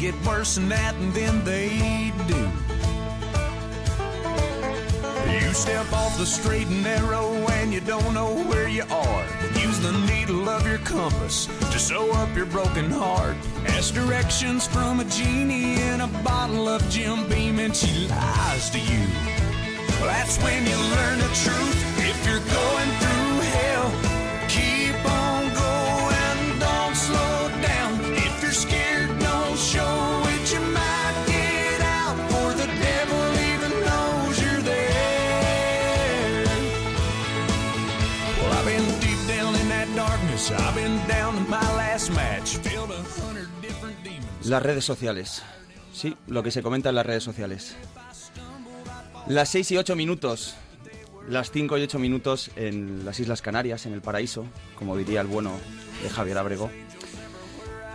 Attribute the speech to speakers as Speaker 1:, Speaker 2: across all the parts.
Speaker 1: get worse than that, and then they do. You step off the straight and narrow and you don't know where you are. Use the needle of your compass to sew up your broken heart. Ask directions from a genie in a bottle of Jim Beam and she lies to you. That's when you learn the truth. If you're going
Speaker 2: Las redes sociales. Sí, lo que se comenta en las redes sociales. Las 6 y 8 minutos. Las 5 y 8 minutos en las Islas Canarias, en el paraíso, como diría el bueno de Javier Abrego.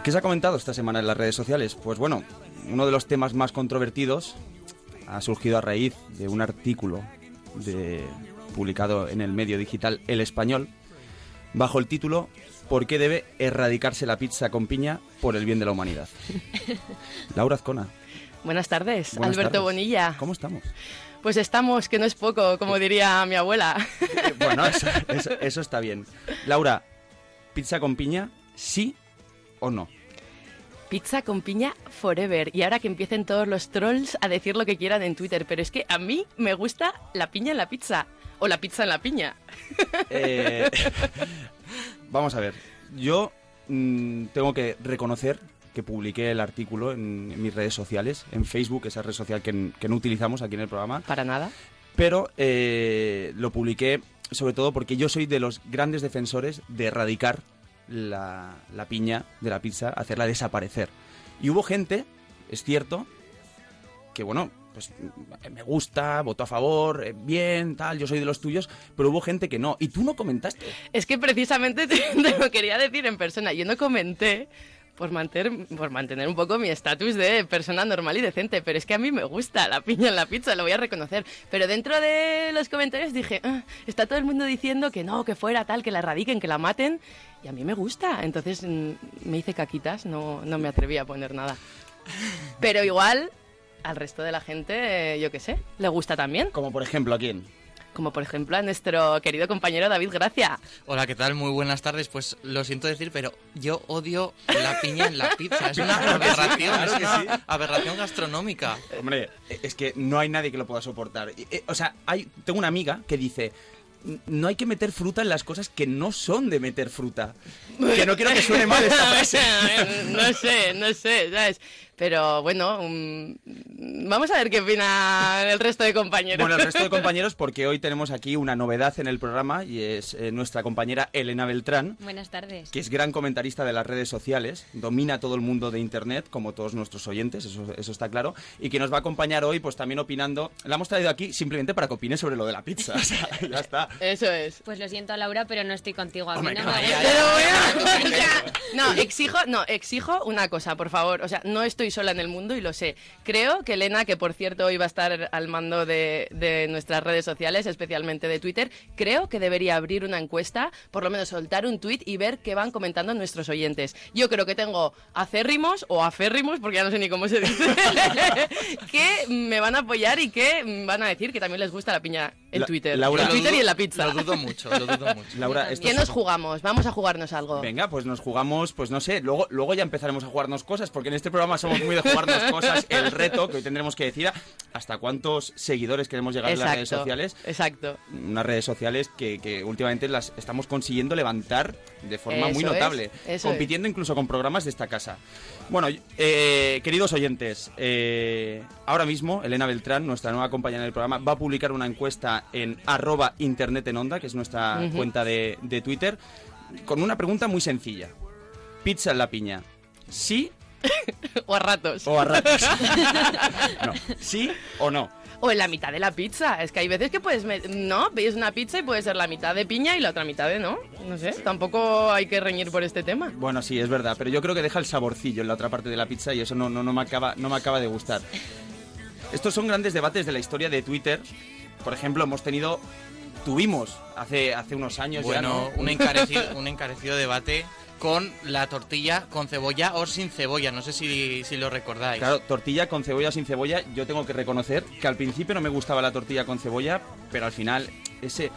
Speaker 2: ¿Qué se ha comentado esta semana en las redes sociales? Pues bueno, uno de los temas más controvertidos ha surgido a raíz de un artículo publicado en el medio digital El Español, bajo el título ¿Por qué debe erradicarse la pizza con piña por el bien de la humanidad? Laura Azcona,
Speaker 3: Buenas tardes,
Speaker 2: buenas
Speaker 3: Alberto
Speaker 2: tardes.
Speaker 3: Bonilla.
Speaker 2: ¿Cómo estamos?
Speaker 3: Pues estamos, que no es poco, como diría mi abuela.
Speaker 2: Eh, Bueno, eso, eso- eso está bien. Laura, ¿pizza con piña, sí o no?
Speaker 3: Pizza con piña forever. Y ahora que empiecen todos los trolls a decir lo que quieran en Twitter. Pero es que a mí me gusta la piña en la pizza. O la pizza en la piña.
Speaker 2: Eh, vamos a ver, yo mm, tengo que reconocer que publiqué el artículo en, en mis redes sociales, en Facebook, esa red social que, que no utilizamos aquí en el programa,
Speaker 3: Para nada.
Speaker 2: pero eh, lo publiqué sobre todo porque yo soy de los grandes defensores de erradicar la, la piña de la pizza, hacerla desaparecer. Y hubo gente, es cierto, que bueno, pues me gusta, voto a favor, eh, bien, tal, yo soy de los tuyos, pero hubo gente que no. Y tú no comentaste.
Speaker 3: Es que precisamente te, te lo quería decir en persona. Yo no comenté por mantener, por mantener un poco mi estatus de persona normal y decente, pero es que a mí me gusta la piña en la pizza, lo voy a reconocer. Pero dentro de los comentarios dije, "Ah, está todo el mundo diciendo que no, que fuera tal, que la erradiquen, que la maten, y a mí me gusta. Entonces mm, me hice caquitas, no, no me atreví a poner nada. Pero igual al resto de la gente, eh, yo qué sé, le gusta también.
Speaker 2: Como por ejemplo, ¿a quién?
Speaker 3: Como por ejemplo a nuestro querido compañero David Gracia.
Speaker 4: Hola, ¿qué tal? Muy buenas tardes. Pues lo siento decir, pero yo odio la piña en la pizza. Es una aberración, es una aberración gastronómica.
Speaker 2: Hombre, es que no hay nadie que lo pueda soportar. Eh, O sea, hay, tengo una amiga que dice, "N- no hay que meter fruta en las cosas que no son de meter fruta. Que no quiero que suene mal esta frase.
Speaker 3: no sé, no sé, ¿sabes? Pero bueno, vamos a ver qué opina el resto de compañeros.
Speaker 2: Bueno, el resto de compañeros, porque hoy tenemos aquí una novedad en el programa y es eh, nuestra compañera Elena Beltrán,
Speaker 5: Buenas tardes.
Speaker 2: que es gran comentarista de las redes sociales, domina todo el mundo de Internet, como todos nuestros oyentes, eso, eso está claro, y que nos va a acompañar hoy, pues también opinando. La hemos traído aquí simplemente para que opine sobre lo de la pizza. O sea, ya está.
Speaker 3: Eso es.
Speaker 5: Pues lo siento, Laura, pero no estoy contigo. A mí
Speaker 2: Hombre,
Speaker 5: no me
Speaker 3: no, exijo, no, exijo una cosa, por favor. O sea, no estoy sola en el mundo y lo sé. Creo que Elena, que por cierto hoy va a estar al mando de, de nuestras redes sociales, especialmente de Twitter, creo que debería abrir una encuesta, por lo menos soltar un tweet y ver qué van comentando nuestros oyentes. Yo creo que tengo acérrimos o aférrimos, porque ya no sé ni cómo se dice, que me van a apoyar y que van a decir que también les gusta la piña en
Speaker 2: La-
Speaker 3: Twitter.
Speaker 2: Laura-
Speaker 3: en Twitter
Speaker 4: dudo-
Speaker 3: y en la pizza.
Speaker 4: Lo dudo mucho, lo dudo mucho.
Speaker 2: Laura, esto
Speaker 3: ¿Qué nos jugamos? Vamos a jugarnos algo.
Speaker 2: Venga, pues nos jugamos, pues no sé, luego, luego ya empezaremos a jugarnos cosas, porque en este programa somos muy de jugarnos cosas. El reto que hoy tendremos que decir hasta cuántos seguidores queremos llegar en las redes sociales.
Speaker 3: Exacto.
Speaker 2: Unas redes sociales que, que últimamente las estamos consiguiendo levantar de forma muy
Speaker 3: Eso
Speaker 2: notable, compitiendo incluso con programas de esta casa. Bueno, eh, queridos oyentes, eh, ahora mismo Elena Beltrán, nuestra nueva compañera del programa, va a publicar una encuesta en arroba internet en onda, que es nuestra cuenta de, de Twitter, con una pregunta muy sencilla. Pizza en la piña, ¿sí
Speaker 3: O a ratos.
Speaker 2: o a ratos? no, ¿sí o no?
Speaker 3: O en la mitad de la pizza. Es que hay veces que puedes... No, veis una pizza y puede ser la mitad de piña y la otra mitad de no. No sé, tampoco hay que reñir por este tema.
Speaker 2: Bueno, sí, es verdad, pero yo creo que deja el saborcillo en la otra parte de la pizza y eso no, no, no, me, acaba, no me acaba de gustar. Estos son grandes debates de la historia de Twitter. Por ejemplo, hemos tenido, tuvimos hace, hace unos años ya,
Speaker 4: Bueno,
Speaker 2: ¿no?
Speaker 4: un encarecido, un encarecido debate con la tortilla con cebolla o sin cebolla. No sé si, si lo recordáis.
Speaker 2: Claro, tortilla con cebolla o sin cebolla, yo tengo que reconocer que al principio no me gustaba la tortilla con cebolla, pero al final ese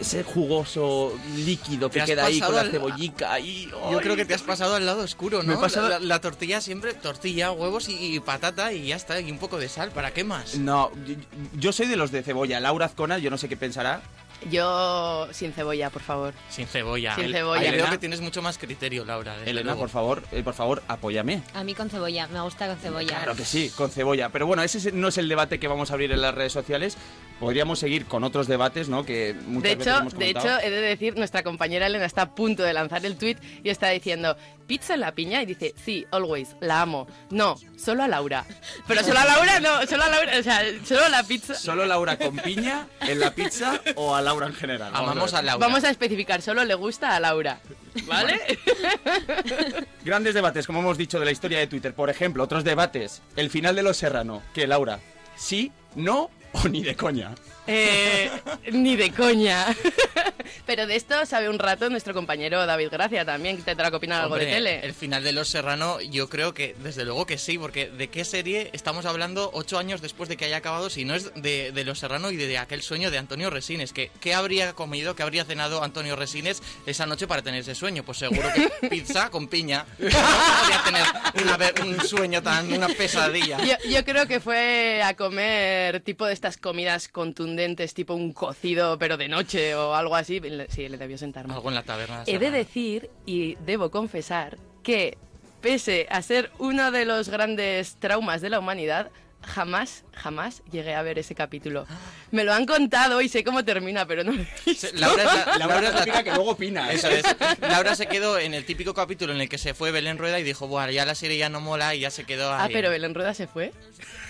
Speaker 2: ese jugoso líquido que queda ahí con la cebollica y
Speaker 4: Yo creo que te has pasado al lado oscuro,
Speaker 2: Me
Speaker 4: ¿no?
Speaker 2: pasado-
Speaker 4: La, la tortilla siempre, tortilla, huevos y, y patata y ya está, y un poco de sal, ¿para qué más?
Speaker 2: No, yo, yo soy de los de cebolla. Laura Azcona, yo no sé qué pensará.
Speaker 3: Yo sin cebolla, por favor.
Speaker 4: Sin cebolla.
Speaker 3: Sin cebolla.
Speaker 4: Veo que tienes mucho más criterio, Laura.
Speaker 2: Elena,
Speaker 4: luego.
Speaker 2: por favor, eh, por favor, apóyame.
Speaker 5: A mí con cebolla, me gusta con cebolla.
Speaker 2: Claro que sí, con cebolla. Pero bueno, ese es- no es el debate que vamos a abrir en las redes sociales. Podríamos seguir con otros debates, ¿no? Que muchas
Speaker 3: De
Speaker 2: veces
Speaker 3: hecho,
Speaker 2: hemos
Speaker 3: de hecho, he de decir, nuestra compañera Elena está a punto de lanzar el tweet y está diciendo, ¿pizza en la piña? Y dice, sí, always, la amo. No, solo a Laura. Pero solo a Laura, no, solo a Laura, o sea, solo a la pizza.
Speaker 2: ¿Solo Laura con piña en la pizza o a Laura en general? Vamos
Speaker 4: Amamos a Laura.
Speaker 3: Vamos a especificar, solo le gusta a Laura. ¿Vale?
Speaker 2: Grandes debates, como hemos dicho, de la historia de Twitter. Por ejemplo, otros debates. El final de Los Serrano. Que Laura, sí, no o ni de coña.
Speaker 3: Eh, ni de coña. Pero de esto sabe un rato nuestro compañero David Gracia también, que tendrá que opinar algo de
Speaker 4: Hombre,
Speaker 3: tele.
Speaker 4: El final de Los Serrano, yo creo que desde luego que sí, porque ¿de qué serie estamos hablando ocho años después de que haya acabado si no es de, de Los Serrano y de, aquel sueño de Antonio Resines? Que, ¿Qué habría comido, qué habría cenado Antonio Resines esa noche para tener ese sueño? Pues seguro que pizza con piña. No podría tener una un sueño tan, una pesadilla.
Speaker 3: Yo, yo creo que fue a comer tipo de estas comidas contundentes, tipo un cocido, pero de noche o algo así. Sí, le debió sentar mal.
Speaker 4: Algo en la taberna.
Speaker 3: He de decir, y debo confesar, que pese a ser uno de los grandes traumas de la humanidad, jamás, jamás llegué a ver ese capítulo. Me lo han contado y sé cómo termina, pero no lo he visto.
Speaker 4: Laura es la,
Speaker 2: Laura
Speaker 4: Laura es la-
Speaker 2: típica que luego opina.
Speaker 4: Eso es. Laura se quedó en el típico capítulo en el que se fue Belén Rueda y dijo, bueno, ya la serie ya no mola y ya se quedó
Speaker 3: Ah,
Speaker 4: ahí.
Speaker 3: pero Belén Rueda se fue.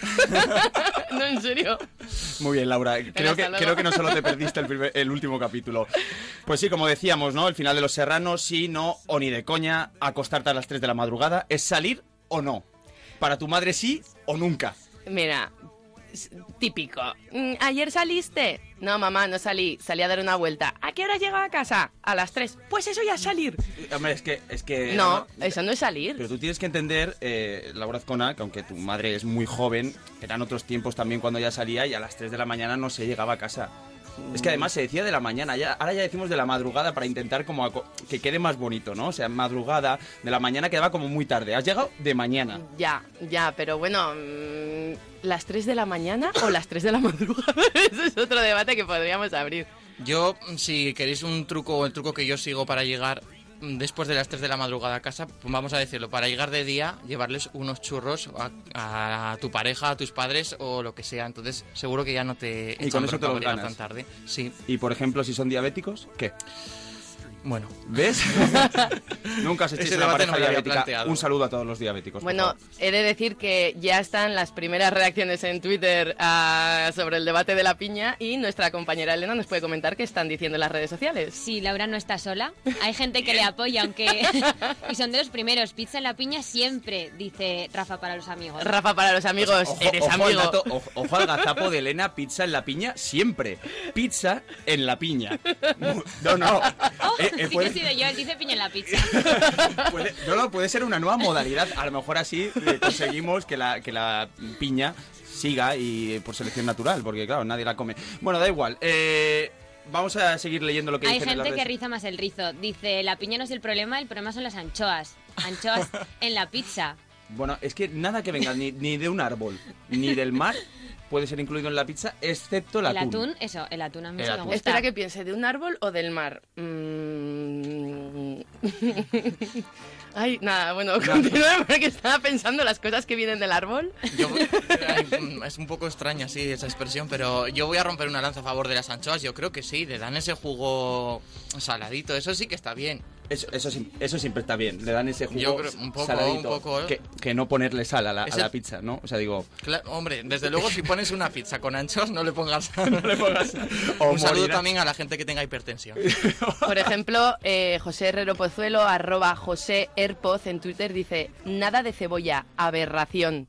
Speaker 3: no, en serio.
Speaker 2: Muy bien, Laura. Creo que, creo que no solo te perdiste el, primer- el último capítulo. Pues sí, como decíamos, ¿no? El final de Los Serranos, sí, no o ni de coña, acostarte a las 3 de la madrugada, ¿es salir o no? Para tu madre sí o nunca.
Speaker 3: Mira, típico. Mm, ¿Ayer saliste? No, mamá, no salí. Salí a dar una vuelta. ¿A qué hora llegaba a casa? A las 3. Pues eso ya es salir.
Speaker 2: Hombre, es que... Es que
Speaker 3: No, eso no es salir.
Speaker 2: Pero tú tienes que entender, eh, Laura Azcona, que aunque tu madre es muy joven, eran otros tiempos también cuando ya salía y a las 3 de la mañana no se llegaba a casa. Es que además se decía de la mañana, ya, ahora ya decimos de la madrugada para intentar como que quede más bonito, ¿no? O sea, madrugada, de la mañana quedaba como muy tarde. Has llegado de mañana.
Speaker 3: Ya, ya, pero bueno, mm, ¿las 3 de la mañana o las 3 de la madrugada? Ese es otro debate que podríamos abrir.
Speaker 4: Yo, si queréis un truco el truco que yo sigo para llegar después de las 3 de la madrugada a casa, vamos a decirlo, para llegar de día, llevarles unos churros a, a tu pareja, a tus padres o lo que sea. Entonces, seguro que ya no te
Speaker 2: Y con eso te ganas.
Speaker 4: tan tarde. Sí,
Speaker 2: Y por ejemplo, si son diabéticos, ¿qué?
Speaker 4: Bueno.
Speaker 2: ¿Ves? Nunca se
Speaker 4: Ese
Speaker 2: una
Speaker 4: debate
Speaker 2: pareja
Speaker 4: no
Speaker 2: diabética.
Speaker 4: planteado.
Speaker 2: Un saludo a todos los diabéticos.
Speaker 3: Bueno, he de decir que ya están las primeras reacciones en Twitter ah, sobre el debate de la piña y nuestra compañera Elena nos puede comentar qué están diciendo en las redes sociales.
Speaker 5: Sí, Laura no está sola. Hay gente que le apoya, aunque. y son de los primeros. Pizza en la piña siempre, dice Rafa para los amigos.
Speaker 3: Rafa, para los amigos,
Speaker 2: Ojo,
Speaker 3: eres
Speaker 2: ojo al
Speaker 3: amigo.
Speaker 2: dato- ojo, ojo al gazapo de Elena, pizza en la piña, siempre. Pizza en la piña. No, no. Eh, eh,
Speaker 5: sí
Speaker 2: puede-
Speaker 5: que he sido yo, él dice piña en la pizza.
Speaker 2: puede- no, no, puede ser una nueva modalidad. A lo mejor así eh, conseguimos que la, que la piña siga y por selección natural, porque claro, nadie la come. Bueno, da igual. Eh, vamos a seguir leyendo lo que
Speaker 5: Hay
Speaker 2: dicen en las
Speaker 5: gente que
Speaker 2: redes-
Speaker 5: riza más el rizo. Dice, la piña no es el problema, el problema son las anchoas. Anchoas en la pizza.
Speaker 2: Bueno, es que nada que venga ni, ni de un árbol ni del mar puede ser incluido en la pizza, excepto el
Speaker 5: El
Speaker 2: atún.
Speaker 5: atún, eso, el atún a mí
Speaker 4: El
Speaker 5: sí me
Speaker 4: atún.
Speaker 5: gusta.
Speaker 3: Espera que piense, ¿de un árbol o del mar? Mm. Ay, nada, bueno, continúe porque estaba pensando las cosas que vienen del árbol.
Speaker 4: Yo- mm, es un poco extraña, sí, esa expresión, pero yo voy a romper una lanza a favor de las anchoas. Yo creo que sí, le dan ese jugo saladito, eso sí que está bien.
Speaker 2: Eso, eso, siempre está bien. Le dan ese jugo
Speaker 4: Yo creo- un poco,
Speaker 2: saladito,
Speaker 4: un poco, ¿eh?
Speaker 2: que, que no ponerle sal a la, a la pizza, ¿no? O sea, digo...
Speaker 4: Hombre, desde luego si pones una pizza con anchoas no le pongas no
Speaker 2: le pongas- o
Speaker 4: Un saludo también a la gente que tenga hipertensión.
Speaker 3: Por ejemplo, eh, José Herrero Pozuelo, arroba José Herpoz en Twitter, dice, nada de cebolla, aberración.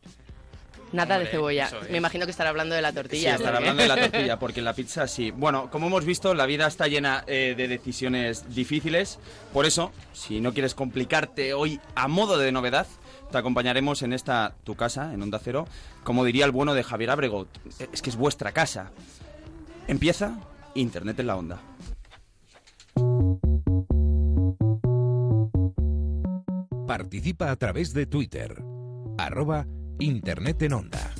Speaker 3: Nada de cebolla.
Speaker 4: es.
Speaker 3: Me imagino que estará hablando de la
Speaker 2: Sí,
Speaker 3: tortilla.
Speaker 2: estar
Speaker 3: porque-
Speaker 2: hablando de la tortilla, porque en la pizza sí. Bueno, como hemos visto, la vida está llena eh, de decisiones difíciles. Por eso, si no quieres complicarte hoy a modo de novedad, te acompañaremos en esta tu casa, en Onda Cero. Como diría el bueno de Javier Abrego, es que es vuestra casa. Empieza Internet en la Onda.
Speaker 6: Participa a través de Twitter. Arroba Internet en Onda.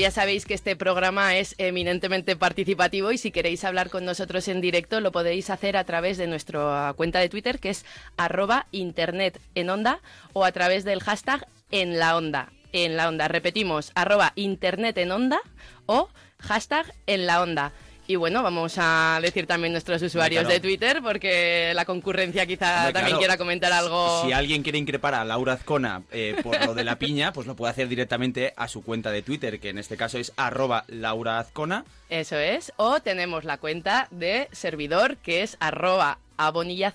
Speaker 3: Ya sabéis que este programa es eminentemente participativo y si queréis hablar con nosotros en directo lo podéis hacer a través de nuestra cuenta de Twitter que es arroba internet en onda o a través del hashtag en la onda. En la onda, repetimos, arroba internet en onda o hashtag en la onda. Y bueno, vamos a decir también nuestros usuarios
Speaker 2: claro.
Speaker 3: de Twitter porque la concurrencia quizá
Speaker 2: Hombre,
Speaker 3: también
Speaker 2: claro.
Speaker 3: quiera comentar algo.
Speaker 2: Si alguien quiere increpar a Laura Azcona eh, por lo de la piña, pues lo puede hacer directamente a su cuenta de Twitter, que en este caso es arroba Laura Azcona.
Speaker 3: Eso es. O tenemos la cuenta de servidor que es arroba abonillaz,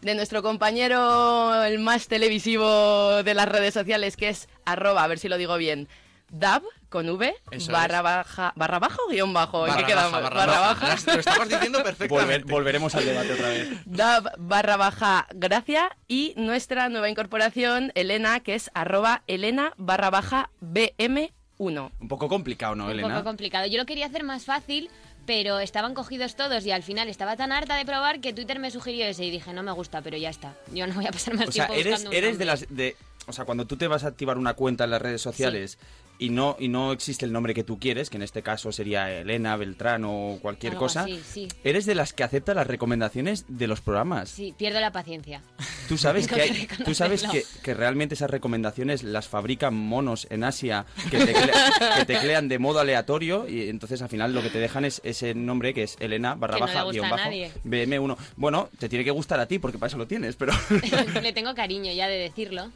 Speaker 3: de nuestro compañero el más televisivo de las redes sociales que es arroba, a ver si lo digo bien, dab con v
Speaker 4: Eso
Speaker 3: barra
Speaker 4: es.
Speaker 3: baja barra baja o guion bajo ¿En
Speaker 4: Barra
Speaker 3: qué quedamos?
Speaker 4: baja, barra baja. Lo estabas diciendo
Speaker 2: Volver-
Speaker 4: perfectamente.
Speaker 2: volveremos al debate otra vez.
Speaker 3: dab barra baja gracia y nuestra nueva incorporación Elena que es arroba Elena barra baja bm1
Speaker 2: Un poco complicado, ¿no,
Speaker 5: Un
Speaker 2: Elena?
Speaker 5: poco complicado. Yo lo quería hacer más fácil, pero estaban cogidos todos y al final estaba tan harta de probar que Twitter me sugirió ese y dije, no me gusta, pero ya está. Yo no voy a pasar más
Speaker 2: O sea,
Speaker 5: tiempo
Speaker 2: eres,
Speaker 5: buscando un
Speaker 2: eres de las de, o sea, cuando tú te vas a activar una cuenta en las redes sociales y no y no existe el nombre que tú quieres, que en este caso sería Elena, Beltrán o cualquier
Speaker 5: Algo
Speaker 2: cosa,
Speaker 5: así, sí.
Speaker 2: eres de las que acepta las recomendaciones de los programas.
Speaker 5: Sí, pierdo la paciencia.
Speaker 2: Tú sabes que, tú sabes que, que realmente esas recomendaciones las fabrican monos en Asia que, tecle- que teclean de modo aleatorio y entonces al final lo que te dejan es ese nombre que es Elena barra
Speaker 5: no
Speaker 2: baja
Speaker 5: guion
Speaker 2: bajo
Speaker 5: nadie.
Speaker 2: BM1. Bueno, te tiene que gustar a ti porque para eso lo tienes, pero
Speaker 5: Le tengo cariño ya de decirlo.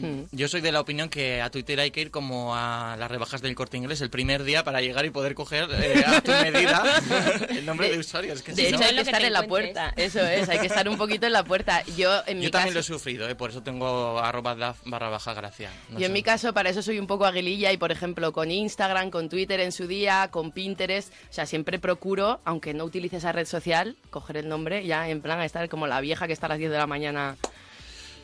Speaker 3: Mm.
Speaker 4: Yo soy de la opinión que a Twitter hay que ir como a las rebajas del corte inglés el primer día para llegar y poder coger eh, a tu medida el nombre de, usuario. Es que
Speaker 3: De
Speaker 4: si
Speaker 3: hecho,
Speaker 4: no-
Speaker 3: hay que estar en la puerta. Eso es, hay que estar un poquito en la puerta. Yo, en mi
Speaker 4: yo también lo he sufrido, eh, por eso tengo arroba daf barra baja gracia. No
Speaker 3: yo en mi caso, para eso soy un poco aguililla y, por ejemplo, con Instagram, con Twitter en su día, con Pinterest, o sea, siempre procuro, aunque no utilice esa red social, coger el nombre ya en plan a estar como la vieja que está a las 10 de la mañana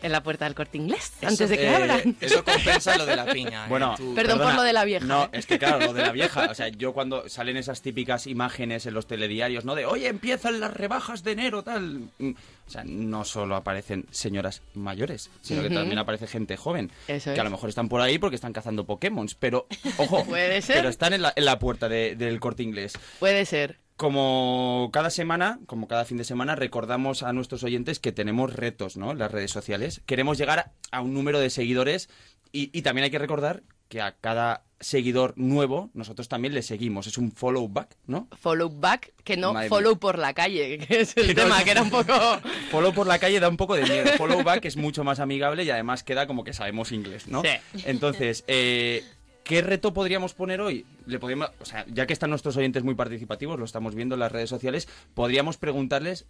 Speaker 3: en la puerta del corte inglés,
Speaker 4: Eso,
Speaker 3: antes de que
Speaker 2: eh,
Speaker 3: abran.
Speaker 4: Eso compensa lo de la piña. eh,
Speaker 2: Bueno,
Speaker 4: tú-
Speaker 3: Perdón por lo de la vieja,
Speaker 2: No,
Speaker 3: ¿eh?
Speaker 2: es que claro, lo de la vieja. O sea, yo cuando salen esas típicas imágenes en los telediarios, ¿no? De, oye, empiezan las rebajas de enero, tal. Mm, O sea, no solo aparecen señoras mayores, sino que también aparece gente joven.
Speaker 3: Eso
Speaker 2: que a lo mejor están por ahí porque están cazando Pokémon. Pero, ojo,
Speaker 3: Puede ser.
Speaker 2: pero están en la, en la puerta de- del corte inglés.
Speaker 3: Puede ser.
Speaker 2: Como cada semana, como cada fin de semana, recordamos a nuestros oyentes que tenemos retos ¿no? en las redes sociales. Queremos llegar a, un número de seguidores y, y también hay que recordar que a cada seguidor nuevo nosotros también le seguimos. Es un follow back, ¿no?
Speaker 3: Follow back, que no
Speaker 2: Madre
Speaker 3: follow por la calle, que es el
Speaker 2: Que no-
Speaker 3: tema, que era un poco...
Speaker 2: Follow por la calle da un poco de miedo. Follow back es mucho más amigable y además queda como que sabemos inglés, ¿no?
Speaker 3: Sí.
Speaker 2: Entonces, eh, ¿qué reto podríamos poner hoy? Le podríamos, o sea, ya que están nuestros oyentes muy participativos, lo estamos viendo en las redes sociales, podríamos preguntarles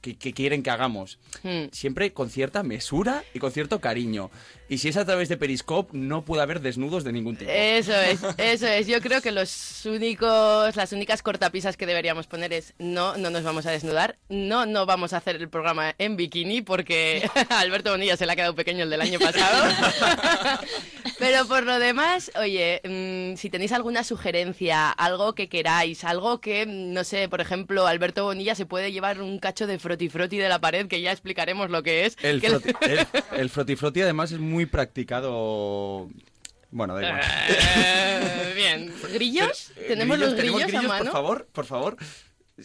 Speaker 2: que, que quieren que hagamos.
Speaker 3: Hmm.
Speaker 2: Siempre con cierta mesura y con cierto cariño. Y si es a través de Periscope, no puede haber desnudos de ningún tipo.
Speaker 3: Eso es, eso es. Yo creo que los únicos, las únicas cortapisas que deberíamos poner es no, no nos vamos a desnudar, no, no vamos a hacer el programa en bikini porque a Alberto Bonilla se le ha quedado pequeño el del año pasado. Pero por lo demás, oye, mm, si tenéis alguna sugerencia, algo que queráis, algo que, mm, no sé, por ejemplo, Alberto Bonilla se puede llevar un cacho de froti froti de la pared, que ya explicaremos lo que es.
Speaker 2: El,
Speaker 3: que-
Speaker 2: froti, el, el frotifroti además es muy practicado... Bueno, da igual.
Speaker 3: Eh, bien. ¿Grillos?
Speaker 2: Eh,
Speaker 3: ¿Tenemos los
Speaker 2: ¿tenemos
Speaker 3: grillos, a mano?
Speaker 2: Por favor, por favor.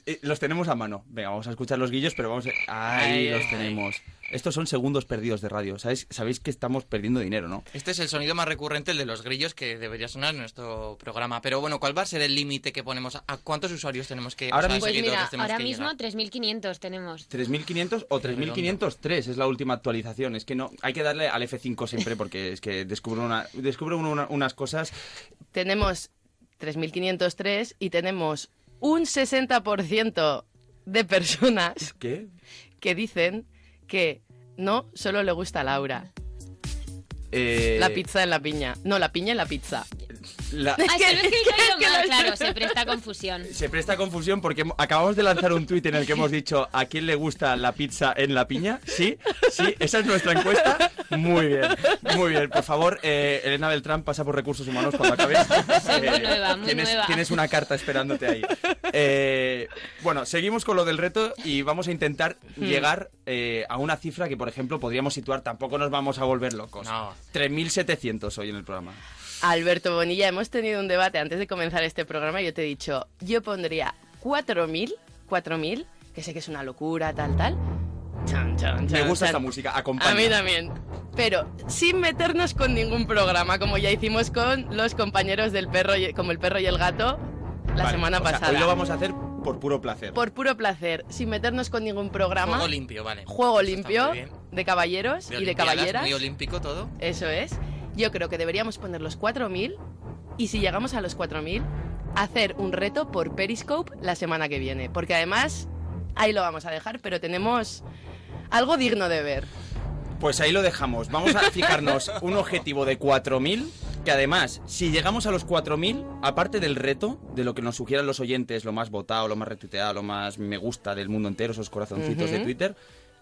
Speaker 2: Eh, los tenemos a mano. Venga, vamos a escuchar los grillos, pero vamos a... Ahí
Speaker 3: Ay,
Speaker 2: los
Speaker 3: ay.
Speaker 2: tenemos. Estos son segundos perdidos de radio. ¿Sabéis, Sabéis que estamos perdiendo dinero, ¿no?
Speaker 4: Este es el sonido más recurrente, el de los grillos, que debería sonar en nuestro programa. Pero bueno, ¿cuál va a ser el límite que ponemos? ¿A cuántos usuarios tenemos que
Speaker 2: Ahora
Speaker 4: o sea,
Speaker 2: mismo-
Speaker 5: Pues mira,
Speaker 4: tenemos
Speaker 5: ahora
Speaker 4: que
Speaker 5: mismo
Speaker 4: llegar?
Speaker 5: 3.500 tenemos.
Speaker 2: 3.500 o 3.503 es la última actualización. Es que no, hay que darle al F5 siempre porque es que descubre, una, una- unas cosas.
Speaker 3: tenemos 3.503 y tenemos un 60% de personas
Speaker 2: ¿Qué?
Speaker 3: que dicen que no solo le gusta a Laura
Speaker 2: Eh,
Speaker 3: la pizza en la piña. No, la piña en la pizza.
Speaker 2: La-
Speaker 5: es que lo he escrito yo
Speaker 3: que
Speaker 5: mal,
Speaker 3: lo-
Speaker 5: claro, se presta confusión.
Speaker 2: se presta confusión porque acabamos de lanzar un tuit en el que hemos dicho ¿a quién le gusta la pizza en la piña? Sí, sí, esa es nuestra encuesta. Muy bien, muy bien. Por favor, eh, Elena Beltrán, pasa por recursos humanos cuando acabes.
Speaker 5: Soy muy nueva, muy
Speaker 2: tienes,
Speaker 5: nueva.
Speaker 2: tienes una carta esperándote ahí. Eh, bueno, seguimos con lo del reto y vamos a intentar
Speaker 3: Hmm.
Speaker 2: llegar eh, a una cifra que, por ejemplo, podríamos situar. Tampoco nos vamos a volver locos.
Speaker 4: No.
Speaker 2: 3.700 hoy en el programa.
Speaker 3: Alberto Bonilla, hemos tenido un debate antes de comenzar este programa y yo te he dicho, yo pondría 4.000, 4.000, que sé que es una locura, tal, tal. Chan, chan,
Speaker 2: Me
Speaker 3: chan,
Speaker 2: gusta
Speaker 3: chan.
Speaker 2: esta música, acompaña.
Speaker 3: A mí también. Pero sin meternos con ningún programa, como ya hicimos con los compañeros del perro, y- como el perro y el gato, la
Speaker 2: Vale,
Speaker 3: semana
Speaker 2: o sea,
Speaker 3: pasada.
Speaker 2: hoy lo vamos a hacer por puro placer.
Speaker 3: Por puro placer, sin meternos con ningún programa.
Speaker 4: Juego limpio, vale.
Speaker 3: Juego
Speaker 4: Eso
Speaker 3: limpio de caballeros
Speaker 4: De
Speaker 3: y de caballeras.
Speaker 4: Muy olímpico todo.
Speaker 3: Eso es. Yo creo que deberíamos poner los 4.000 y si llegamos a los 4.000, hacer un reto por Periscope la semana que viene. Porque además, ahí lo vamos a dejar, pero tenemos algo digno de ver.
Speaker 2: Pues ahí lo dejamos. Vamos a fijarnos un objetivo de 4.000, que además, si llegamos a los 4.000, aparte del reto, de lo que nos sugieran los oyentes, lo más votado, lo más retuiteado, lo más me gusta del mundo entero, esos corazoncitos de. Twitter,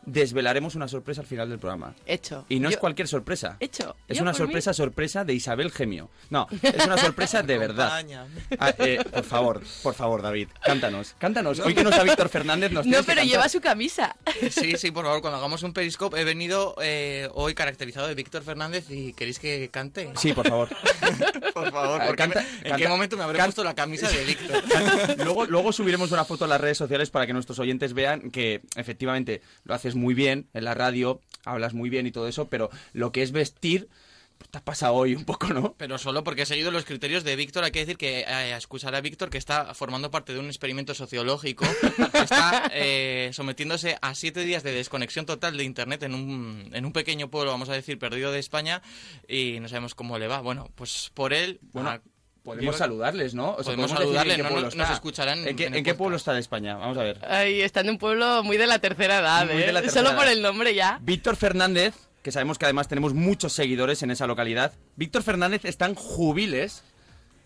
Speaker 2: desvelaremos una sorpresa al final del programa.
Speaker 3: Hecho.
Speaker 2: Y no es cualquier sorpresa.
Speaker 3: Hecho.
Speaker 2: Es
Speaker 3: Yo
Speaker 2: una
Speaker 3: por mí-
Speaker 2: sorpresa, sorpresa de Isabel Gemio. No, es una sorpresa de verdad.
Speaker 4: Acompáñame.
Speaker 2: Ah, eh, por favor, por favor, David, cántanos, cántanos. Hoy que no está Víctor Fernández, nos
Speaker 3: No,
Speaker 2: tienes que
Speaker 3: pero
Speaker 2: cantar.
Speaker 3: lleva su camisa.
Speaker 4: Sí, sí, por favor, cuando hagamos un periscope he venido eh, hoy caracterizado de Víctor Fernández y ¿queréis que cante?
Speaker 2: Sí, por favor.
Speaker 4: por favor,
Speaker 2: Ah,
Speaker 4: porque
Speaker 2: canta-
Speaker 4: me- ¿en
Speaker 2: canta-
Speaker 4: qué momento me habré
Speaker 2: can-
Speaker 4: puesto la camisa de Víctor?
Speaker 2: luego, luego subiremos una foto a las redes sociales para que nuestros oyentes vean que efectivamente lo haces muy bien en la radio, hablas muy bien y todo eso, pero lo que es vestir, pues te has pasado hoy un poco, ¿no?
Speaker 4: Pero solo porque he seguido los criterios de Víctor. Hay que decir que, eh, excusar a Víctor, que está formando parte de un experimento sociológico, que está eh, sometiéndose a siete días de desconexión total de Internet en un, en un pequeño pueblo, vamos a decir, perdido de España, y no sabemos cómo le va. Bueno, pues por él...
Speaker 2: Bueno, podemos saludarles, ¿no? O sea,
Speaker 4: Podemos
Speaker 2: en
Speaker 4: saludarles,
Speaker 2: qué
Speaker 4: no
Speaker 2: pueblo
Speaker 4: nos- escucharán
Speaker 2: ¿En qué,
Speaker 4: en
Speaker 2: en qué pueblo está de España? Vamos a ver.
Speaker 3: Ay, está en un pueblo muy de la tercera edad,
Speaker 2: Muy
Speaker 3: ¿eh?
Speaker 2: de la tercera
Speaker 3: Solo por el nombre ya.
Speaker 2: Víctor Fernández, que sabemos que además tenemos muchos seguidores en esa localidad. Víctor Fernández está en Jubiles,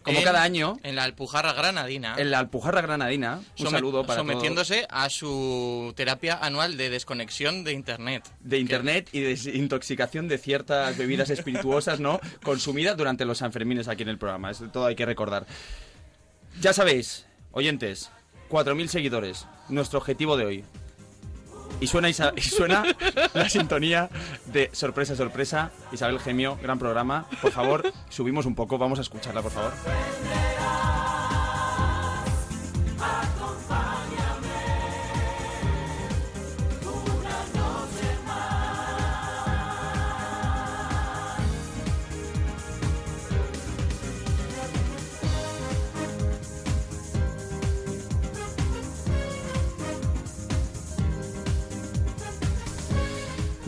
Speaker 2: como
Speaker 4: en-
Speaker 2: cada año,
Speaker 4: En la Alpujarra Granadina.
Speaker 2: en la Alpujarra Granadina. Un saludo para todos.
Speaker 4: Sometiéndose a su terapia anual de desconexión de Internet.
Speaker 2: de internet y desintoxicación de ciertas bebidas espirituosas, ¿no? Consumidas durante los Sanfermines aquí en el programa. Eso todo hay que recordar. Ya sabéis, oyentes, 4.000 seguidores, nuestro objetivo de hoy. Y suena, y suena la sintonía de Sorpresa, Sorpresa, Isabel Gemio, gran programa. Por favor, subimos un poco, vamos a escucharla, por favor.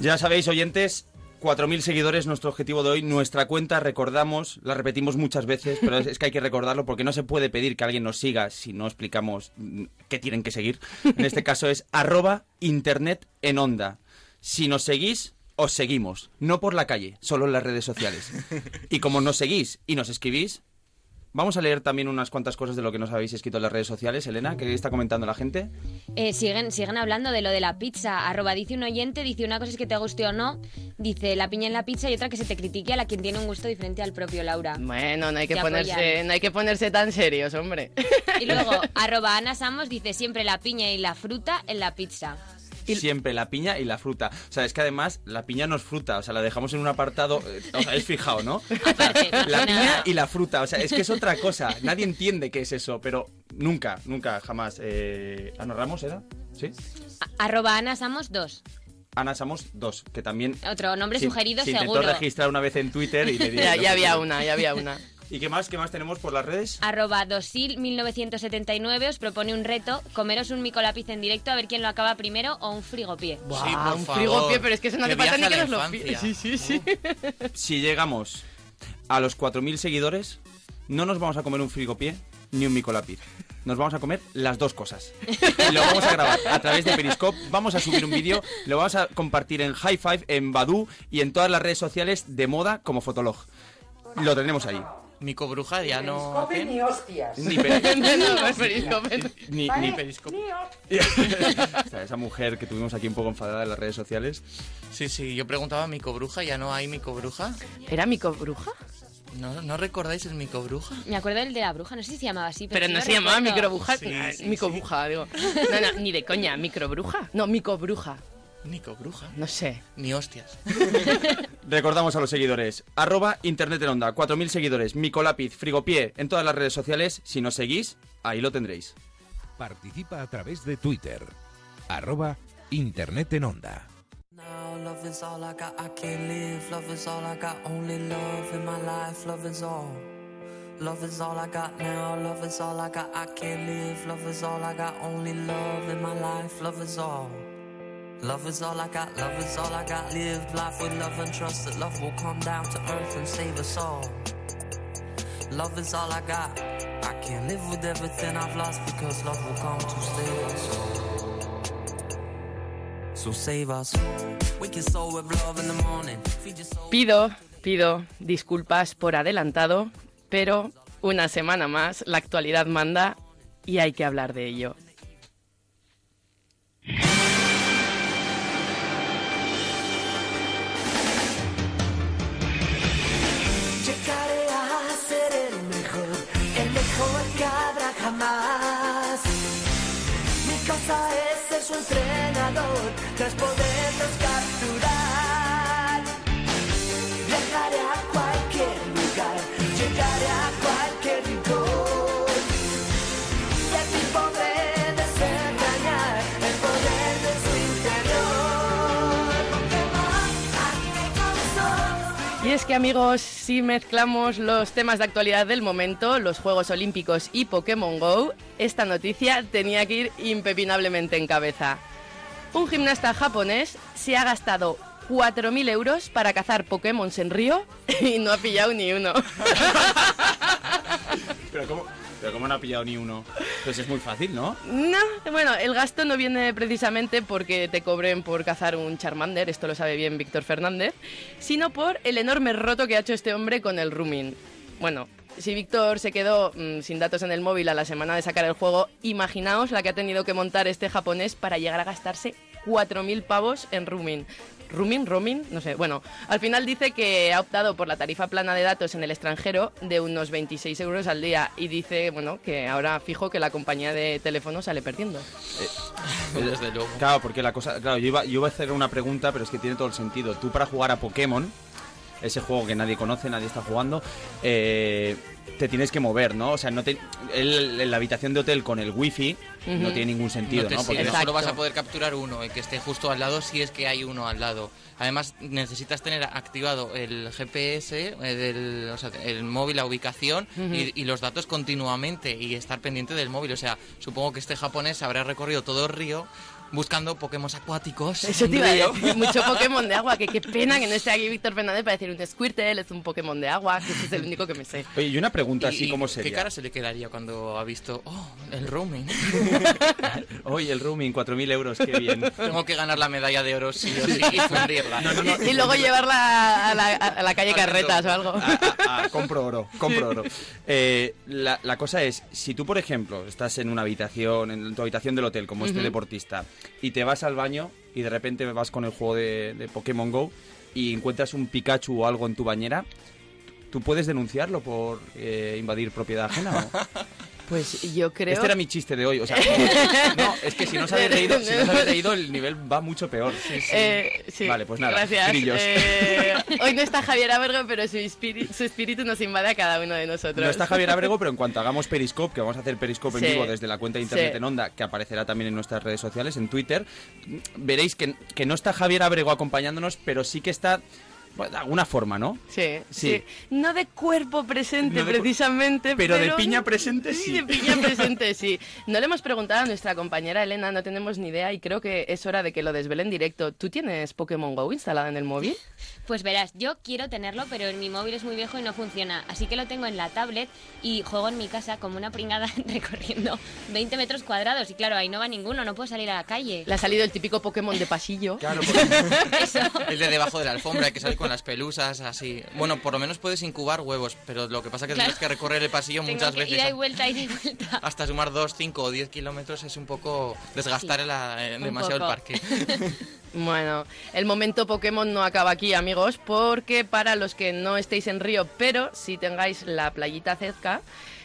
Speaker 2: Ya sabéis, oyentes, 4.000 seguidores, nuestro objetivo de hoy. Nuestra cuenta, recordamos, la repetimos muchas veces, pero es, que hay que recordarlo porque no se puede pedir que alguien nos siga si no explicamos qué tienen que seguir. En este caso es arroba internet en onda. Si nos seguís, os seguimos. No por la calle, solo en las redes sociales. Y como nos seguís y nos escribís, vamos a leer también unas cuantas cosas de lo que nos habéis escrito en las redes sociales. Elena, ¿qué está comentando la gente?
Speaker 5: Eh, siguen, siguen hablando de lo de la pizza. Arroba dice un oyente, dice una cosa es que te guste o no. Dice la piña en la pizza y otra que se te critique a la quien tiene un gusto diferente al propio Laura.
Speaker 3: Bueno, no hay que
Speaker 5: Te
Speaker 3: ponerse,
Speaker 5: apoyan.
Speaker 3: no hay que ponerse tan serios, hombre.
Speaker 5: Y luego, arroba Ana Samos dice siempre la piña y la fruta en la pizza.
Speaker 2: Siempre la piña y la fruta. O sea, es que además la piña no es fruta, o sea, la dejamos en un apartado, eh, os habéis fijado, ¿no? La piña y la fruta, o sea, es que es otra cosa. Nadie entiende qué es eso, pero nunca, nunca, jamás. Eh, ¿Ana Ramos era? ¿Sí?
Speaker 5: A- Arroba Ana Samos 2.
Speaker 2: Ana Samos 2, que también...
Speaker 5: Otro nombre
Speaker 2: se-
Speaker 5: sugerido
Speaker 2: se
Speaker 5: seguro.
Speaker 2: intentó registrar una vez en Twitter y le
Speaker 3: ya había una, ya había una.
Speaker 2: ¿Y qué más? ¿Qué más tenemos por las redes?
Speaker 5: Arroba Dosil 1979 os propone un reto, comeros un micolápiz en directo a ver quién lo acaba primero o un frigopié.
Speaker 3: Buah,
Speaker 4: Sí, por
Speaker 3: un
Speaker 4: favor.
Speaker 3: frigopié, pero es que eso no hace falta ni que
Speaker 4: a
Speaker 3: nos lo pi-
Speaker 4: infancia.
Speaker 3: Sí, sí, sí.
Speaker 2: Si llegamos a los 4.000 seguidores, no nos vamos a comer un frigopié ni un micolápiz. Nos vamos a comer las dos cosas. Y lo vamos a grabar a través de Periscope. Vamos a subir un vídeo, lo vamos a compartir en High Five, en Badu y en todas las redes sociales de moda como Fotolog. Lo tendremos ahí.
Speaker 4: Mico Bruja ya no hacen.
Speaker 2: Ni,
Speaker 3: no, es periscope.
Speaker 2: ni, ni Periscope. Esa mujer que tuvimos aquí un poco enfadada en las redes sociales.
Speaker 4: Sí, sí, yo preguntaba Mico Bruja, ¿ya no hay Mico Bruja?
Speaker 3: ¿Era Mico Bruja?
Speaker 4: ¿No, ¿No recordáis el Mico Bruja?
Speaker 5: Me acuerdo del de la bruja, no sé si se llamaba así, pero,
Speaker 3: Pero
Speaker 5: sí
Speaker 3: no se llamaba microbruja.
Speaker 4: Sí,
Speaker 3: Ah,
Speaker 4: sí,
Speaker 3: micobruja, digo. No, no, ni de coña, microbruja. No, micobruja.
Speaker 4: Mico Bruja.
Speaker 3: No sé.
Speaker 4: Ni hostias.
Speaker 2: Recordamos a los seguidores. Arroba Internet en Onda. 4.000 seguidores. Micolápiz, Frigopié en todas las redes sociales. Si nos seguís, ahí lo tendréis.
Speaker 6: Participa a través de Twitter. Arroba Internet en Onda.
Speaker 7: Now love is all I got, I can't live. Love is all I got, only love in my life. Love is all. Love is all I got now. Love is all I got, I can't live. Love is all I got, only love in my life. Love is all. Love is all I got, love is all I got. Live life with love and trust that love will come down to earth and save us all. Love is all I got. I can't live with everything I've lost because love will come to save us all. So save us. Wake your soul with love in the morning.
Speaker 3: Pido, pido disculpas por adelantado, pero una semana más la actualidad manda y hay que hablar de ello.
Speaker 7: Ser su entrenador, tras poderlos capturar.
Speaker 3: Es que amigos, si mezclamos los temas de actualidad del momento, los Juegos Olímpicos y Pokémon Go, esta noticia tenía que ir impepinablemente en cabeza. Un gimnasta japonés se ha gastado 4.000 euros para cazar Pokémon en Río y no ha pillado ni uno.
Speaker 2: Pero ¿cómo, pero ¿cómo no ha pillado ni uno? Pues es muy fácil, ¿no?
Speaker 3: No, bueno, el gasto no viene precisamente porque te cobren por cazar un Charmander, esto lo sabe bien Víctor Fernández, sino por el enorme roto que ha hecho este hombre con el rooming. Bueno, si Víctor se quedó mm, sin datos en el móvil a la semana de sacar el juego, imaginaos la que ha tenido que montar este japonés para llegar a gastarse 4.000 pavos en rooming. ¿Rooming? ¿Roaming? No sé. Bueno, al final dice que ha optado por la tarifa plana de datos en el extranjero de unos 26 euros al día y dice, bueno, que ahora fijo que la compañía de teléfono sale perdiendo.
Speaker 4: Desde luego.
Speaker 2: Claro, porque la cosa. Claro, yo iba, yo iba a hacer una pregunta, pero es que tiene todo el sentido. Tú para jugar a Pokémon, ese juego que nadie conoce, nadie está jugando, eh, te tienes que mover, ¿no? O sea, no te, el- en la habitación de hotel con el wifi no tiene ningún sentido,
Speaker 4: no te
Speaker 2: ¿no? Porque
Speaker 3: Exacto.
Speaker 4: solo vas a poder capturar uno, el que esté justo al lado si es que hay uno al lado. Además, necesitas tener activado el GPS, eh, del, o sea, el móvil, la ubicación y, y los datos continuamente y estar pendiente del móvil. O sea, supongo que este japonés habrá recorrido todo el río buscando Pokémon acuáticos.
Speaker 3: Eso te iba a decir, mucho Pokémon de agua, que qué pena que no esté aquí Víctor Fernández para decir un Squirtle, es un Pokémon de agua, que ese es el único que me sé.
Speaker 2: Oye, y una pregunta así
Speaker 4: y
Speaker 2: como
Speaker 4: ¿Qué
Speaker 2: seria.
Speaker 4: cara se le quedaría cuando ha visto, oh, el roaming?
Speaker 2: Oye, el roaming, 4.000 euros, qué bien.
Speaker 4: Tengo que ganar la medalla de oro sí o sí y fundirla.
Speaker 3: Y luego llevarla a la, a la calle
Speaker 4: Al
Speaker 3: Carretas o algo.
Speaker 2: Compro oro, compro oro. Eh, la, la cosa es, si tú, por ejemplo, estás en una habitación, en tu habitación del hotel, como este deportista, y te vas al baño y de repente vas con el juego de, Pokémon Go y encuentras un Pikachu o algo en tu bañera, ¿tú puedes denunciarlo por eh, invadir propiedad ajena o?
Speaker 3: Pues yo creo...
Speaker 2: Este era mi chiste de hoy, o sea, no, es que si no os habéis reído, si no os habéis reído, el nivel va mucho peor.
Speaker 3: Eh, sí,
Speaker 2: Vale, pues nada,
Speaker 3: Gracias. Eh, hoy no está Javier Abergo, pero su, espíritu, su espíritu nos invade a cada uno de nosotros.
Speaker 2: No está Javier Abrego, pero en cuanto hagamos Periscope, que vamos a hacer Periscope en
Speaker 3: Sí.
Speaker 2: vivo desde la cuenta de internet
Speaker 3: Sí.
Speaker 2: en Onda, que aparecerá también en nuestras redes sociales, en Twitter, veréis que, que no está Javier Abrego acompañándonos, pero sí que está de alguna forma, ¿no?
Speaker 3: Sí,
Speaker 2: Sí.
Speaker 3: sí, No de cuerpo presente,
Speaker 2: No de cu-
Speaker 3: precisamente.
Speaker 2: pero de piña presente, sí.
Speaker 3: de piña presente, sí. No le hemos preguntado a nuestra compañera Elena, no tenemos ni idea y creo que es hora de que lo desvele en directo. ¿Tú tienes Pokémon Go instalado en el móvil?
Speaker 5: Pues verás, yo quiero tenerlo, pero en mi móvil es muy viejo y no funciona. Así que lo tengo en la tablet y juego en mi casa como una pringada recorriendo 20 metros cuadrados. Y claro, ahí no va ninguno, no puedo salir a la calle.
Speaker 3: Le ha salido el típico Pokémon de pasillo.
Speaker 2: Claro, porque-
Speaker 5: Eso.
Speaker 4: El de debajo de la alfombra, hay que salir con las pelusas, así. Bueno, por lo menos puedes incubar huevos, pero lo que pasa es que
Speaker 5: Claro.
Speaker 4: tienes que recorrer el pasillo
Speaker 5: Tengo
Speaker 4: muchas
Speaker 5: que
Speaker 4: veces.
Speaker 5: ida y vuelta, ida y vuelta.
Speaker 4: Hasta sumar 2, 5 o 10 kilómetros es un poco desgastar
Speaker 5: Sí,
Speaker 4: la- eh, demasiado
Speaker 5: poco.
Speaker 4: el parque.
Speaker 3: Bueno, el momento Pokémon no acaba aquí, amigos, porque para los que no estéis en Río, pero si tengáis la playita cerca,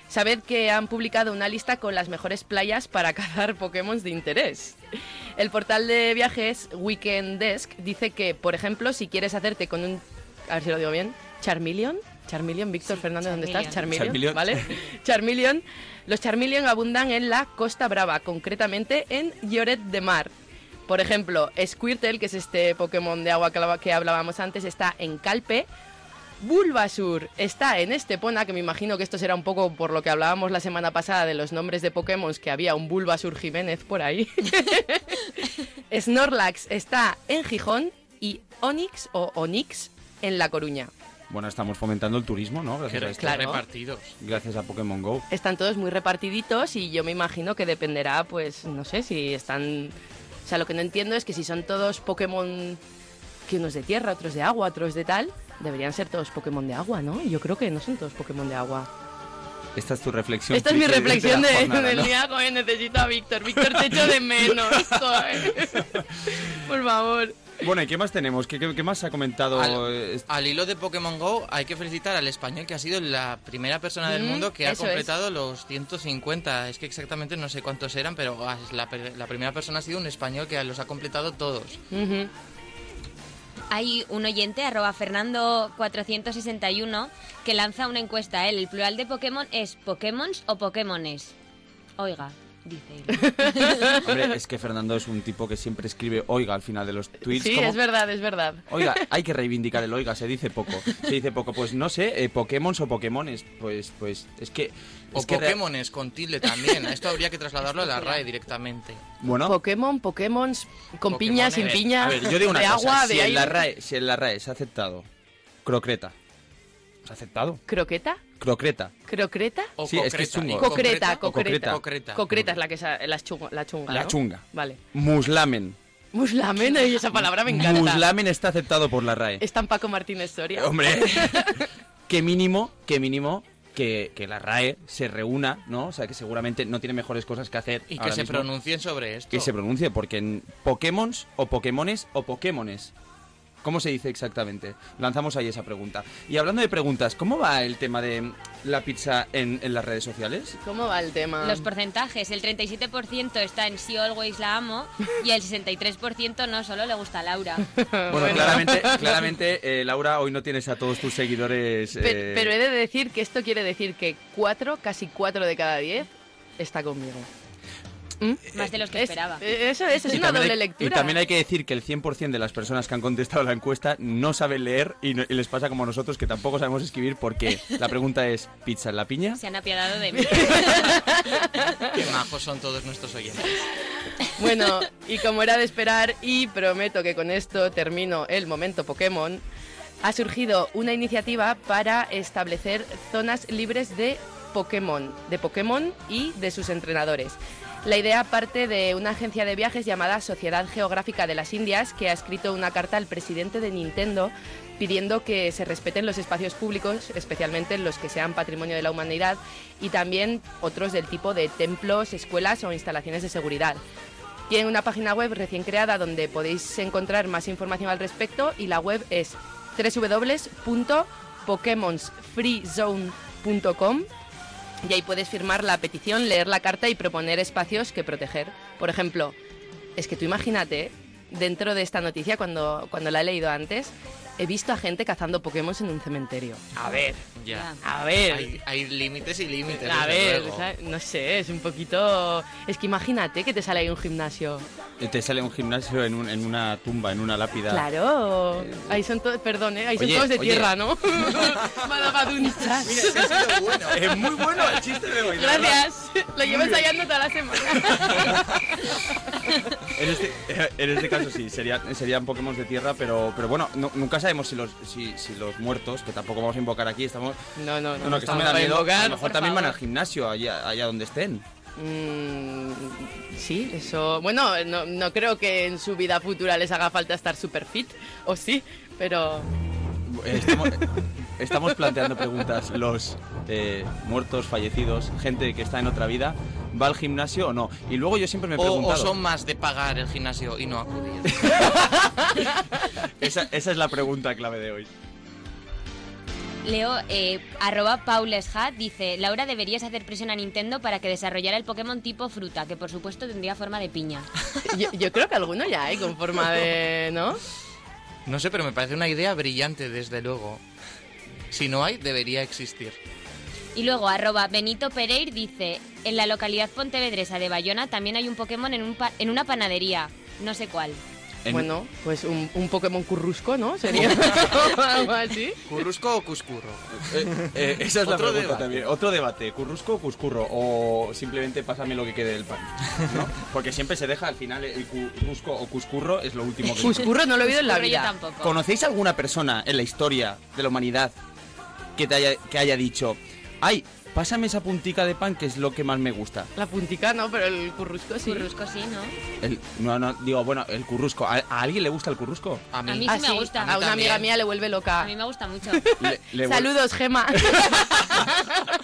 Speaker 3: sabed que han publicado una lista con las mejores playas para cazar Pokémon de interés. El portal de viajes Weekend Desk dice que, por ejemplo, si quieres hacerte con un, a ver si lo digo bien, Charmeleon, Charmeleon, Víctor
Speaker 5: Sí,
Speaker 3: Fernández, ¿dónde estás?
Speaker 5: Charmeleon.
Speaker 3: Charmeleon. ¿vale? Charmeleon. Los Charmeleon abundan en la Costa Brava, concretamente en Lloret de Mar. Por ejemplo, Squirtle, que es este Pokémon de agua que hablábamos antes, está en Calpe. Bulbasur está en Estepona, que me imagino que esto será un poco por lo que hablábamos la semana pasada de los nombres de Pokémon, que había un Bulbasur Jiménez por ahí. Snorlax está en Gijón y Onix o Onix en La Coruña.
Speaker 2: bueno, estamos fomentando el turismo, ¿no? Gracias a
Speaker 4: Que
Speaker 2: esto.
Speaker 3: Claro.
Speaker 4: repartidos.
Speaker 2: Gracias a Pokémon Go.
Speaker 3: Están todos muy repartiditos y yo me imagino que dependerá, pues, no sé, si están... O sea, lo que no entiendo es que si son todos Pokémon, que unos de tierra, otros de agua, otros de tal, deberían ser todos Pokémon de agua, ¿no? Yo creo que no son todos Pokémon de agua.
Speaker 2: Esta es tu reflexión.
Speaker 3: Esta es mi reflexión
Speaker 2: la
Speaker 3: de,
Speaker 2: jornada,
Speaker 3: del
Speaker 2: ¿no?
Speaker 3: día, joder, necesito a Víctor. Víctor, te echo de menos. Por favor.
Speaker 2: Bueno, ¿y qué más tenemos? ¿Qué, qué- qué más se ha comentado?
Speaker 4: Al,
Speaker 2: eh,
Speaker 4: al hilo de Pokémon Go hay que felicitar al español que ha sido la primera persona del
Speaker 3: Mm,
Speaker 4: mundo que ha
Speaker 3: eso es.
Speaker 4: completado los 150. Es que exactamente no sé cuántos eran, pero ah, es la, la primera persona ha sido un español que los ha completado todos.
Speaker 3: Ujú.
Speaker 5: Hay un oyente, arroba Fernando461, que lanza una encuesta. Él, el plural de Pokémon es Pokémons o Pokémones. Oiga, dice él.
Speaker 2: Hombre, es que Fernando es un tipo que siempre escribe oiga al final de los tweets.
Speaker 3: Sí,
Speaker 2: como,
Speaker 3: es verdad, es verdad.
Speaker 2: Oiga, hay que reivindicar el oiga, se dice poco. Se dice poco, pues no sé, eh, Pokémon o Pokémones. Pues, pues, es que.
Speaker 4: O
Speaker 2: es que
Speaker 4: Pokémones con tilde también. Esto habría que trasladarlo a la RAE directamente.
Speaker 2: Bueno,
Speaker 3: Pokémon, Pokémon, con
Speaker 4: Pokémon,
Speaker 3: piña, sin piña,
Speaker 2: a ver, yo digo una
Speaker 3: de
Speaker 2: cosa.
Speaker 3: agua,
Speaker 2: si,
Speaker 3: de
Speaker 2: en la. RAE, si en la RAE se ha aceptado crocreta. ¿Se ha aceptado?
Speaker 3: ¿Croqueta?
Speaker 2: Crocreta.
Speaker 3: ¿Crocreta?
Speaker 4: O
Speaker 2: Sí, es que es chungo.
Speaker 4: ¿Y
Speaker 3: Concreta,
Speaker 2: concreta.
Speaker 3: concreta. Es la que sa- la chunga, la chunga,
Speaker 2: La
Speaker 3: ¿no?
Speaker 2: chunga.
Speaker 3: Vale.
Speaker 2: Muslamen.
Speaker 3: Muslamen, esa palabra me encanta.
Speaker 2: Muslamen está aceptado por la RAE.
Speaker 3: Es tan Paco Martínez Soria.
Speaker 2: Hombre, que mínimo, que mínimo que, que la RAE se reúna, ¿no? O sea, que seguramente no tiene mejores cosas que hacer.
Speaker 4: Y que se
Speaker 2: mismo.
Speaker 4: pronuncien sobre esto.
Speaker 2: Que se pronuncie, porque en Pokémon o Pokémones o Pokémones. ¿Cómo se dice exactamente? Lanzamos ahí esa pregunta. Y hablando de preguntas, ¿cómo va el tema de la pizza en, en las redes sociales?
Speaker 3: ¿Cómo va el tema?
Speaker 5: Los porcentajes, el 37% está en sí always la amo y el 63% no, solo le gusta a Laura.
Speaker 2: Bueno, claramente, claramente eh, Laura, hoy no tienes a todos tus seguidores.
Speaker 3: Pe-
Speaker 2: eh,
Speaker 3: Pero he de decir que esto quiere decir que cuatro, casi cuatro de cada diez está conmigo. ¿Mm?
Speaker 5: Más de los que
Speaker 3: Es-
Speaker 5: esperaba.
Speaker 3: eh, Eso es, es
Speaker 2: y
Speaker 3: una doble
Speaker 2: hay-
Speaker 3: lectura.
Speaker 2: Y también hay que decir que el 100% de las personas que han contestado la encuesta no saben leer y, no- y les pasa como a nosotros que tampoco sabemos escribir porque la pregunta es ¿pizza en la piña?
Speaker 5: Se han apiadado de mí.
Speaker 4: Qué majos son todos nuestros oyentes.
Speaker 3: Bueno, y como era de esperar, y prometo que con esto termino el momento Pokémon, ha surgido una iniciativa para establecer zonas libres de Pokémon, de Pokémon y de sus entrenadores. La idea parte de una agencia de viajes llamada Sociedad Geográfica de las Indias, que ha escrito una carta al presidente de Nintendo pidiendo que se respeten los espacios públicos, especialmente los que sean patrimonio de la humanidad, y también otros del tipo de templos, escuelas o instalaciones de seguridad. Tienen una página web recién creada donde podéis encontrar más información al respecto y la web es www.pokemonsfreezone.com y ahí puedes firmar la petición, leer la carta y proponer espacios que proteger. Por ejemplo, es que tú imagínate, dentro de esta noticia, cuando, cuando la he leído antes, he visto a gente cazando Pokémon en un cementerio. A ver,
Speaker 4: Ya.
Speaker 3: a ver.
Speaker 4: Hay, hay límites y límites.
Speaker 3: A ver, no sé, es un poquito... Es que imagínate que te sale ahí un gimnasio.
Speaker 2: Te sale un gimnasio en, un- en una tumba, en una lápida.
Speaker 3: Claro. Ahí son todos, perdón, ¿eh? ahí son todos de
Speaker 2: oye.
Speaker 3: tierra, ¿no? Badabadunchas.
Speaker 2: Es muy bueno el chiste de hoy.
Speaker 3: Gracias. Lo llevo ensayando toda la semana.
Speaker 2: En este, en este caso sí, serían, serían Pokémon de tierra, pero, pero bueno, no- nunca sabemos si los, si, si los muertos, que tampoco vamos a invocar aquí, estamos...
Speaker 3: No, no,
Speaker 2: No, no, que esto me
Speaker 3: estamos
Speaker 2: da
Speaker 3: para
Speaker 2: miedo.
Speaker 3: invocar,
Speaker 2: a lo mejor también van al gimnasio, allá, allá donde estén.
Speaker 3: Mm, sí, eso. Bueno, no, no creo que en su vida futura les haga falta estar super fit, o sí, pero.
Speaker 2: Estamos, estamos planteando preguntas. Los eh, muertos, fallecidos, gente que está en otra vida, ¿va al gimnasio o no? Y luego yo siempre me he
Speaker 4: O, o
Speaker 2: preguntado...
Speaker 4: son más de pagar el gimnasio y no acudir.
Speaker 2: Esa, esa es la pregunta clave de hoy.
Speaker 5: Leo, eh, arroba pauleshat, dice, Laura, deberías hacer presión a Nintendo para que desarrollara el Pokémon tipo fruta, que por supuesto tendría forma de piña.
Speaker 3: Yo, yo creo que alguno ya hay con forma de. ¿No?
Speaker 4: No sé, pero me parece una idea brillante, desde luego. Si no hay, debería existir.
Speaker 5: Y luego, arroba Benito Pereir dice, en la localidad pontevedresa de Bayona también hay un Pokémon en, un pa- en una panadería, no sé cuál.
Speaker 2: En-
Speaker 3: Bueno, pues un, un Pokémon currusco, ¿no? Sería algo así.
Speaker 4: ¿Currusco o Cuscurro?
Speaker 2: Eh, eh, esa es la
Speaker 4: Otro
Speaker 2: pregunta
Speaker 4: debate.
Speaker 2: también. Otro debate. ¿Currusco o cuscurro? O simplemente pásame lo que quede del pan. ¿no? Porque siempre se deja al final el currusco o cuscurro es lo último que
Speaker 3: Cuscurro no lo he oído en la vida.
Speaker 5: tampoco.
Speaker 2: ¿Conocéis alguna persona en la historia de la humanidad que, te haya, que haya dicho, ay, pásame esa puntica de pan que es lo que más me gusta?
Speaker 3: La puntica no, pero el currusco sí.
Speaker 5: Currusco sí, ¿no?
Speaker 2: El- no, no, digo, bueno, el currusco. ¿A, a alguien le gusta el currusco?
Speaker 4: A mí.
Speaker 5: A mí
Speaker 3: Ah,
Speaker 5: sí me gusta.
Speaker 3: A una amiga mía le vuelve
Speaker 5: A
Speaker 3: loca.
Speaker 5: mí me gusta mucho.
Speaker 2: Le- le vuel-
Speaker 3: Saludos, Gema.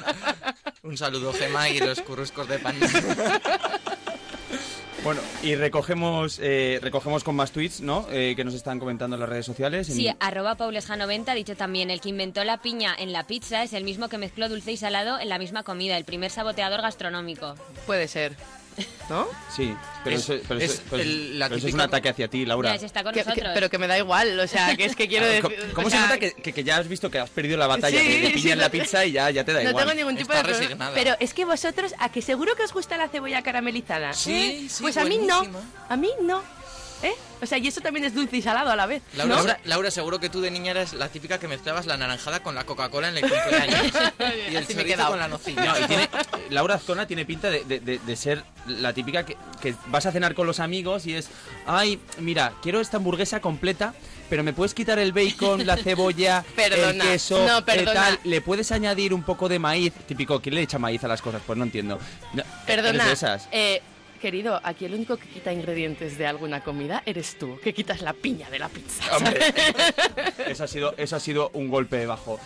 Speaker 4: Un saludo, Gema, y los curruscos de pan.
Speaker 2: Bueno, y recogemos, eh, recogemos con más tweets, ¿no? Eh, que nos están comentando en las redes sociales. En-
Speaker 5: Sí, arroba paulesja90 ha dicho también, el que inventó la piña en la pizza es el mismo que mezcló dulce y salado en la misma comida, el primer saboteador gastronómico.
Speaker 3: Puede ser. ¿No?
Speaker 2: Sí, pero,
Speaker 4: Es-
Speaker 2: eso, pero
Speaker 4: es
Speaker 2: eso- pero
Speaker 4: el- la
Speaker 2: pero eso es
Speaker 4: típica-
Speaker 2: un ataque hacia ti, Laura.
Speaker 5: Ya, se está con
Speaker 3: Que- que-
Speaker 5: nosotros.
Speaker 3: pero que me da igual, o sea, que es que quiero
Speaker 2: ¿Cómo,
Speaker 3: decir...
Speaker 2: cómo
Speaker 3: o
Speaker 2: se nota que, que- que ya has visto que has perdido la batalla
Speaker 3: Sí,
Speaker 2: en la
Speaker 3: no-
Speaker 2: pizza y ya, ya te da
Speaker 3: No
Speaker 2: igual?
Speaker 3: tengo ningún tipo
Speaker 4: Está
Speaker 3: de problema. Pero es que vosotros, ¿a que seguro que os gusta la cebolla caramelizada?
Speaker 4: Sí,
Speaker 3: ¿Eh?
Speaker 4: sí,
Speaker 3: Pues a mí no. A mí no. ¿Eh? O sea, y eso también es dulce y salado a la vez.
Speaker 4: Laura,
Speaker 3: ¿no?
Speaker 4: Laura, Laura, seguro que tú de niña eras la típica que mezclabas la naranjada con la Coca-Cola en el cumpleaños. y el
Speaker 3: Así me
Speaker 4: con la nocilla.
Speaker 2: No, y tiene, Laura Azcona tiene pinta de, de- de- de ser la típica que, que vas a cenar con los amigos y es, ay, mira, quiero esta hamburguesa completa, pero me puedes quitar el bacon, la cebolla, el
Speaker 3: Perdona,
Speaker 2: queso,
Speaker 3: no,
Speaker 2: eh,
Speaker 3: perdona.
Speaker 2: tal, le puedes añadir un poco de maíz, típico, ¿quién le echa maíz a las cosas? Pues no entiendo. No,
Speaker 3: Perdona.
Speaker 2: esas.
Speaker 3: eh, querido, aquí el único que quita ingredientes de alguna comida eres tú, que quitas la piña de la pizza.
Speaker 2: Hombre, eso ha sido, eso ha sido un golpe bajo.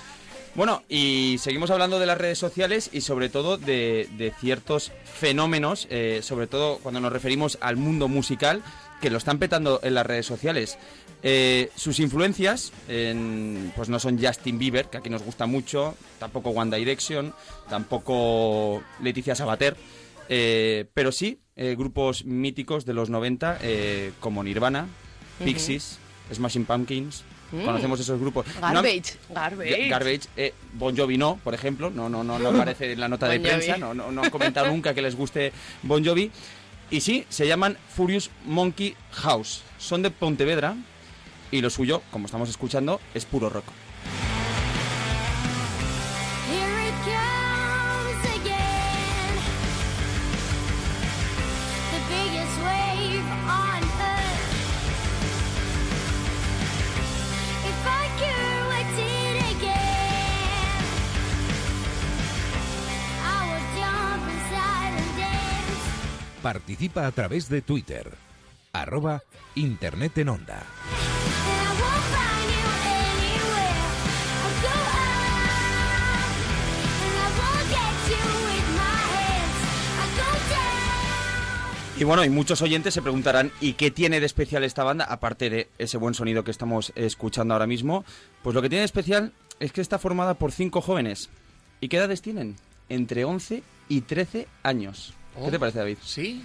Speaker 2: Bueno, y seguimos hablando de las redes sociales y sobre todo de, de ciertos fenómenos, eh, sobre todo cuando nos referimos al mundo musical, que lo están petando en las redes sociales. Eh, sus influencias en- pues no son Justin Bieber, que aquí nos gusta mucho, tampoco One Direction, tampoco Leticia Sabater, eh, pero sí eh, grupos míticos de los 90 eh, como Nirvana, Pixies, Smashing Pumpkins.
Speaker 3: Mm.
Speaker 2: Conocemos esos grupos. No-
Speaker 3: Garbage, garbage.
Speaker 2: Eh, Bon Jovi no, por ejemplo, no, no, no, no aparece en la nota de
Speaker 3: Bon
Speaker 2: prensa, no, no, no han comentado nunca que les guste Bon Jovi. Y sí, se llaman Furious Monkey House. Son de Pontevedra y lo suyo, como estamos escuchando, es puro rock.
Speaker 6: Participa a través de Twitter. Arroba Internet en Onda.
Speaker 2: Y bueno, y muchos oyentes se preguntarán, ¿y qué tiene de especial esta banda? Aparte de ese buen sonido que estamos escuchando ahora mismo, pues lo que tiene de especial es que está formada por cinco jóvenes. ¿Y qué edades tienen? Entre 11 y 13 años. ¿Qué te
Speaker 4: Oh,
Speaker 2: parece, David?
Speaker 4: Sí.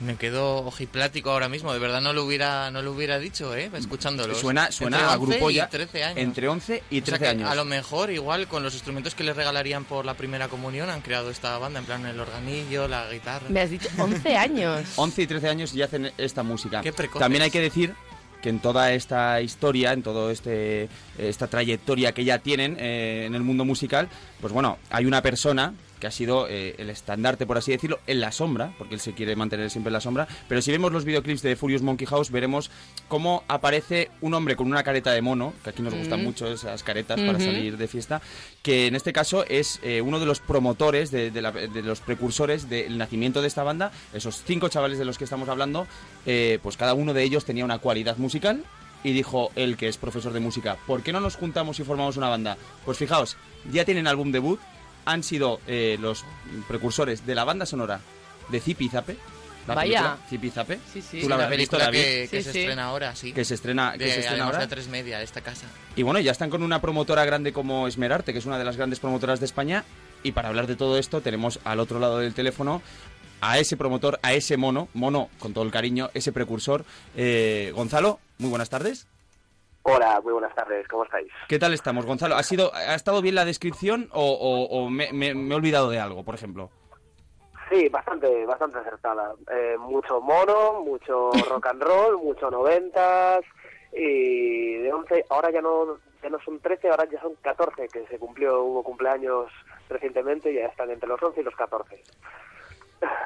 Speaker 4: Me quedo ojiplático ahora mismo. De verdad no lo hubiera, no lo hubiera dicho, ¿eh? Escuchándolo.
Speaker 2: Suena, suena
Speaker 4: Entre
Speaker 2: a
Speaker 4: 11
Speaker 2: grupo
Speaker 4: y
Speaker 2: ya.
Speaker 4: 13 años.
Speaker 2: Entre 11 y
Speaker 4: O sea
Speaker 2: 13 años.
Speaker 4: A lo mejor, igual, con los instrumentos que les regalarían por la primera comunión, han creado esta banda. En plan, el organillo, la guitarra.
Speaker 3: Me has dicho 11 años.
Speaker 2: 11 y 13 años ya hacen esta música.
Speaker 4: Qué precoces.
Speaker 2: También hay que decir que en toda esta historia, en toda este, esta trayectoria que ya tienen eh, en el mundo musical, pues bueno, hay una persona que ha sido eh, el estandarte, por así decirlo, en la sombra, porque él se quiere mantener siempre en la sombra, pero si vemos los videoclips de Furious Monkey House, veremos cómo aparece un hombre con una careta de mono, que aquí nos gustan
Speaker 3: Mm.
Speaker 2: mucho esas caretas para
Speaker 3: Ujú.
Speaker 2: salir de fiesta, que en este caso es eh, uno de los promotores, de, de la- de los precursores del nacimiento de esta banda. Esos cinco chavales de los que estamos hablando, eh, pues cada uno de ellos tenía una cualidad musical. Y dijo él, que es profesor de música, ¿por qué no nos juntamos y formamos una banda? Pues fijaos, ya tienen álbum debut, han sido eh, los precursores de la banda sonora de Zipi Zape. La
Speaker 3: Vaya.
Speaker 2: película, Zipi Zape.
Speaker 3: Sí, sí.
Speaker 2: Tú la
Speaker 4: la
Speaker 2: habrás visto, David,
Speaker 4: que, que
Speaker 3: Sí,
Speaker 4: se
Speaker 3: sí.
Speaker 4: estrena ahora, sí.
Speaker 2: que se estrena, que
Speaker 4: de,
Speaker 2: se estrena ahora.
Speaker 4: de tres media, de esta casa.
Speaker 2: Y bueno, ya están con una promotora grande como Esmerarte, que es una de las grandes promotoras de España. Y para hablar de todo esto, tenemos al otro lado del teléfono a ese promotor, a ese mono, mono con todo el cariño, ese precursor. Eh, Gonzalo, muy buenas tardes.
Speaker 8: Hola, muy buenas tardes, ¿cómo estáis?
Speaker 2: ¿Qué tal estamos, Gonzalo? ¿Ha, sido, ¿ha estado bien la descripción o, o- o me, me- me he olvidado de algo, por ejemplo?
Speaker 8: Sí, bastante, bastante acertada. Eh, mucho mono, mucho rock and roll, mucho noventas y de 11, ahora ya no, ya no son 13, ahora ya son 14, que se cumplió, hubo cumpleaños recientemente y ya están entre los 11 y los 14.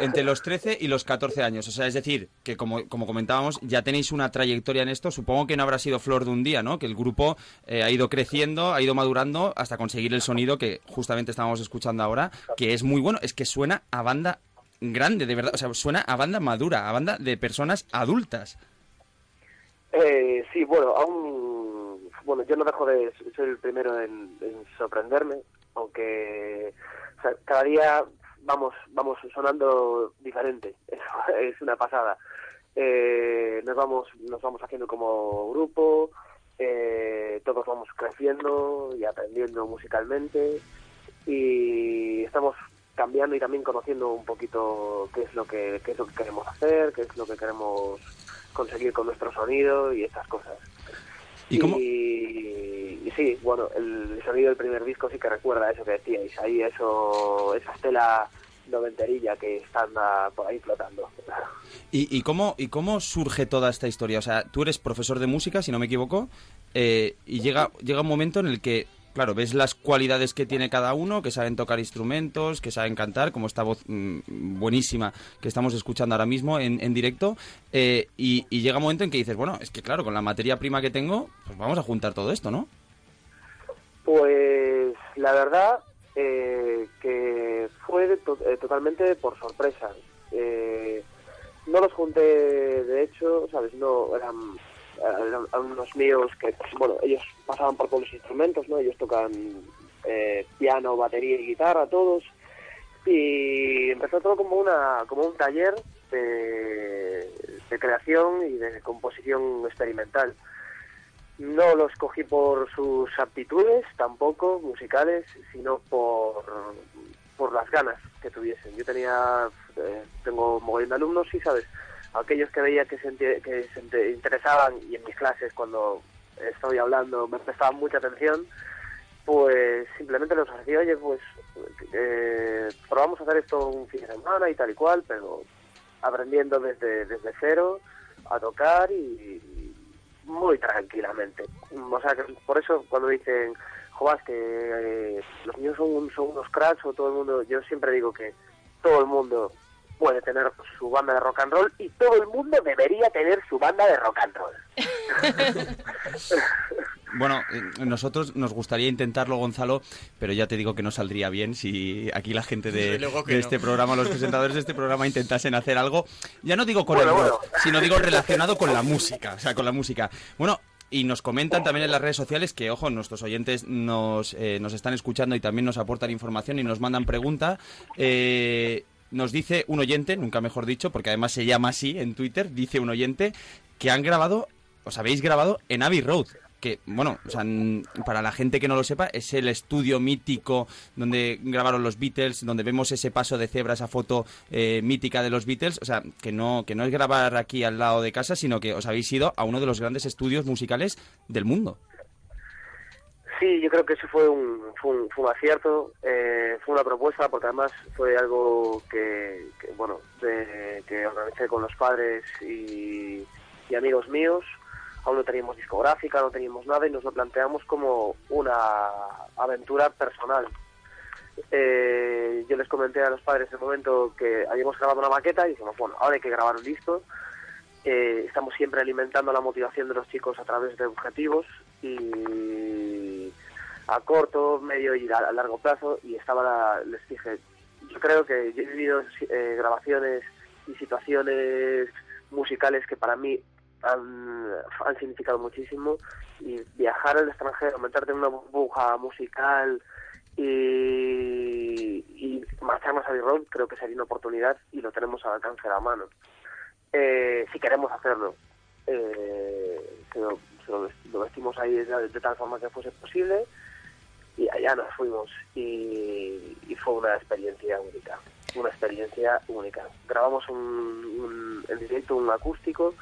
Speaker 2: Entre los 13 y los 14 años. O sea, es decir, que como, como comentábamos, ya tenéis una trayectoria en esto. Supongo que no habrá sido flor de un día, ¿no? Que el grupo eh, ha ido creciendo, ha ido madurando hasta conseguir el sonido que justamente estábamos escuchando ahora, que es muy bueno. Es que suena a banda grande, de verdad. O sea, suena a banda madura, a banda de personas adultas.
Speaker 8: Eh, sí, bueno, aún, bueno, yo no dejo de ser el primero en, en sorprenderme, aunque o sea, cada día vamos, vamos sonando diferente, es una pasada. Eh, nos vamos, nos vamos haciendo como grupo, eh, todos vamos creciendo y aprendiendo musicalmente y estamos cambiando y también conociendo un poquito qué es lo que qué es lo que queremos hacer, qué es lo que queremos conseguir con nuestro sonido y estas cosas.
Speaker 2: ¿Y cómo?
Speaker 8: Y, y sí, bueno, el sonido del primer disco sí que recuerda eso que decíais, ahí eso, esa estela noventerilla que están por ahí flotando.
Speaker 2: ¿Y, y cómo, ¿Y cómo surge toda esta historia? O sea, tú eres profesor de música, si no me equivoco, eh, y llega, llega un momento en el que, claro, ves las cualidades que tiene cada uno, que saben tocar instrumentos, que saben cantar, como esta voz mm, buenísima que estamos escuchando ahora mismo en, en directo, eh, y, y llega un momento en que dices, bueno, es que claro, con la materia prima que tengo, pues vamos a juntar todo esto, ¿no?
Speaker 8: Pues la verdad eh, que fue eh, totalmente por sorpresa. Eh, no los junté, de hecho, ¿sabes? No, eran, unos míos que, bueno, ellos pasaban por todos los instrumentos, ¿no? Ellos tocan eh, piano, batería y guitarra, todos. Y empezó todo como, una, como un taller de creación y de composición experimental. No los cogí por sus aptitudes, tampoco musicales, sino por, por las ganas que tuviesen. Yo tenía, eh, tengo mogollón de alumnos y, ¿sabes? Aquellos que veía que se, que se inte- interesaban y en mis clases cuando estoy hablando me prestaban mucha atención, pues simplemente les decía, oye, pues eh, probamos a hacer esto un fin de semana y tal y cual, pero aprendiendo desde, desde cero a tocar y muy tranquilamente. O sea, por eso cuando dicen, joder, que eh, los niños son, son unos cracks o todo el mundo, yo siempre digo que todo el mundo puede tener su banda de rock and roll y todo el mundo debería tener su banda de rock and roll.
Speaker 2: Bueno, eh, nosotros nos gustaría intentarlo, Gonzalo, pero ya te digo que no saldría bien si aquí la gente de,
Speaker 4: no.
Speaker 2: este programa, los presentadores de este programa intentasen hacer algo, ya no digo con
Speaker 8: Bueno,
Speaker 2: el
Speaker 8: bueno.
Speaker 2: rock, sino digo relacionado con la música, o sea, con la música. Bueno, y nos comentan también en las redes sociales que, ojo, nuestros oyentes nos, eh, nos están escuchando y también nos aportan información y nos mandan pregunta. Eh, nos dice un oyente, nunca mejor dicho, porque además se llama así en Twitter, dice un oyente que han grabado, os habéis grabado en Abbey Road. Que, bueno, o sea, para la gente que no lo sepa, es el estudio mítico donde grabaron los Beatles, donde vemos ese paso de cebra, esa foto eh, mítica de los Beatles. O sea, que no, que no es grabar aquí al lado de casa, sino que os habéis ido a uno de los grandes estudios musicales del mundo.
Speaker 8: Sí, yo creo que eso fue un, fue un, fue un acierto, eh, fue una propuesta, porque además fue algo que, que, bueno, que organicé con los padres y amigos míos. Aún no teníamos discográfica, no teníamos nada y nos lo planteamos como una aventura personal. Eh, yo les comenté a los padres en el momento que habíamos grabado una maqueta y dijimos, bueno, ahora hay que grabar un disco. Eh, estamos siempre alimentando la motivación de los chicos a través de objetivos y a corto, medio y a, largo plazo y estaba la- les dije, yo creo que yo he vivido eh, grabaciones y situaciones musicales que para mí han, han significado muchísimo y viajar al extranjero, meterte en una burbuja musical y, y marcharnos a Road creo que sería una oportunidad y lo tenemos al alcance de la mano. Eh, si queremos hacerlo, eh, lo, lo vestimos ahí de, de tal forma que fuese posible y allá nos fuimos y, y fue una experiencia única, una experiencia única. Grabamos un, un- en directo un acústico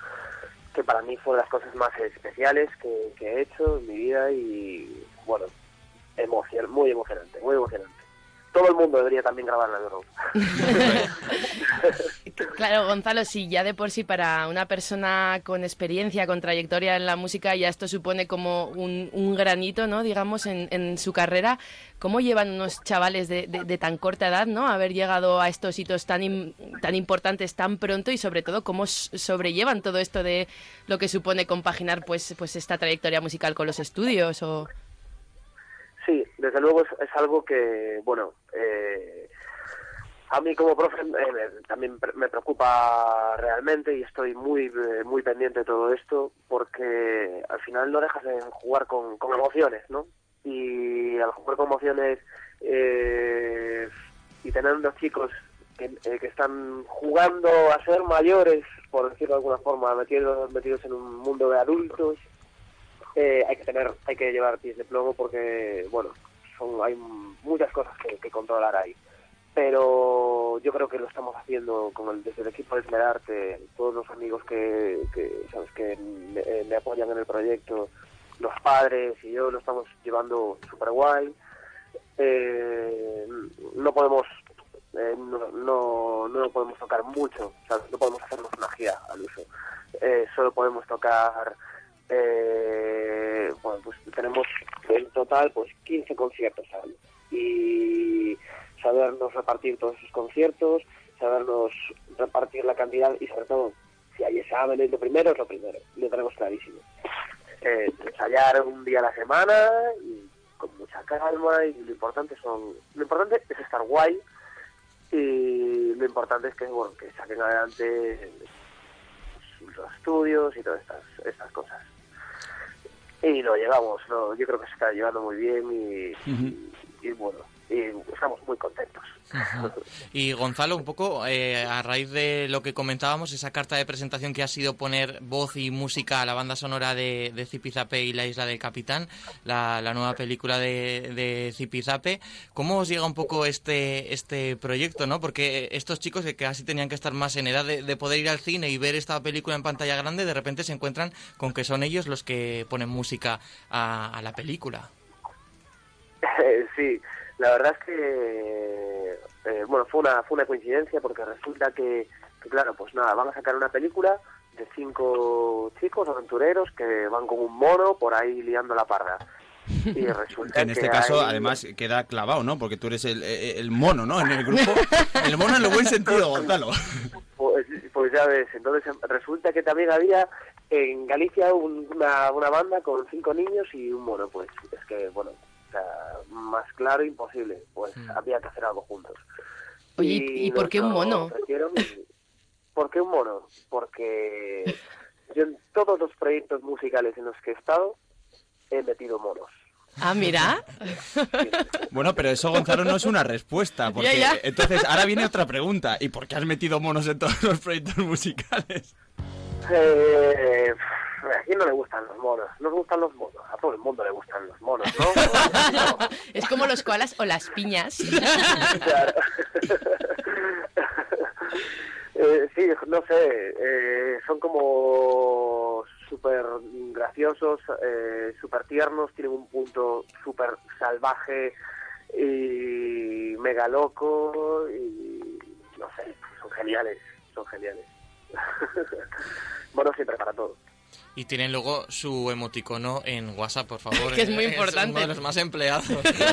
Speaker 8: que para mí fue de las cosas más especiales que, que he hecho en mi vida y bueno, emocion, muy emocionante, muy emocionante. Todo el mundo debería también grabar la Euro.
Speaker 3: Claro, Gonzalo, si ya de por sí para una persona con experiencia, con trayectoria en la música, ya esto supone como un, granito, ¿no? Digamos, en, en su carrera, ¿cómo llevan unos chavales de, de- de tan corta edad, ¿no? Haber llegado a estos hitos tan, tan importantes tan pronto y sobre todo cómo sobrellevan todo esto de lo que supone compaginar pues, pues esta trayectoria musical con los estudios o...
Speaker 8: Sí, desde luego es, es algo que, bueno, eh, a mí como profe eh, también me preocupa realmente y estoy muy eh, muy pendiente de todo esto porque al final no dejas de jugar con, con emociones, ¿no? Y al jugar con emociones eh, y tener unos chicos que, eh, que están jugando a ser mayores, por decirlo de alguna forma, metidos, metidos en un mundo de adultos, eh, hay que tener, hay que llevar pies de plomo porque, bueno, son, hay muchas cosas que, que controlar ahí. Pero yo creo que lo estamos haciendo con desde el equipo de Esmerarte, todos los amigos que, que, sabes que me, eh, apoyan en el proyecto, los padres y yo lo estamos llevando súper guay. Eh, no podemos eh, no, no, no podemos tocar mucho, no podemos hacernos una gira al uso. Eh, solo podemos tocar eh, bueno, pues tenemos en total pues 15 conciertos al año. y sabernos repartir todos esos conciertos, sabernos repartir la cantidad y sobre todo si hay exámenes, lo primero es lo primero, lo tenemos clarísimo. Eh, ensayar un día a la semana y con mucha calma y lo importante son lo importante es estar guay y lo importante es que bueno que saquen adelante los estudios y todas estas estas cosas y lo llevamos ¿no? yo creo que se está llevando muy bien y, y, y bueno y estamos muy contentos
Speaker 4: Y Gonzalo, un poco eh, a raíz de lo que comentábamos, esa carta de presentación que ha sido poner voz y música a la banda sonora de, de Zipizape y la Isla del Capitán, la, la nueva película de, de Zipizape, ¿cómo os llega un poco este, este proyecto? ¿no? Porque estos chicos que casi tenían que estar más en edad de, de poder ir al cine y ver esta película en pantalla grande, de repente se encuentran con que son ellos los que ponen música a, a la película.
Speaker 8: sí, la verdad es que eh, bueno fue una fue una coincidencia porque resulta que, que, claro pues nada van a sacar una película de cinco chicos aventureros que van con un mono por ahí liando la parda Y resulta
Speaker 2: Que en este caso,
Speaker 8: hay-
Speaker 2: además, queda clavado, ¿no? Porque tú eres el, el- mono, ¿no? En el grupo. El mono en el buen sentido, Gonzalo.
Speaker 8: Pues, pues ya ves, entonces resulta que también había en Galicia un- una, una banda con cinco niños y un mono, pues es que, bueno, o sea, más claro imposible, pues había que hacer algo juntos.
Speaker 3: Oye, ¿y- y por qué un mono?
Speaker 8: ¿Por qué un mono? Porque yo en todos los proyectos musicales en los que he estado he metido monos.
Speaker 3: Ah, mira.
Speaker 2: Bueno, pero eso, Gonzalo, no es una respuesta. Porque
Speaker 3: Ya, ya.
Speaker 2: entonces, ahora viene otra pregunta. ¿Y por qué has metido monos en todos los proyectos musicales?
Speaker 8: Eh, ¿A quién no le gustan los monos? Nos gustan los monos. A todo el mundo le gustan los monos, ¿no?
Speaker 3: Es como los koalas o las piñas.
Speaker 8: Claro. Eh, sí, no sé, eh, son como súper graciosos, eh, súper tiernos, tienen un punto súper salvaje y mega loco y no sé, son geniales, son geniales. Bueno, siempre para todo.
Speaker 4: Y tienen luego su emoticono en WhatsApp, por favor.
Speaker 3: Que es muy
Speaker 4: uno
Speaker 3: importante.
Speaker 4: de los más empleados.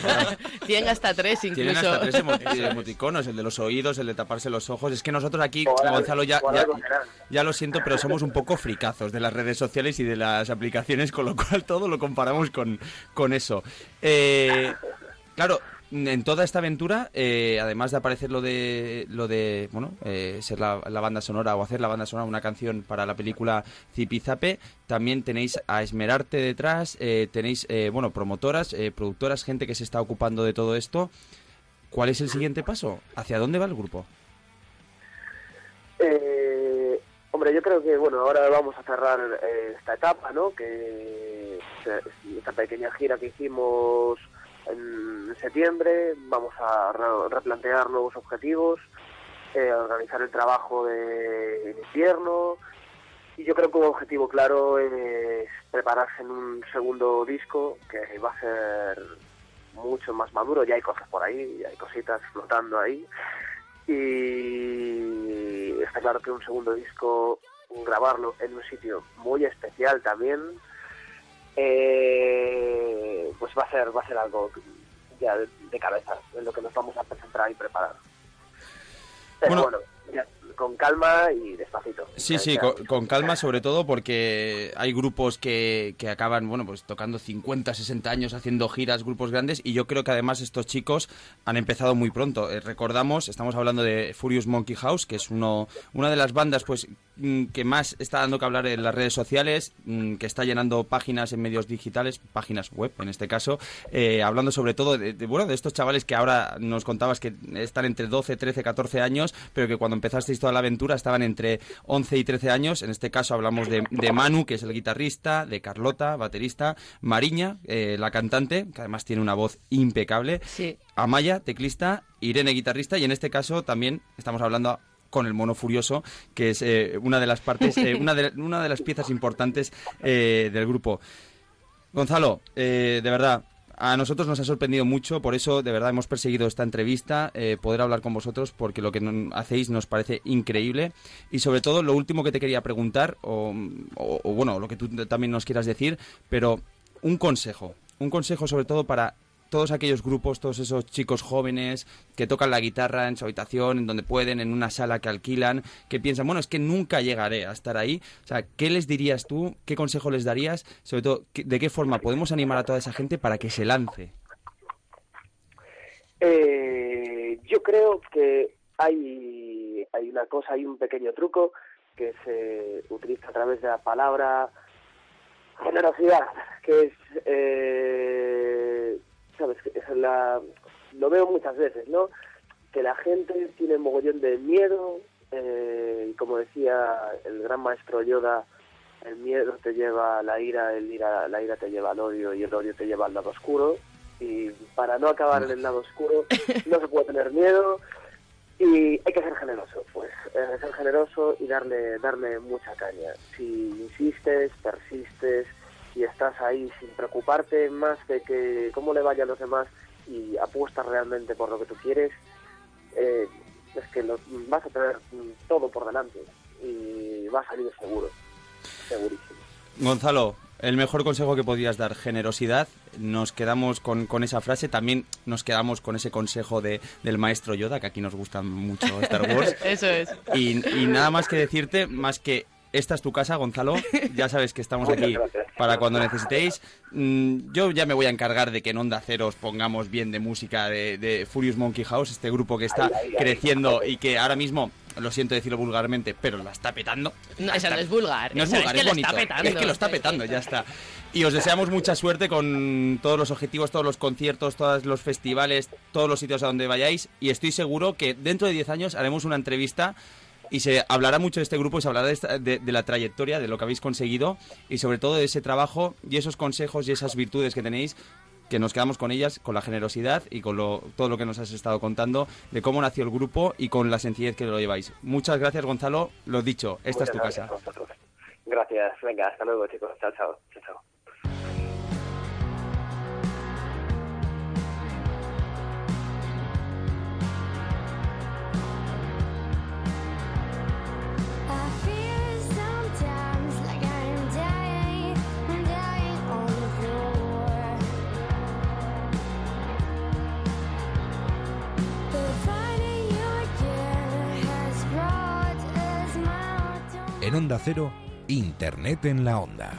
Speaker 3: Tienen hasta tres
Speaker 2: Tienen
Speaker 3: incluso.
Speaker 2: hasta tres emo- emoticonos, el de los oídos, el de taparse los ojos. Es que nosotros aquí, Gonzalo, ya, ya lo siento, pero somos un poco fricazos de las redes sociales y de las aplicaciones, con lo cual todo lo comparamos con, con eso. Eh, claro, en toda esta aventura, eh, además de aparecer lo de, lo de bueno, eh, ser la, la banda sonora o hacer la banda sonora, una canción para la película Zipizape, también tenéis a Esmerarte detrás, eh, tenéis, eh, bueno, promotoras, eh, productoras, gente que se está ocupando de todo esto. ¿Cuál es el siguiente paso? ¿Hacia dónde va el grupo?
Speaker 8: Hombre, yo creo que bueno, ahora vamos a cerrar esta etapa, ¿no? Que esta pequeña gira que hicimos en septiembre, vamos a re- replantear nuevos objetivos, eh, organizar el trabajo de invierno. Y yo creo que un objetivo claro es prepararse en un segundo disco que va a ser mucho más maduro, ya hay cosas por ahí, ya hay cositas flotando ahí. Y está claro que un segundo disco, grabarlo en un sitio muy especial también, eh, pues va a ser va a ser algo ya de, de cabeza, en lo que nos vamos a concentrar y preparar. Pero
Speaker 2: Bueno.
Speaker 8: bueno, ya, con calma y despacito.
Speaker 2: Sí, sí, con, con calma sobre todo porque hay grupos que, que acaban, bueno, pues tocando 50, 60 años haciendo giras, grupos grandes y yo creo que además estos chicos han empezado muy pronto. Eh, recordamos, estamos hablando de Furious Monkey House, que es uno, una de las bandas pues que más está dando que hablar en las redes sociales, mm, que está llenando páginas en medios digitales, páginas web en este caso, eh, hablando sobre todo de, de, bueno, de estos chavales que ahora nos contabas que están entre 12, 13, 14 años, pero que cuando empezasteis toda la aventura estaban entre 11 y 13 años. En este caso hablamos de, de Manu, que es el guitarrista, de Carlota, baterista, Mariña, eh, la cantante, que además tiene una voz impecable,
Speaker 3: Sí.
Speaker 2: Amaya, teclista, Irene, guitarrista, y en este caso también estamos hablando con el mono furioso, que es eh, una de las partes, eh, una, de, una de las piezas importantes eh, del grupo. Gonzalo, de verdad, a nosotros nos ha sorprendido mucho, por eso de verdad hemos perseguido esta entrevista, poder hablar con vosotros, porque lo que hacéis nos parece increíble. Y sobre todo, lo último que te quería preguntar, o, bueno, lo que tú también nos quieras decir, pero un consejo, un consejo sobre todo para todos aquellos grupos, todos esos chicos jóvenes que tocan la guitarra en su habitación, en donde pueden, en una sala que alquilan, que piensan, bueno, es que nunca llegaré a estar ahí. O sea, ¿qué les dirías tú? ¿Qué consejo les darías? Sobre todo, ¿qué- ¿de qué forma podemos animar a toda esa gente para que se lance?
Speaker 8: Eh, yo creo que hay, hay una cosa, hay un pequeño truco que se utiliza a través de la palabra generosidad, que es, eh, sabes, es la, lo veo muchas veces, ¿no? Que la gente tiene mogollón de miedo, eh, y como decía el gran maestro Yoda, el miedo te lleva a la ira, el ira, la ira te lleva al odio y el odio te lleva al lado oscuro. Y para no acabar en el lado oscuro no se puede tener miedo y hay que ser generoso, pues eh, ser generoso y darle darle mucha caña. Si insistes, persistes y estás ahí sin preocuparte más de que cómo le vaya a los demás y apuestas realmente por lo que tú quieres, eh, es que lo- vas a tener todo por delante y va a salir seguro, segurísimo.
Speaker 2: Gonzalo, el mejor consejo que podías dar, generosidad. Nos quedamos con, con esa frase. También nos quedamos con ese consejo de, del maestro Yoda, que aquí nos gusta mucho Star Wars.
Speaker 3: Eso es.
Speaker 2: Y, y nada más que decirte, más que esta es tu casa, Gonzalo. Ya sabes que estamos aquí para cuando necesitéis. Mm, Yo ya me voy a encargar de que en Onda Cero os pongamos bien de música de, de Furious Monkey House, este grupo que está
Speaker 8: Ay, ay, ay.
Speaker 2: creciendo y que ahora mismo, lo siento decirlo vulgarmente, pero la está petando.
Speaker 3: No, eso
Speaker 2: Está-
Speaker 3: no es vulgar.
Speaker 2: No es vulgar,
Speaker 3: que
Speaker 2: es
Speaker 3: lo
Speaker 2: bonito.
Speaker 3: está petando.
Speaker 2: Es que lo está petando, ya está. Y os deseamos mucha suerte con todos los objetivos, todos los conciertos, todos los festivales, todos los sitios a donde vayáis. Y estoy seguro que dentro de 10 años haremos una entrevista y se hablará mucho de este grupo y se hablará de, esta- de- de la trayectoria, de lo que habéis conseguido y sobre todo de ese trabajo y esos consejos y esas virtudes que tenéis que nos quedamos con ellas, con la generosidad y con lo- todo lo que nos has estado contando de cómo nació el grupo y con la sencillez que lo lleváis. Muchas gracias, Gonzalo. Lo dicho, esta es tu casa.
Speaker 8: gracias. Venga, hasta luego, chicos. Chao, chao. Chao,
Speaker 6: En Onda Cero, Internet en la Onda.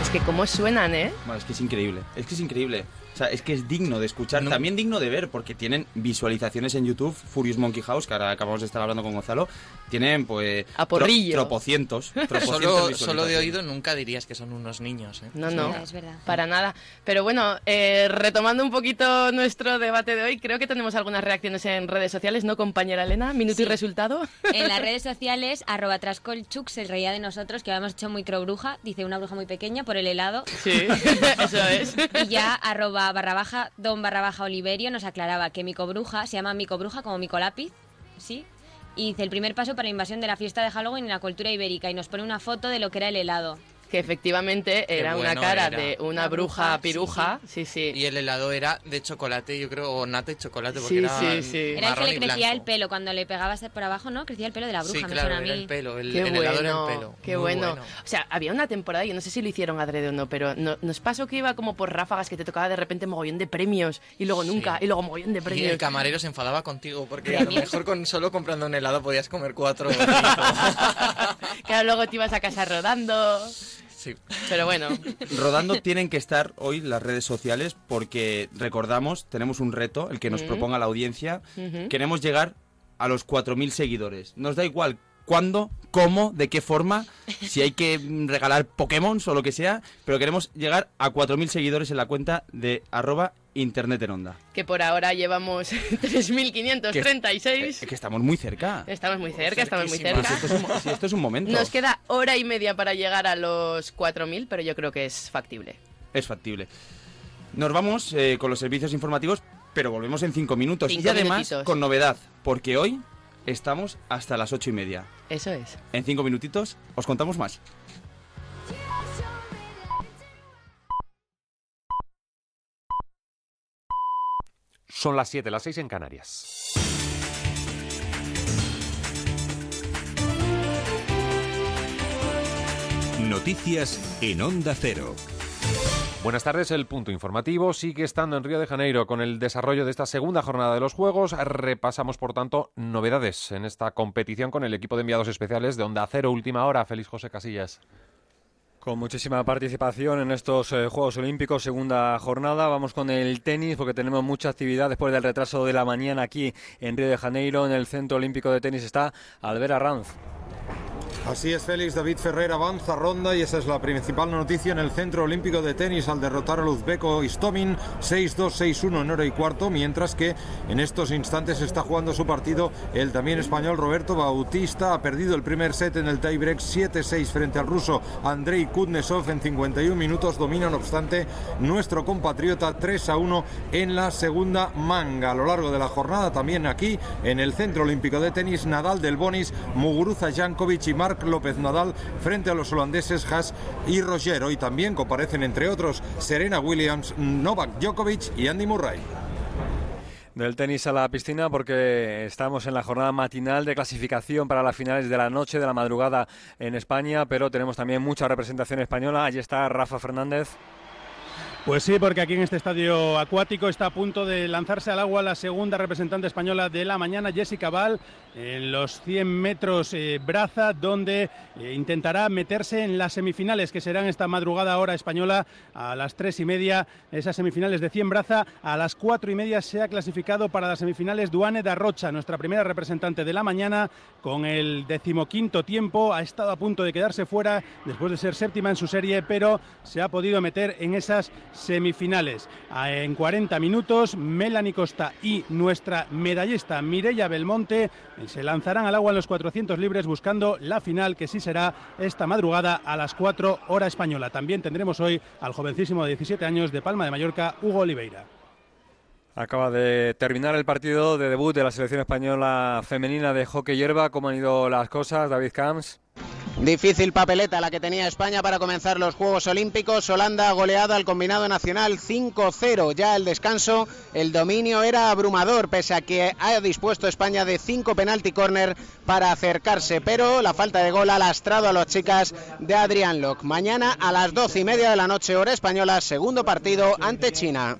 Speaker 3: Es que cómo suenan, ¿eh?
Speaker 2: Bueno, es que es increíble, es que es increíble. O sea, es que es digno de escuchar,
Speaker 4: No.
Speaker 2: también digno de ver, porque tienen visualizaciones en YouTube, Furious Monkey House, que ahora acabamos de estar hablando con Gonzalo, tienen pues...
Speaker 3: A porrillo.
Speaker 2: tro- tropocientos, tropocientos
Speaker 4: Solo, solo de oído nunca dirías que son unos niños. ¿eh?
Speaker 3: No, no,
Speaker 5: es verdad.
Speaker 3: para nada. Pero bueno, eh, retomando un poquito nuestro debate de hoy, creo que tenemos algunas reacciones en redes sociales, ¿no, compañera Elena? Minuto y resultado.
Speaker 5: En las redes sociales, arroba trascolchuc se reía de nosotros, que habíamos hecho micro bruja, dice una bruja muy pequeña, por el helado.
Speaker 3: Sí, eso es.
Speaker 5: Y ya arroba barra baja, don barra baja Oliverio nos aclaraba que micobruja se llama micobruja como micolápiz, ¿sí? Y dice el primer paso para la invasión de la fiesta de Halloween en la cultura ibérica y nos pone una foto de lo que era el helado.
Speaker 3: Que efectivamente
Speaker 4: Qué
Speaker 3: era una
Speaker 4: bueno
Speaker 3: cara
Speaker 4: era.
Speaker 3: de una bruja piruja. Sí, sí.
Speaker 4: Y el helado era de chocolate, yo creo, o nata y chocolate, porque
Speaker 3: Sí,
Speaker 4: era
Speaker 3: sí, sí.
Speaker 5: Era el que le
Speaker 4: y
Speaker 5: crecía el pelo, cuando le pegabas por abajo, ¿no? Crecía el pelo de la bruja,
Speaker 4: Sí,
Speaker 5: me
Speaker 4: claro,
Speaker 5: suena a
Speaker 4: era
Speaker 5: mí.
Speaker 4: el pelo, el,
Speaker 3: Qué
Speaker 4: el helado era
Speaker 3: bueno,
Speaker 4: el pelo.
Speaker 3: qué
Speaker 4: Muy
Speaker 3: bueno. O sea, había una temporada, yo no sé si lo hicieron adrede o no, pero no- nos pasó que iba como por ráfagas que te tocaba de repente mogollón de premios y luego nunca, y luego mogollón de
Speaker 4: Y
Speaker 3: premios.
Speaker 4: el camarero se enfadaba contigo porque a lo mejor con solo comprando un helado podías comer cuatro.
Speaker 3: Claro, luego te ibas a casa rodando.
Speaker 4: Sí.
Speaker 3: Pero bueno,
Speaker 2: Rodando tienen que estar hoy las redes sociales porque recordamos, tenemos un reto, el que nos
Speaker 3: Ujú.
Speaker 2: proponga la audiencia. Queremos llegar a los 4.000 seguidores. Nos da igual cuándo, cómo, de qué forma, si hay que mm, regalar Pokémon o lo que sea, pero queremos llegar a 4.000 seguidores en la cuenta de arroba internet en onda.
Speaker 3: que por ahora llevamos 3.536.
Speaker 2: Es que estamos muy cerca.
Speaker 3: Estamos muy cerca, estamos muy cerca.
Speaker 2: Si esto, es un, si esto es un momento.
Speaker 3: Nos queda hora y media para llegar a los 4.000, pero yo creo que es factible.
Speaker 2: Es factible. Nos vamos eh, con los servicios informativos, pero volvemos en cinco minutos.
Speaker 3: Cinco
Speaker 2: y además
Speaker 3: minutitos.
Speaker 2: con novedad, porque hoy estamos hasta las ocho y media.
Speaker 3: Eso es.
Speaker 2: En cinco minutitos os contamos más.
Speaker 9: Son las 7, las 6 en Canarias.
Speaker 6: Noticias en Onda Cero.
Speaker 9: Buenas tardes, el punto informativo sigue estando en Río de Janeiro con el desarrollo de esta segunda jornada de los Juegos. Repasamos, por tanto, novedades en esta competición con el equipo de enviados especiales de Onda Cero Última Hora. Feliz José Casillas.
Speaker 10: Con muchísima participación en estos eh, Juegos Olímpicos, segunda jornada. Vamos con el tenis porque tenemos mucha actividad después del retraso de la mañana aquí en Río de Janeiro. En el Centro Olímpico de Tenis está Albert Arranz.
Speaker 11: Así es, Félix. David Ferrer avanza ronda y esa es la principal noticia en el Centro Olímpico de Tenis al derrotar al uzbeco Istomin 6-2, 6-1 en hora y cuarto, mientras que en estos instantes está jugando su partido el también español Roberto Bautista. Ha perdido el primer set en el tiebreak 7-6 frente al ruso Andrei Kudnesov en 51 minutos. Domina, no obstante, nuestro compatriota 3-1 en la segunda manga. A lo largo de la jornada, también aquí en el Centro Olímpico de Tenis, Nadal del Bonis, Muguruza Jankovic y Marc López Nadal frente a los holandeses Haas y Roger. Hoy también comparecen, entre otros, Serena Williams, Novak Djokovic y Andy Murray.
Speaker 10: Del tenis a la piscina porque estamos en la jornada matinal de clasificación para las finales de la noche, de la madrugada en España, pero tenemos también mucha representación española. Allí está Rafa Fernández.
Speaker 12: Pues sí, porque aquí en este estadio acuático está a punto de lanzarse al agua la segunda representante española de la mañana, Jessica Val, en los 100 metros eh, braza, donde eh, intentará meterse en las semifinales que serán esta madrugada hora española a las tres y media. Esas semifinales de 100 braza a las cuatro y media se ha clasificado para las semifinales Duane da Rocha, nuestra primera representante de la mañana, con el decimoquinto tiempo. Ha estado a punto de quedarse fuera después de ser séptima en su serie, pero se ha podido meter en esas semifinales. En 40 minutos, Melanie Costa y nuestra medallista Mireia Belmonte eh, se lanzarán al agua en los 400 libres buscando la final que sí será esta madrugada a las 4 hora española. También tendremos hoy al jovencísimo de 17 años de Palma de Mallorca, Hugo Oliveira.
Speaker 10: Acaba de terminar el partido de debut de la selección española femenina de hockey hierba. ¿Cómo han ido las cosas, David Camps?
Speaker 13: Difícil papeleta la que tenía España para comenzar los Juegos Olímpicos. Holanda goleada al combinado nacional 5-0. Ya el descanso, el dominio era abrumador, pese a que ha dispuesto España de 5 penalti corner para acercarse. Pero la falta de gol ha lastrado a las chicas de Adrián Locke. Mañana a las 12 y media de la noche, hora española, segundo partido ante China.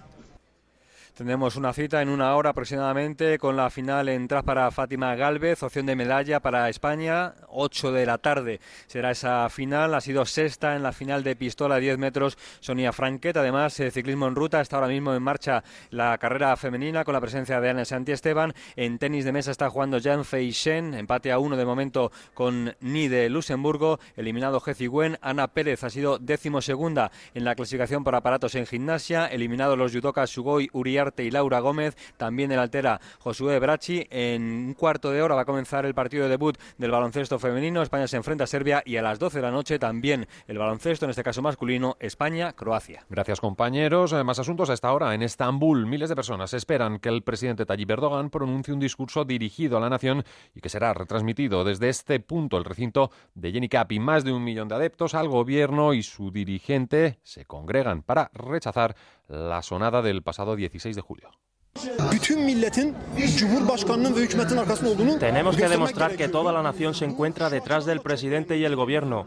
Speaker 10: Tenemos una cita en una hora aproximadamente con la final en tras para Fátima Galvez, opción de medalla para España. 8 de la tarde será esa final. Ha sido sexta en la final de pistola de 10 metros Sonia Franquet. Además, eh, ciclismo en ruta. Está ahora mismo en marcha la carrera femenina con la presencia de Ana Santi Esteban. En tenis de mesa está jugando Jan Fei Shen. Empate a uno de momento con Ni de Luxemburgo. Eliminado Gezi Wen. Ana Pérez ha sido décimo segunda en la clasificación por aparatos en gimnasia. Eliminado los judokas Sugoi Uriarte y Laura Gómez. También el altera Josué Brachi. En un cuarto de hora va a comenzar el partido de debut del baloncesto femenino. España se enfrenta a Serbia y a las 12 de la noche también el baloncesto, en este caso masculino, España-Croacia.
Speaker 9: Gracias, compañeros. Eh, Más asuntos a esta hora. En Estambul, miles de personas esperan que el presidente Tayyip Erdogan pronuncie un discurso dirigido a la nación y que será retransmitido desde este punto, el recinto de Yeni Capi. Más de un millón de adeptos al gobierno y su dirigente se congregan para rechazar la sonada del pasado 16 de julio.
Speaker 14: Tenemos que demostrar que toda la nación se encuentra detrás del presidente y el gobierno.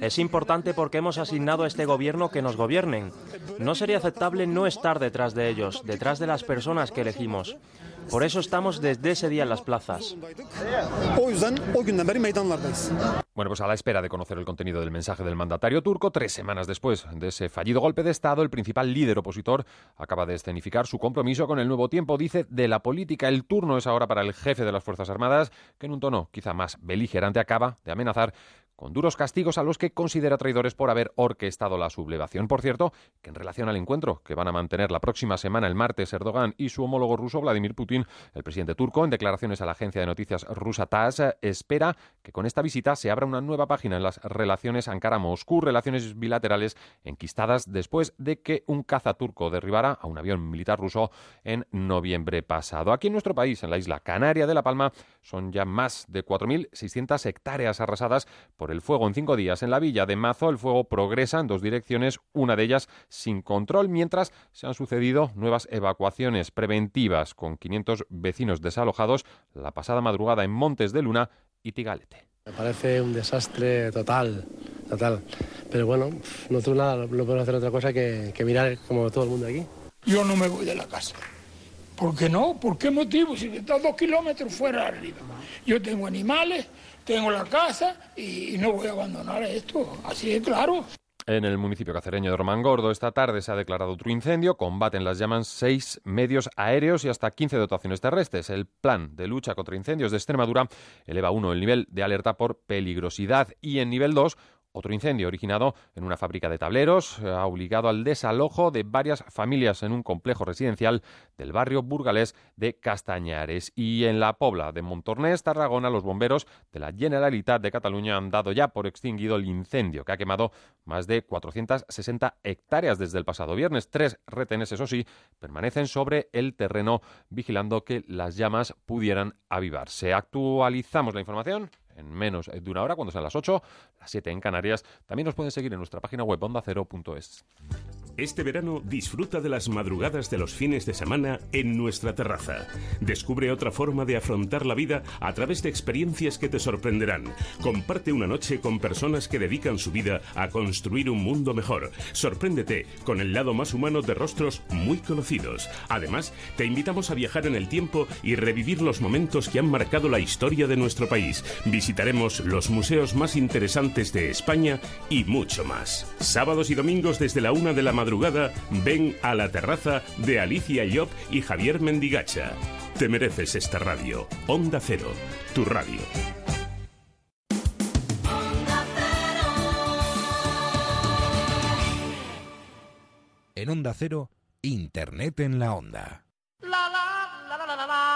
Speaker 14: Es importante porque hemos asignado a este gobierno que nos gobiernen. No sería aceptable no estar detrás de ellos, detrás de las personas que elegimos. Por eso estamos desde ese día en las plazas.
Speaker 9: Bueno, pues a la espera de conocer el contenido del mensaje del mandatario turco, tres semanas después de ese fallido golpe de Estado, el principal líder opositor acaba de escenificar su compromiso con el nuevo tiempo. Dice, de la política el turno es ahora para el jefe de las Fuerzas Armadas, que en un tono quizá más beligerante acaba de amenazar con duros castigos a los que considera traidores por haber orquestado la sublevación. Por cierto, que en relación al encuentro que van a mantener la próxima semana, el martes, Erdogan y su homólogo ruso, Vladimir Putin, el presidente turco, en declaraciones a la agencia de noticias rusa TASS, espera que con esta visita se abra una nueva página en las relaciones Ankara-Moscú, relaciones bilaterales enquistadas después de que un caza turco derribara a un avión militar ruso en noviembre pasado. Aquí en nuestro país, en la isla Canaria de La Palma, son ya más de 4.600 hectáreas arrasadas por el fuego en cinco días. En la villa de Mazo el fuego progresa en dos direcciones, una de ellas sin control, mientras se han sucedido nuevas evacuaciones preventivas con 500 vecinos desalojados la pasada madrugada en Montes de Luna y Tigalete.
Speaker 15: Me parece un desastre total, total. Pero bueno, nosotros nada, no podemos hacer otra cosa que, que mirar como todo el mundo aquí.
Speaker 16: Yo no me voy de la casa. ¿Por qué no? ¿Por qué motivo? Si está dos kilómetros fuera arriba. Yo tengo animales, tengo la casa y, no voy a abandonar esto. Así es claro.
Speaker 9: En el municipio cacereño de Romangordo esta tarde se ha declarado otro incendio. Combaten las llamas seis medios aéreos y hasta 15 dotaciones terrestres. El plan de lucha contra incendios de Extremadura eleva uno el nivel de alerta por peligrosidad y en nivel 2 otro incendio originado en una fábrica de tableros eh, ha obligado al desalojo de varias familias en un complejo residencial del barrio burgalés de Castañares. Y en la Pobla de Montornès, Tarragona, los bomberos de la Generalitat de Cataluña han dado ya por extinguido el incendio que ha quemado más de 460 hectáreas desde el pasado viernes. Tres retenes, eso sí, permanecen sobre el terreno vigilando que las llamas pudieran avivarse. Actualizamos la información en menos de una hora, cuando sean las 8, las 7 en Canarias. También nos pueden seguir en nuestra página web ondacero.es.
Speaker 17: Este verano disfruta de las madrugadas de los fines de semana en nuestra terraza. Descubre otra forma de afrontar la vida a través de experiencias que te sorprenderán. Comparte una noche con personas que dedican su vida a construir un mundo mejor. Sorpréndete con el lado más humano de rostros muy conocidos. Además, te invitamos a viajar en el tiempo y revivir los momentos que han marcado la historia de nuestro país. Visitaremos los museos más interesantes de España y mucho más. Sábados y domingos desde la una de la madrugada, ven a la terraza de Alicia Llop y Javier Mendigacha. Te mereces esta radio. Onda Cero, tu radio.
Speaker 6: En Onda Cero, Internet en la Onda.
Speaker 18: La la la.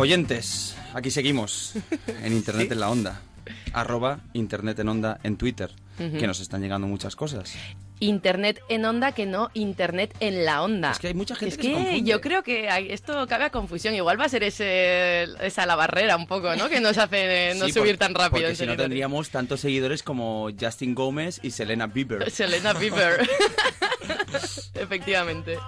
Speaker 2: Oyentes, aquí seguimos en Internet en la Onda. Arroba Internet en Onda en Twitter, que nos están llegando muchas cosas.
Speaker 3: Internet en onda que no Internet en la onda. Es que
Speaker 2: hay mucha gente
Speaker 3: es
Speaker 2: que se
Speaker 3: yo creo que hay- esto cabe a confusión. Igual va a ser ese, esa la barrera un poco, ¿no? Que nos hace eh, no
Speaker 2: Sí,
Speaker 3: subir
Speaker 2: por-
Speaker 3: tan rápido.
Speaker 2: Porque si no tendríamos tantos seguidores como Justin Gómez y Selena Bieber.
Speaker 3: Selena Bieber. Efectivamente.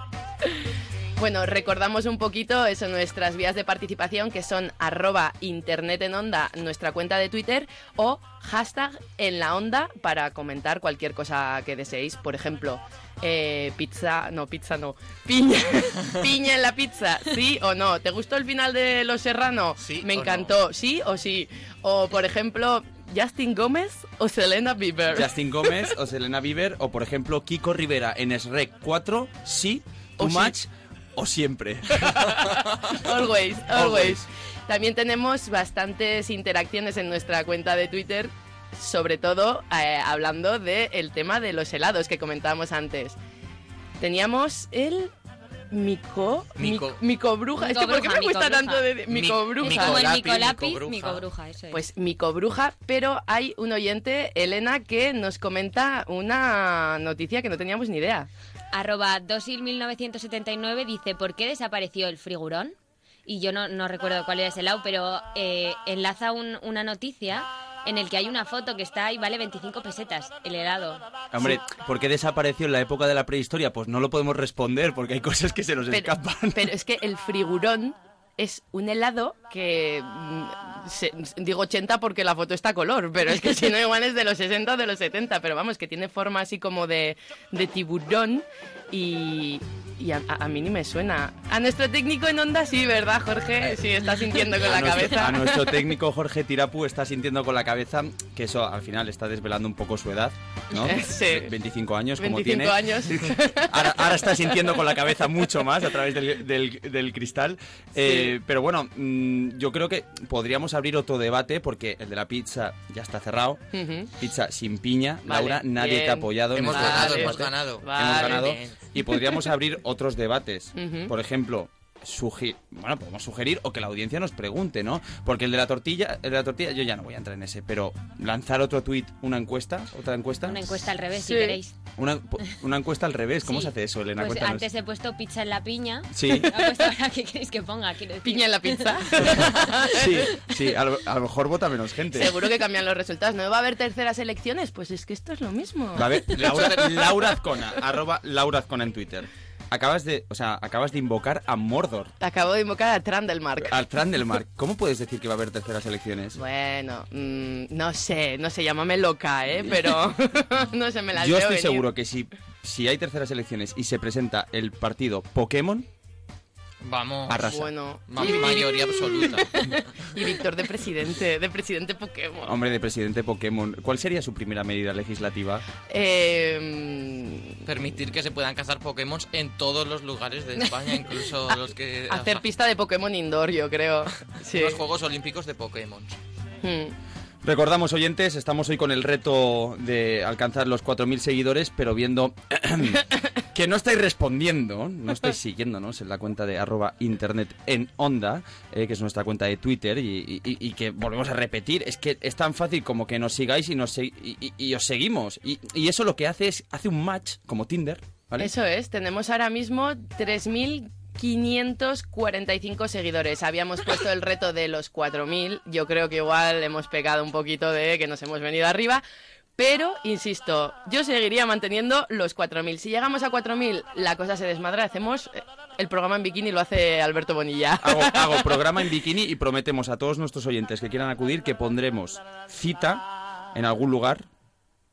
Speaker 3: Bueno, recordamos un poquito eso, nuestras vías de participación que son arroba internet en onda, nuestra cuenta de Twitter, o hashtag en la onda para comentar cualquier cosa que deseéis. Por ejemplo, eh, pizza, no, pizza no, piña, piña en la pizza, sí o no. ¿Te gustó el final de Los Serrano? Me
Speaker 2: o
Speaker 3: encantó, sí o sí. O, por ejemplo, Justin Gómez o Selena Bieber.
Speaker 2: Justin Gómez o Selena Bieber o por ejemplo Kiko Rivera en SREC 4, sí, too
Speaker 3: O sí.
Speaker 2: O siempre.
Speaker 3: always, always,
Speaker 2: Always.
Speaker 3: También tenemos bastantes interacciones en nuestra cuenta de Twitter, sobre todo eh, hablando del tema de los helados que comentábamos antes. Teníamos el mico,
Speaker 4: Mico.
Speaker 3: mic- micobruja. Es que ¿por qué me cuesta tanto de
Speaker 5: micobruja? Es como el
Speaker 4: Micolapi,
Speaker 5: micolapi,
Speaker 4: micobruja.
Speaker 5: micobruja, eso es.
Speaker 3: Pues micobruja, pero hay un oyente, Elena, que nos comenta una noticia que no teníamos ni idea.
Speaker 5: Arroba dosil1979 dice, ¿por qué desapareció el frigurón? Y yo no, no recuerdo cuál era ese lado, pero eh, enlaza un- una noticia en el que hay una foto que está ahí, vale 25 pesetas, el helado.
Speaker 2: Hombre, ¿por qué desapareció en la época de la prehistoria? Pues no lo podemos responder porque hay cosas que se nos
Speaker 3: Pero,
Speaker 2: escapan.
Speaker 3: pero es que el frigurón es un helado que mm, se- digo 80 porque la foto está a color, pero es que si no igual es de los 60 o de los 70, pero vamos, que tiene forma así como de, de tiburón y, y a, a- mí ni me suena. A nuestro técnico en onda sí, ¿verdad, Jorge? Sí, está sintiendo con
Speaker 2: a
Speaker 3: la
Speaker 2: nuestro,
Speaker 3: cabeza.
Speaker 2: a nuestro técnico Jorge Tirapu está sintiendo con la cabeza que eso al final está desvelando un poco su edad, ¿no?
Speaker 3: Sí.
Speaker 2: 25 años como
Speaker 3: 25
Speaker 2: tiene.
Speaker 3: años.
Speaker 2: Ahora, ahora está sintiendo con la cabeza mucho más a través del, del- del cristal. Eh, pero bueno, mm, yo creo que podríamos abrir otro debate porque el de la pizza ya está cerrado. Pizza sin piña.
Speaker 3: Vale,
Speaker 2: Laura, nadie
Speaker 3: bien.
Speaker 2: te ha apoyado. en
Speaker 4: Hemos
Speaker 2: este
Speaker 4: ganado, hemos ganado.
Speaker 2: Hemos
Speaker 3: Vale,
Speaker 2: ganado.
Speaker 4: bien.
Speaker 2: Y podríamos abrir otros debates. Por ejemplo, sugi- bueno, podemos sugerir o que la audiencia nos pregunte, ¿no? Porque el de la tortilla, el de la tortilla, yo ya no voy a entrar en ese, pero lanzar otro tuit, una encuesta, otra encuesta.
Speaker 5: Una encuesta al revés, si queréis.
Speaker 2: Una, una encuesta al revés, ¿cómo
Speaker 5: Sí.
Speaker 2: se hace eso, Elena?
Speaker 5: Pues
Speaker 2: Cuéntanos.
Speaker 5: antes he puesto pizza en la piña.
Speaker 2: Sí.
Speaker 5: Ahora, ¿qué queréis que ponga?
Speaker 3: Piña en la pizza.
Speaker 2: Sí, sí, a lo, a lo mejor vota menos gente.
Speaker 3: Seguro que cambian los resultados. ¿No va a haber terceras elecciones? Pues es que esto es lo mismo.
Speaker 2: A ver, Laura, Laura Azcona, arroba Laura Azcona en Twitter. Acabas de, o sea, acabas de invocar a Mordor,
Speaker 3: Acabo de invocar a Trandelmark.
Speaker 2: al Trandelmark. ¿Cómo puedes decir que va a haber terceras elecciones?
Speaker 3: Bueno, mm, no sé, no sé, llámame loca, ¿eh? Pero no sé, me las
Speaker 2: Yo
Speaker 3: veo
Speaker 2: estoy
Speaker 3: venir.
Speaker 2: seguro que si, si hay terceras elecciones y se presenta el partido Pokémon,
Speaker 4: Vamos.
Speaker 2: Arrasa.
Speaker 3: Bueno,
Speaker 4: Ma- mayoría absoluta.
Speaker 3: y Víctor de presidente, de presidente Pokémon.
Speaker 2: hombre de presidente Pokémon, ¿cuál sería su primera medida legislativa?
Speaker 3: Eh,
Speaker 4: Permitir que se puedan cazar Pokémon en todos los lugares de España, incluso los que.
Speaker 3: hacer pista de Pokémon indoor, yo creo. Sí.
Speaker 4: Los Juegos Olímpicos de Pokémon.
Speaker 3: Hmm.
Speaker 2: Recordamos, oyentes, estamos hoy con el reto de alcanzar los 4.000 seguidores, pero viendo que no estáis respondiendo, no estáis siguiéndonos en la cuenta de arroba internet en onda, eh, que es nuestra cuenta de Twitter, y, y- y que volvemos a repetir, es que es tan fácil como que nos sigáis y, nos y, y- os seguimos. Y, y eso lo que hace es, hace un match, como Tinder, ¿vale?
Speaker 3: Eso es, tenemos ahora mismo 3.545 seguidores. Habíamos puesto el reto de los 4.000. Yo creo que igual hemos pecado un poquito de que nos hemos venido arriba. Pero, insisto, yo seguiría manteniendo los 4.000. Si llegamos a 4.000, la cosa se desmadra. Hacemos eh, el programa en bikini, lo hace Alberto Bonilla.
Speaker 2: Hago, hago programa en bikini y prometemos a todos nuestros oyentes que quieran acudir que pondremos cita en algún lugar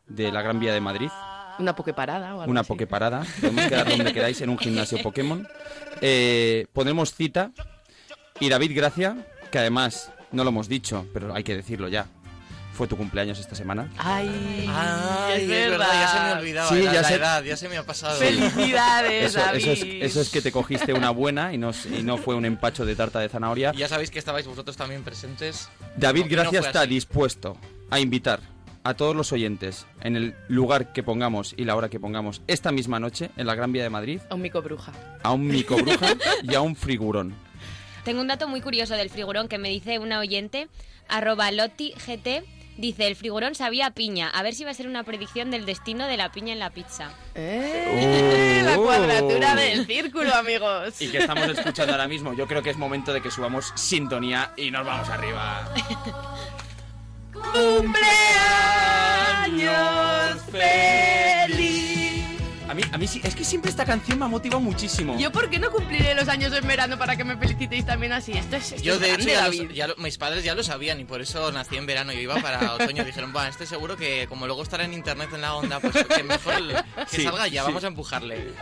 Speaker 2: de la Gran Vía de Madrid.
Speaker 3: Una pokeparada o algo
Speaker 2: Una
Speaker 3: así.
Speaker 2: pokeparada. Podemos quedar donde queráis en un gimnasio Pokémon. Eh, pondremos cita y David Gracia, que además no lo hemos dicho, pero hay que decirlo ya. Fue tu cumpleaños esta semana.
Speaker 3: Ay,
Speaker 4: Ay,
Speaker 3: es
Speaker 4: es verdad, ya se me olvidaba.
Speaker 2: Sí,
Speaker 4: la,
Speaker 2: ya
Speaker 4: la
Speaker 2: se-
Speaker 4: edad, ya se me ha pasado.
Speaker 3: Felicidades,
Speaker 2: Eso, eso es,
Speaker 3: David.
Speaker 2: eso es que te cogiste una buena y no, y no fue un empacho de tarta de zanahoria.
Speaker 4: Ya sabéis que estabais vosotros también presentes.
Speaker 2: David
Speaker 4: No, y no
Speaker 2: Gracia
Speaker 4: fue
Speaker 2: está
Speaker 4: así.
Speaker 2: dispuesto a invitar a todos los oyentes en el lugar que pongamos y la hora que pongamos esta misma noche en la Gran Vía de Madrid
Speaker 3: A un mico bruja.
Speaker 2: a un micobruja y a un frigurón.
Speaker 5: Tengo un dato muy curioso del frigurón que me dice una oyente, arroba LottiGT, dice, el frigurón sabía a piña, a ver si va a ser una predicción del destino de la piña en la pizza.
Speaker 3: Eh, La cuadratura del círculo, amigos.
Speaker 2: Y que estamos escuchando ahora mismo. Yo creo que es momento de que subamos sintonía y nos vamos arriba.
Speaker 3: ¡Cumpleaños feliz!
Speaker 2: A mí, a mí sí, es que siempre esta canción me ha motivado muchísimo.
Speaker 3: ¿Yo por qué no cumpliré los años en verano para que me felicitéis también así? Esto es, esto
Speaker 4: Yo
Speaker 3: es
Speaker 4: de hecho ya,
Speaker 3: David.
Speaker 4: lo- ya lo- mis padres ya lo sabían y por eso nací en verano. Yo iba para otoño. Dijeron, va, este seguro que como luego estará en internet en la onda, pues que mejor el- que
Speaker 2: Sí,
Speaker 4: salga ya,
Speaker 2: sí.
Speaker 4: vamos a empujarle.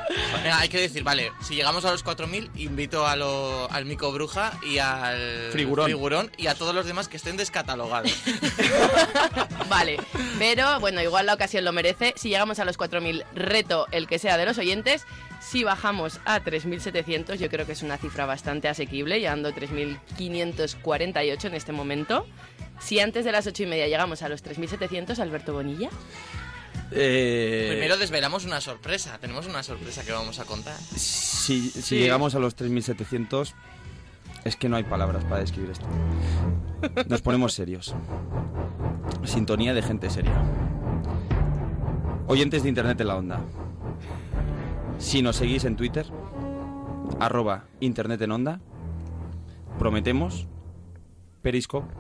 Speaker 4: Venga, hay que decir, vale, si llegamos a los 4.000, invito a lo- al Mico Bruja y al
Speaker 2: Frigurón.
Speaker 4: y a todos los demás que estén descatalogados.
Speaker 3: Vale, pero bueno, igual la ocasión lo merece. Si llegamos a los 4.000, reto el que sea de los oyentes. Si bajamos a 3.700, yo creo que es una cifra bastante asequible, llegando a 3.548 en este momento. Si antes de las 8 y media llegamos a los 3.700, Alberto Bonilla.
Speaker 2: Eh,
Speaker 4: Primero desvelamos una sorpresa. Tenemos una sorpresa que vamos a contar.
Speaker 2: si, si
Speaker 4: Sí.
Speaker 2: llegamos a los 3.700, es que no hay palabras para describir esto. Nos ponemos serios. Sintonía de gente seria. Oyentes de Internet en la onda. Si nos seguís en Twitter, arroba Internet en onda, prometemos Periscope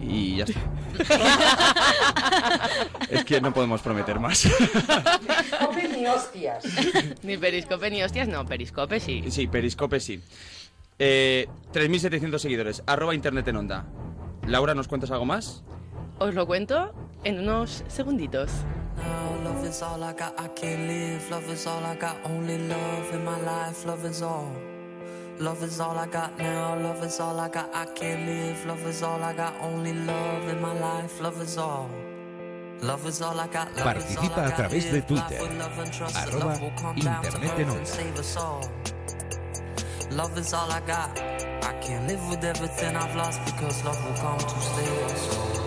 Speaker 2: y ya está. es que no podemos prometer más.
Speaker 3: Periscope ni hostias. ni periscope ni hostias, no, periscope sí.
Speaker 2: Sí, Periscope sí. Eh, 3.700 seguidores, arroba Internet en onda. Laura, ¿nos cuentas algo más?
Speaker 3: Os lo cuento en unos segunditos.
Speaker 7: Now love is all I got, I can't live. Love is all I got, only love in my life. Love is all. Love is all I got now. Love is all I got, I can't live. Love is all I got, only love in my life. Love is all. Love is all I got. Love is all
Speaker 6: Participa
Speaker 7: I
Speaker 6: a través de Twitter,
Speaker 7: with love and trust that
Speaker 6: arroba Internet en Onda.
Speaker 7: Love is all I got. I can't live with everything I've lost because love will come to save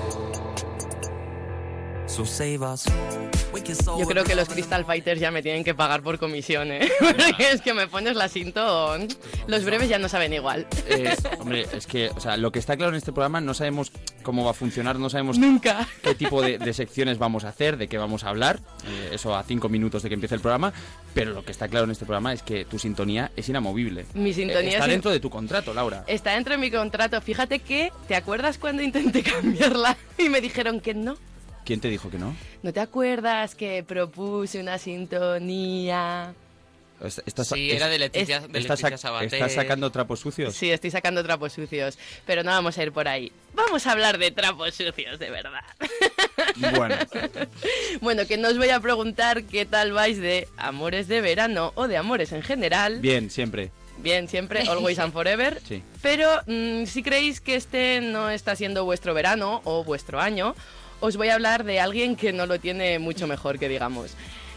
Speaker 3: Yo creo que los Crystal Fighters ya me tienen que pagar por comisión, ¿eh? Porque es que me pones la cinto... Los breves ya no saben igual.
Speaker 2: Eh, hombre, es que, o sea, lo que está claro en este programa, no sabemos cómo va a funcionar, no sabemos
Speaker 3: Nunca.
Speaker 2: qué tipo de, de secciones vamos a hacer, de qué vamos a hablar, eh, eso a cinco minutos de que empiece el programa, pero lo que está claro en este programa es que tu sintonía es inamovible.
Speaker 3: Mi sintonía
Speaker 2: Eh, está
Speaker 3: es-
Speaker 2: dentro de tu contrato, Laura.
Speaker 3: Está dentro de mi contrato. Fíjate que, ¿te acuerdas cuando intenté cambiarla y me dijeron que no?
Speaker 2: ¿Quién te dijo que no?
Speaker 3: ¿No te acuerdas que propuse una sintonía?
Speaker 2: Est- estás-
Speaker 4: Sí, era de Leticia- de
Speaker 2: estás
Speaker 4: Leticia
Speaker 2: sac-
Speaker 4: Sabater.
Speaker 2: ¿Estás sacando trapos sucios?
Speaker 3: Sí, estoy sacando trapos sucios, pero no vamos a ir por ahí. Vamos a hablar de trapos sucios, de verdad.
Speaker 2: Bueno,
Speaker 3: Bueno, que no os voy a preguntar qué tal vais de amores de verano o de amores en general.
Speaker 2: bien, siempre.
Speaker 3: Bien, siempre, always and forever.
Speaker 2: Sí.
Speaker 3: Pero mm, si creéis que este no está siendo vuestro verano o vuestro año, os voy a hablar de alguien que no lo tiene mucho mejor que digamos.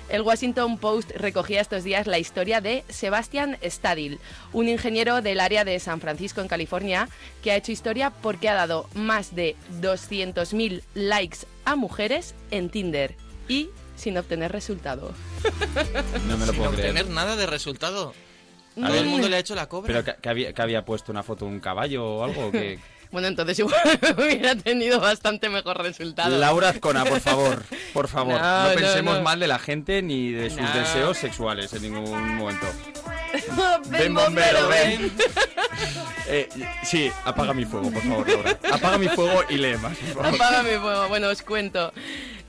Speaker 3: El Washington Post recogía estos días la historia de Sebastian Stadil, un ingeniero del área de San Francisco en California que ha hecho historia porque ha dado más de 200.000 likes a mujeres en Tinder y sin obtener resultado.
Speaker 2: No me lo
Speaker 4: Sin
Speaker 2: puedo creer.
Speaker 4: obtener nada de resultado.
Speaker 2: A
Speaker 4: Todo
Speaker 2: ver.
Speaker 4: el mundo le ha hecho la cobra.
Speaker 2: ¿Pero que, que había, que había puesto una foto de un caballo o algo? o qué?
Speaker 3: Bueno, entonces igual hubiera tenido bastante mejor resultado.
Speaker 2: Laura Azcona, por favor, por favor.
Speaker 3: No,
Speaker 2: pensemos
Speaker 3: no.
Speaker 2: mal de la gente ni de sus
Speaker 3: No.
Speaker 2: deseos sexuales en ningún momento.
Speaker 3: ven, bombero, ven.
Speaker 2: Eh, sí, apaga mi fuego, por favor, Laura. Apaga mi fuego y lee más. por favor.
Speaker 3: Apaga mi fuego. Bueno, os cuento.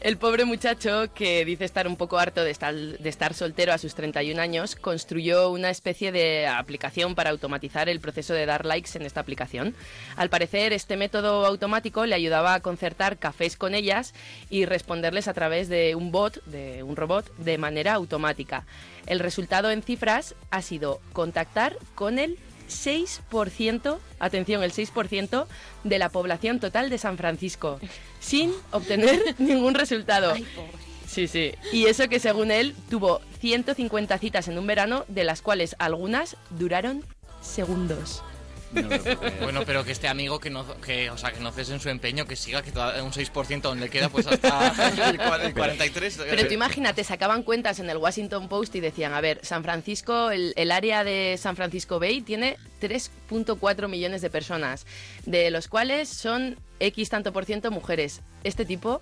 Speaker 3: El pobre muchacho, que dice estar un poco harto de estar, soltero a sus 31 años, construyó una especie de aplicación para automatizar el proceso de dar likes en esta aplicación. Al parecer, este método automático le ayudaba a concertar cafés con ellas y responderles a través de un bot, de un robot, de manera automática. El resultado en cifras ha sido contactar con el 6%, atención, el 6% de la población total de San Francisco, sin obtener ningún resultado. Sí, sí. Y eso que según él tuvo 150 citas en un verano, de las cuales algunas duraron segundos.
Speaker 4: Bueno, pero que este amigo que no, que, o sea, que no cese en su empeño, que siga, que toda- un 6% donde queda pues hasta el, cua- el 43.
Speaker 3: Pero tú imagínate, sacaban cuentas en el Washington Post y decían, a ver, San Francisco, el, el área de San Francisco Bay tiene 3.4 millones de personas, de los cuales son X tanto por ciento mujeres. Este tipo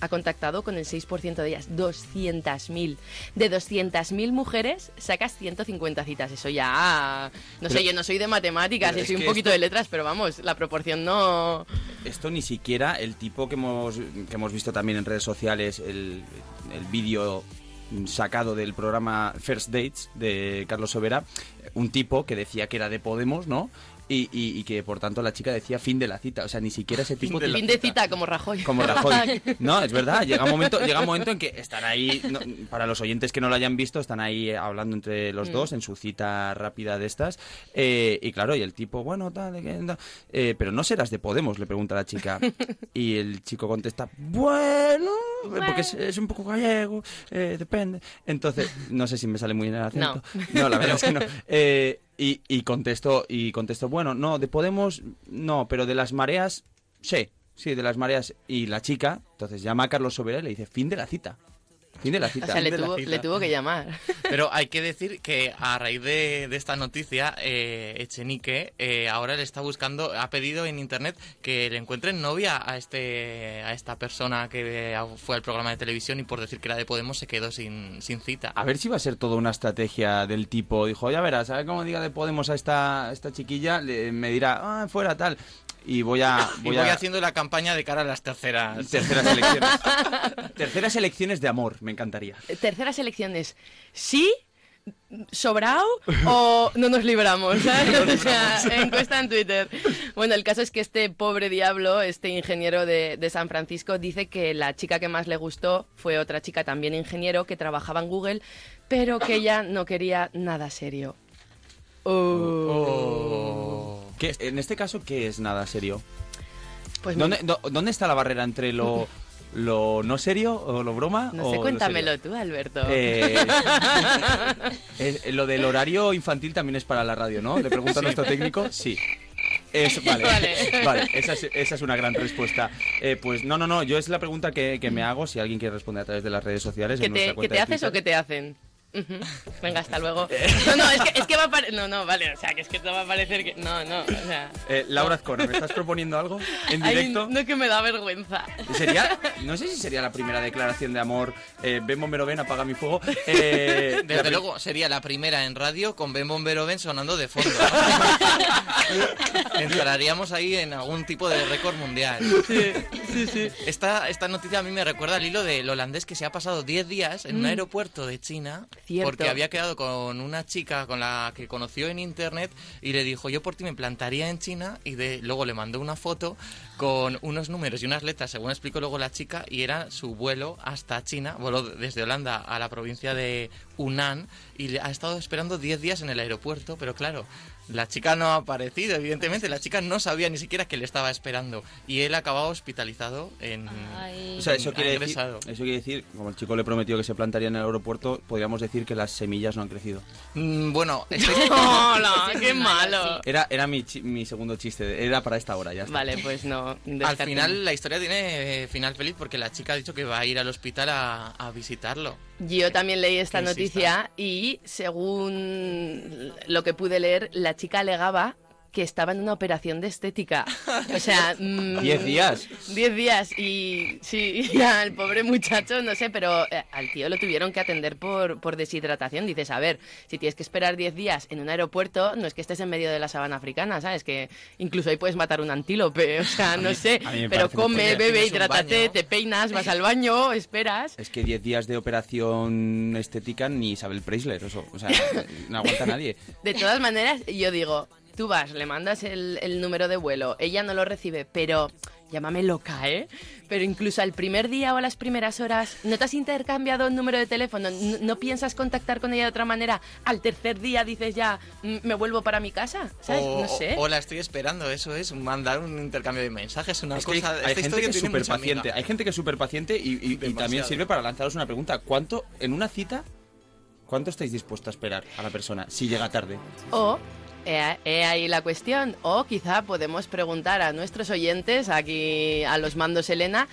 Speaker 3: ha contactado con el 6% de ellas, 200.000. De 200.000 mujeres sacas 150 citas, eso ya... No sé,
Speaker 2: Pero-
Speaker 3: yo no soy de matemáticas,
Speaker 2: pero
Speaker 3: y
Speaker 2: es
Speaker 3: soy un poquito
Speaker 2: esto-
Speaker 3: de letras, pero vamos, la proporción no...
Speaker 2: Esto ni siquiera el tipo que hemos, que hemos visto también en redes sociales, el, el vídeo sacado del programa First Dates de Carlos Sobera, un tipo que decía que era de Podemos, ¿no? Y, y- y que por tanto la chica decía fin de la cita, o sea, ni siquiera ese tipo
Speaker 3: Fin de cita, como Rajoy.
Speaker 2: como Rajoy. No, es verdad, llega un momento, llega un momento en que están ahí, no, para los oyentes que no lo hayan visto, están ahí hablando entre los
Speaker 3: Mm.
Speaker 2: dos en su cita rápida de estas. eh, y claro, y el tipo, bueno, tal, de eh, pero no serás de Podemos, le pregunta la chica. Y el chico contesta, bueno, porque es, es un poco gallego, eh, depende. Entonces, no sé si me sale muy bien el acento. No, la verdad es que no. Y, y contesto, y contesto, bueno, no, de Podemos, no, pero de las mareas, sí, sí, de las mareas. Y la chica, entonces llama a Carlos Sobera y le dice, fin de la cita. Fin de la
Speaker 3: O
Speaker 2: cita.
Speaker 3: sea, le tuvo,
Speaker 4: cita.
Speaker 3: le tuvo que llamar.
Speaker 4: Pero hay que decir que a raíz de, de esta noticia, eh, Echenique eh, ahora le está buscando, ha pedido en internet que le encuentren novia a este a esta persona que fue al programa de televisión y por decir que era de Podemos se quedó sin, sin cita.
Speaker 2: A ver si va a ser toda una estrategia del tipo, dijo, ya verás, a ver cómo diga de Podemos a esta, a esta chiquilla, le- me dirá, ah, fuera tal. Y voy a...
Speaker 4: y
Speaker 2: Voy, a...
Speaker 4: haciendo la campaña de cara a las terceras.
Speaker 2: Terceras elecciones. Terceras elecciones de amor, me encantaría.
Speaker 3: Terceras elecciones. ¿Sí? ¿Sobrao? ¿O no nos libramos? ¿sabes? O sea, encuesta en Twitter. Bueno, el caso es que este pobre diablo, este ingeniero de, de San Francisco, dice que la chica que más le gustó fue otra chica también ingeniero que trabajaba en Google, pero que ella no quería nada serio. Oh.
Speaker 2: ¿Qué- en este caso, ¿qué es nada serio?
Speaker 3: Pues
Speaker 2: ¿Dónde, do- ¿Dónde está la barrera entre lo, lo no serio o lo broma?
Speaker 3: No sé,
Speaker 2: lo
Speaker 3: cuéntamelo tú, Alberto.
Speaker 2: Eh, eh, lo del horario infantil también es para la radio, ¿no? Le pregunto a nuestro técnico. Sí. Es, vale, vale.
Speaker 3: Vale.
Speaker 2: esa, es, esa es una gran respuesta. Eh, pues no, no, no, yo es la pregunta que, que me hago, si alguien quiere responder a través de las redes sociales.
Speaker 3: ¿Que
Speaker 2: en
Speaker 3: te, que haces o que te hacen? Venga, hasta luego. No, no, es que, es que va a parecer... No, no, vale, o sea, que es que te va a parecer que... No, no, o sea...
Speaker 2: Eh, Laura Azcona, ¿me estás proponiendo algo en
Speaker 3: Ay,
Speaker 2: directo?
Speaker 3: no que me da vergüenza.
Speaker 2: Sería, no sé si sería la primera declaración de amor. Eh, ven, bombero, ven, apaga mi fuego. Eh,
Speaker 4: Desde
Speaker 2: pri-
Speaker 4: luego, sería la primera en radio con Ben Bombero Ben sonando de fondo. Entraríamos ahí en algún tipo de récord mundial.
Speaker 3: Sí, sí, sí.
Speaker 4: Esta, esta noticia a mí me recuerda al hilo del holandés que se ha pasado 10 días en un
Speaker 3: Mm.
Speaker 4: aeropuerto de China Porque había quedado con una chica con la que conoció en internet y le dijo yo por ti me plantaría en China y de, luego le mandó una foto con unos números y unas letras según explicó luego la chica y era su vuelo hasta China, voló desde Holanda a la provincia de Hunan y ha estado esperando 10 días en el aeropuerto, pero claro, la chica no ha aparecido, evidentemente, la chica no sabía ni siquiera que le estaba esperando y él acababa hospitalizado en...
Speaker 2: O sea, eso quiere, decir, eso quiere decir, como el chico le prometió que se plantaría en el aeropuerto, podríamos decir que las semillas no han crecido.
Speaker 4: Mm, bueno.
Speaker 3: Hola, qué malo.
Speaker 2: Era, era mi, mi segundo chiste, era para esta hora, ya está.
Speaker 3: Vale, pues no.
Speaker 4: Al final la historia tiene eh, final feliz porque la chica ha dicho que va a ir al hospital a, a visitarlo.
Speaker 3: Yo también leí esta noticia y según lo que pude leer, la chica alegaba que estaba en una operación de estética. O sea... mm,
Speaker 2: ¿Diez días?
Speaker 3: Diez días y sí, y al pobre muchacho, no sé, pero eh, al tío lo tuvieron que atender por, por deshidratación. Dices, a ver, si tienes que esperar diez días en un aeropuerto, no es que estés en medio de la sabana africana, ¿sabes? Que incluso ahí puedes matar un antílope, o sea, no sé.
Speaker 2: mí
Speaker 3: Pero come, bebe, hidrátate, te peinas, vas al baño, esperas.
Speaker 2: Es que 10 días de operación estética ni Isabel Preisler, eso, o sea, no aguanta nadie.
Speaker 3: De todas maneras, yo digo, tú vas, le mandas el, el número de vuelo, ella no lo recibe, pero llámame loca, ¿eh? Pero incluso al primer día o a las primeras horas, ¿no te has intercambiado el número de teléfono? ¿No, no piensas contactar con ella de otra manera? Al tercer día dices ya, "Mm, me vuelvo para mi casa, ¿sabes?
Speaker 4: O,
Speaker 3: no sé.
Speaker 4: o la estoy esperando, eso es mandar un intercambio de mensajes, una
Speaker 2: Es que hay,
Speaker 4: cosa...
Speaker 2: hay gente que es súper paciente. Hay gente que es súper paciente y, y- y también sirve para lanzaros una pregunta. ¿Cuánto, en una cita, cuánto estáis dispuestos a esperar a la persona si llega tarde?
Speaker 3: O, he, he ahí la cuestión, o quizá podemos preguntar a nuestros oyentes, aquí a los mandos Elena,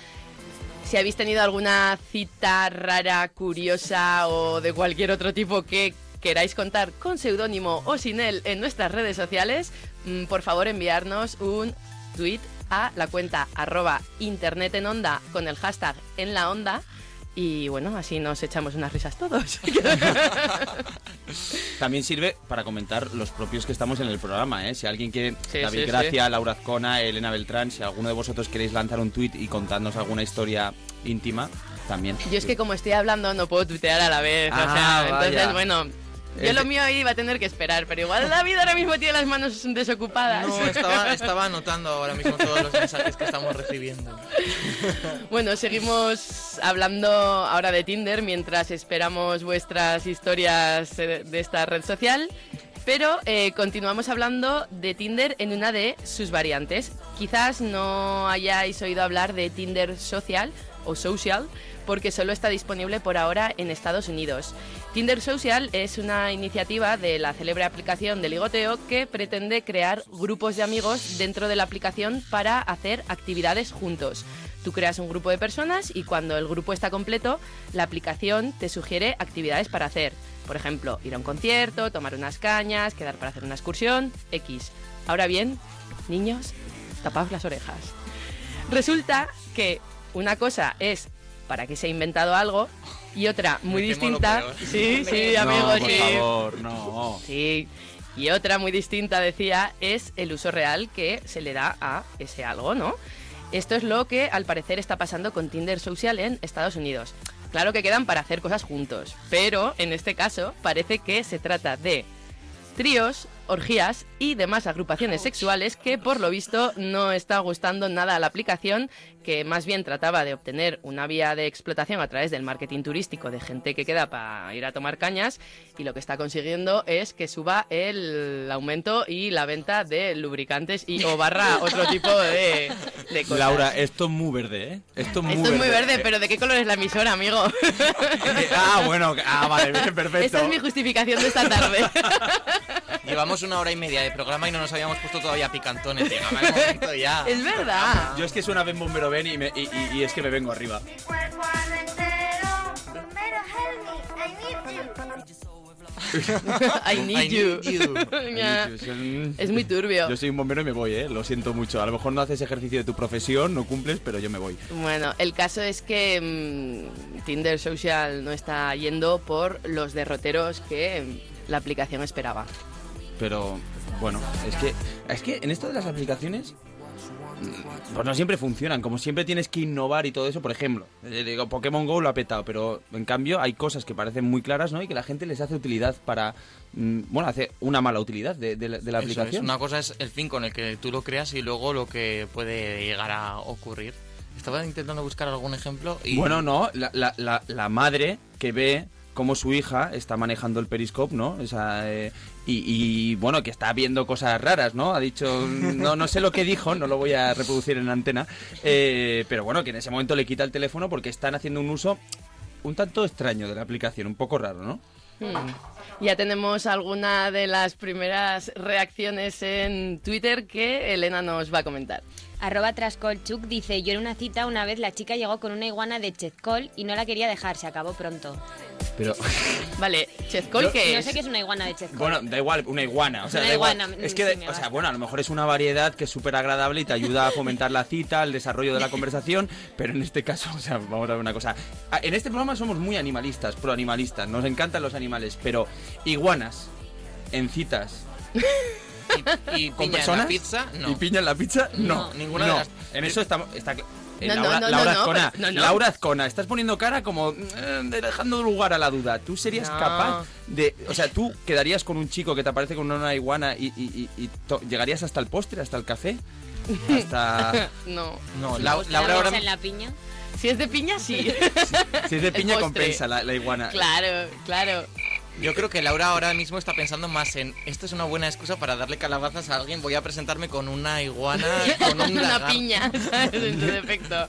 Speaker 3: si habéis tenido alguna cita rara, curiosa o de cualquier otro tipo que queráis contar con seudónimo o sin él en nuestras redes sociales, mm, por favor enviarnos un tweet a la cuenta arroba internet en onda con el hashtag en la onda y bueno, así nos echamos unas risas todos.
Speaker 2: También sirve para comentar los propios que estamos en el programa, ¿eh? Si alguien quiere,
Speaker 3: Sí,
Speaker 2: David
Speaker 3: sí,
Speaker 2: Gracia,
Speaker 3: sí.
Speaker 2: Laura Azcona, Elena Beltrán, si alguno de vosotros queréis lanzar un tuit y contarnos alguna historia íntima, también.
Speaker 3: Yo es que como estoy hablando no puedo tuitear a la vez, o
Speaker 2: Ah,
Speaker 3: sea,
Speaker 2: vaya.
Speaker 3: entonces bueno, yo lo
Speaker 2: de-
Speaker 3: mío ahí va a tener que esperar, pero igual David ahora mismo tiene las manos desocupadas.
Speaker 4: No, estaba, estaba anotando ahora mismo todos los mensajes que estamos recibiendo.
Speaker 3: Bueno, seguimos hablando ahora de Tinder mientras esperamos vuestras historias eh, de esta red social. Pero eh, continuamos hablando de Tinder en una de sus variantes. Quizás no hayáis oído hablar de Tinder Social o Social porque solo está disponible por ahora en Estados Unidos. Tinder Social es una iniciativa de la célebre aplicación de ligoteo que pretende crear grupos de amigos dentro de la aplicación para hacer actividades juntos. Tú creas un grupo de personas y cuando el grupo está completo, la aplicación te sugiere actividades para hacer. Por ejemplo, ir a un concierto, tomar unas cañas, quedar para hacer una excursión, X. Ahora bien, niños, tapaos las orejas. Resulta que una cosa es para que se ha inventado algo y otra muy
Speaker 2: Me
Speaker 3: distinta. Sí, sí,
Speaker 2: No,
Speaker 3: amigos,
Speaker 2: por
Speaker 3: sí.
Speaker 2: favor, no.
Speaker 3: Sí. Y otra muy distinta, decía, es el uso real que se le da a ese algo, ¿no? Esto es lo que al parecer está pasando con Tinder Social en Estados Unidos. Claro que quedan para hacer cosas juntos, pero en este caso parece que se trata de tríos, orgías y demás agrupaciones sexuales que por lo visto no está gustando nada a la aplicación, que más bien trataba de obtener una vía de explotación a través del marketing turístico de gente que queda para ir a tomar cañas y lo que está consiguiendo es que suba el aumento y la venta de lubricantes y o barra otro tipo de, de cosas.
Speaker 2: Laura, esto es muy verde, ¿eh? Esto es muy
Speaker 3: Esto es muy verde, pero ¿de qué color es la emisora, amigo?
Speaker 2: Ah, bueno, ah, vale, bien, perfecto.
Speaker 3: Esta es mi justificación de esta tarde.
Speaker 4: Llevamos llevamos una hora y media de programa y no nos habíamos puesto todavía picantones. Llegaba el momento ya.
Speaker 3: Es verdad.
Speaker 2: Yo es que suena Ben Bombero Ben y, me- y- y- y es que me vengo arriba.
Speaker 3: I need you. Ya.
Speaker 2: Yo soy-
Speaker 3: Es muy turbio.
Speaker 2: Yo soy un bombero y me voy, ¿eh? Lo siento mucho. A lo mejor no haces ejercicio de tu profesión, no cumples, pero yo me voy.
Speaker 3: Bueno, el caso es que mm, Tinder Social no está yendo por los derroteros que mm, la aplicación esperaba.
Speaker 2: Pero, bueno, es que, es que en esto de las aplicaciones, mm, pues no siempre funcionan. Como siempre tienes que innovar y todo eso. Por ejemplo, eh, digo, Pokémon Go lo ha petado, pero en cambio hay cosas que parecen muy claras, ¿no? Y que la gente les hace utilidad para, mm, bueno, hace una mala utilidad de, de la, de la
Speaker 4: Eso es,
Speaker 2: aplicación.
Speaker 4: Una cosa es el fin con el que tú lo creas y luego lo que puede llegar a ocurrir. Estaba intentando buscar algún ejemplo y...
Speaker 2: Bueno, no, la, la- la- la madre que ve cómo su hija está manejando el periscope, ¿no? O sea, eh, y, bueno, que está viendo cosas raras, ¿no? Ha dicho, no, no sé lo que dijo, no lo voy a reproducir en antena, eh, pero bueno, que en ese momento le quita el teléfono porque están haciendo un uso un tanto extraño de la aplicación, un poco raro, ¿no?
Speaker 3: Hmm. Ya tenemos alguna de las primeras reacciones en Twitter que Elena nos va a comentar.
Speaker 5: Arroba Trascolchuk dice, yo en una cita una vez la chica llegó con una iguana de Chezcol y no la quería dejar, se acabó pronto.
Speaker 2: Pero,
Speaker 3: Vale, Chezcol, ¿qué
Speaker 5: No
Speaker 3: es?
Speaker 5: sé qué es una iguana de Chezcol.
Speaker 2: Bueno, da igual, una iguana. O sea,
Speaker 5: Una
Speaker 2: da igual.
Speaker 5: iguana,
Speaker 2: Es
Speaker 5: mm,
Speaker 2: que,
Speaker 5: sí,
Speaker 2: o sea, bueno, a lo mejor es una variedad que es súper agradable y te ayuda a fomentar la cita, el desarrollo de la conversación, pero en este caso, o sea, vamos a ver una cosa. Ah, En este programa somos muy animalistas, proanimalistas, nos encantan los animales, pero iguanas en citas
Speaker 4: y
Speaker 2: con
Speaker 4: piña en
Speaker 2: personas
Speaker 4: la pizza, no.
Speaker 2: y piña en la pizza, no.
Speaker 4: No, ninguna de
Speaker 2: No.
Speaker 4: las-
Speaker 2: En eso estamos... Está... cl- eh,
Speaker 3: no,
Speaker 2: Laura,
Speaker 3: no,
Speaker 2: Laura
Speaker 3: no, no,
Speaker 2: Azcona,
Speaker 3: pero- no, no.
Speaker 2: Laura Azcona, estás poniendo cara como eh, dejando lugar a la duda. ¿Tú serías
Speaker 3: No.
Speaker 2: capaz de, o sea, tú quedarías con un chico que te aparece con una iguana y, y- y- y to- llegarías hasta el postre, hasta el café, hasta
Speaker 3: no.
Speaker 2: No,
Speaker 5: ¿Le
Speaker 2: Lau-
Speaker 5: gusta
Speaker 2: Laura
Speaker 5: la
Speaker 2: ahora
Speaker 5: en la piña?
Speaker 3: Si es de piña, sí.
Speaker 2: si es de piña compensa la, la iguana.
Speaker 3: Claro, claro.
Speaker 4: Yo creo que Laura ahora mismo está pensando más en esto es una buena excusa para darle calabazas a alguien. Voy a presentarme con una iguana, con un
Speaker 3: una piña, ¿sabes? En su defecto.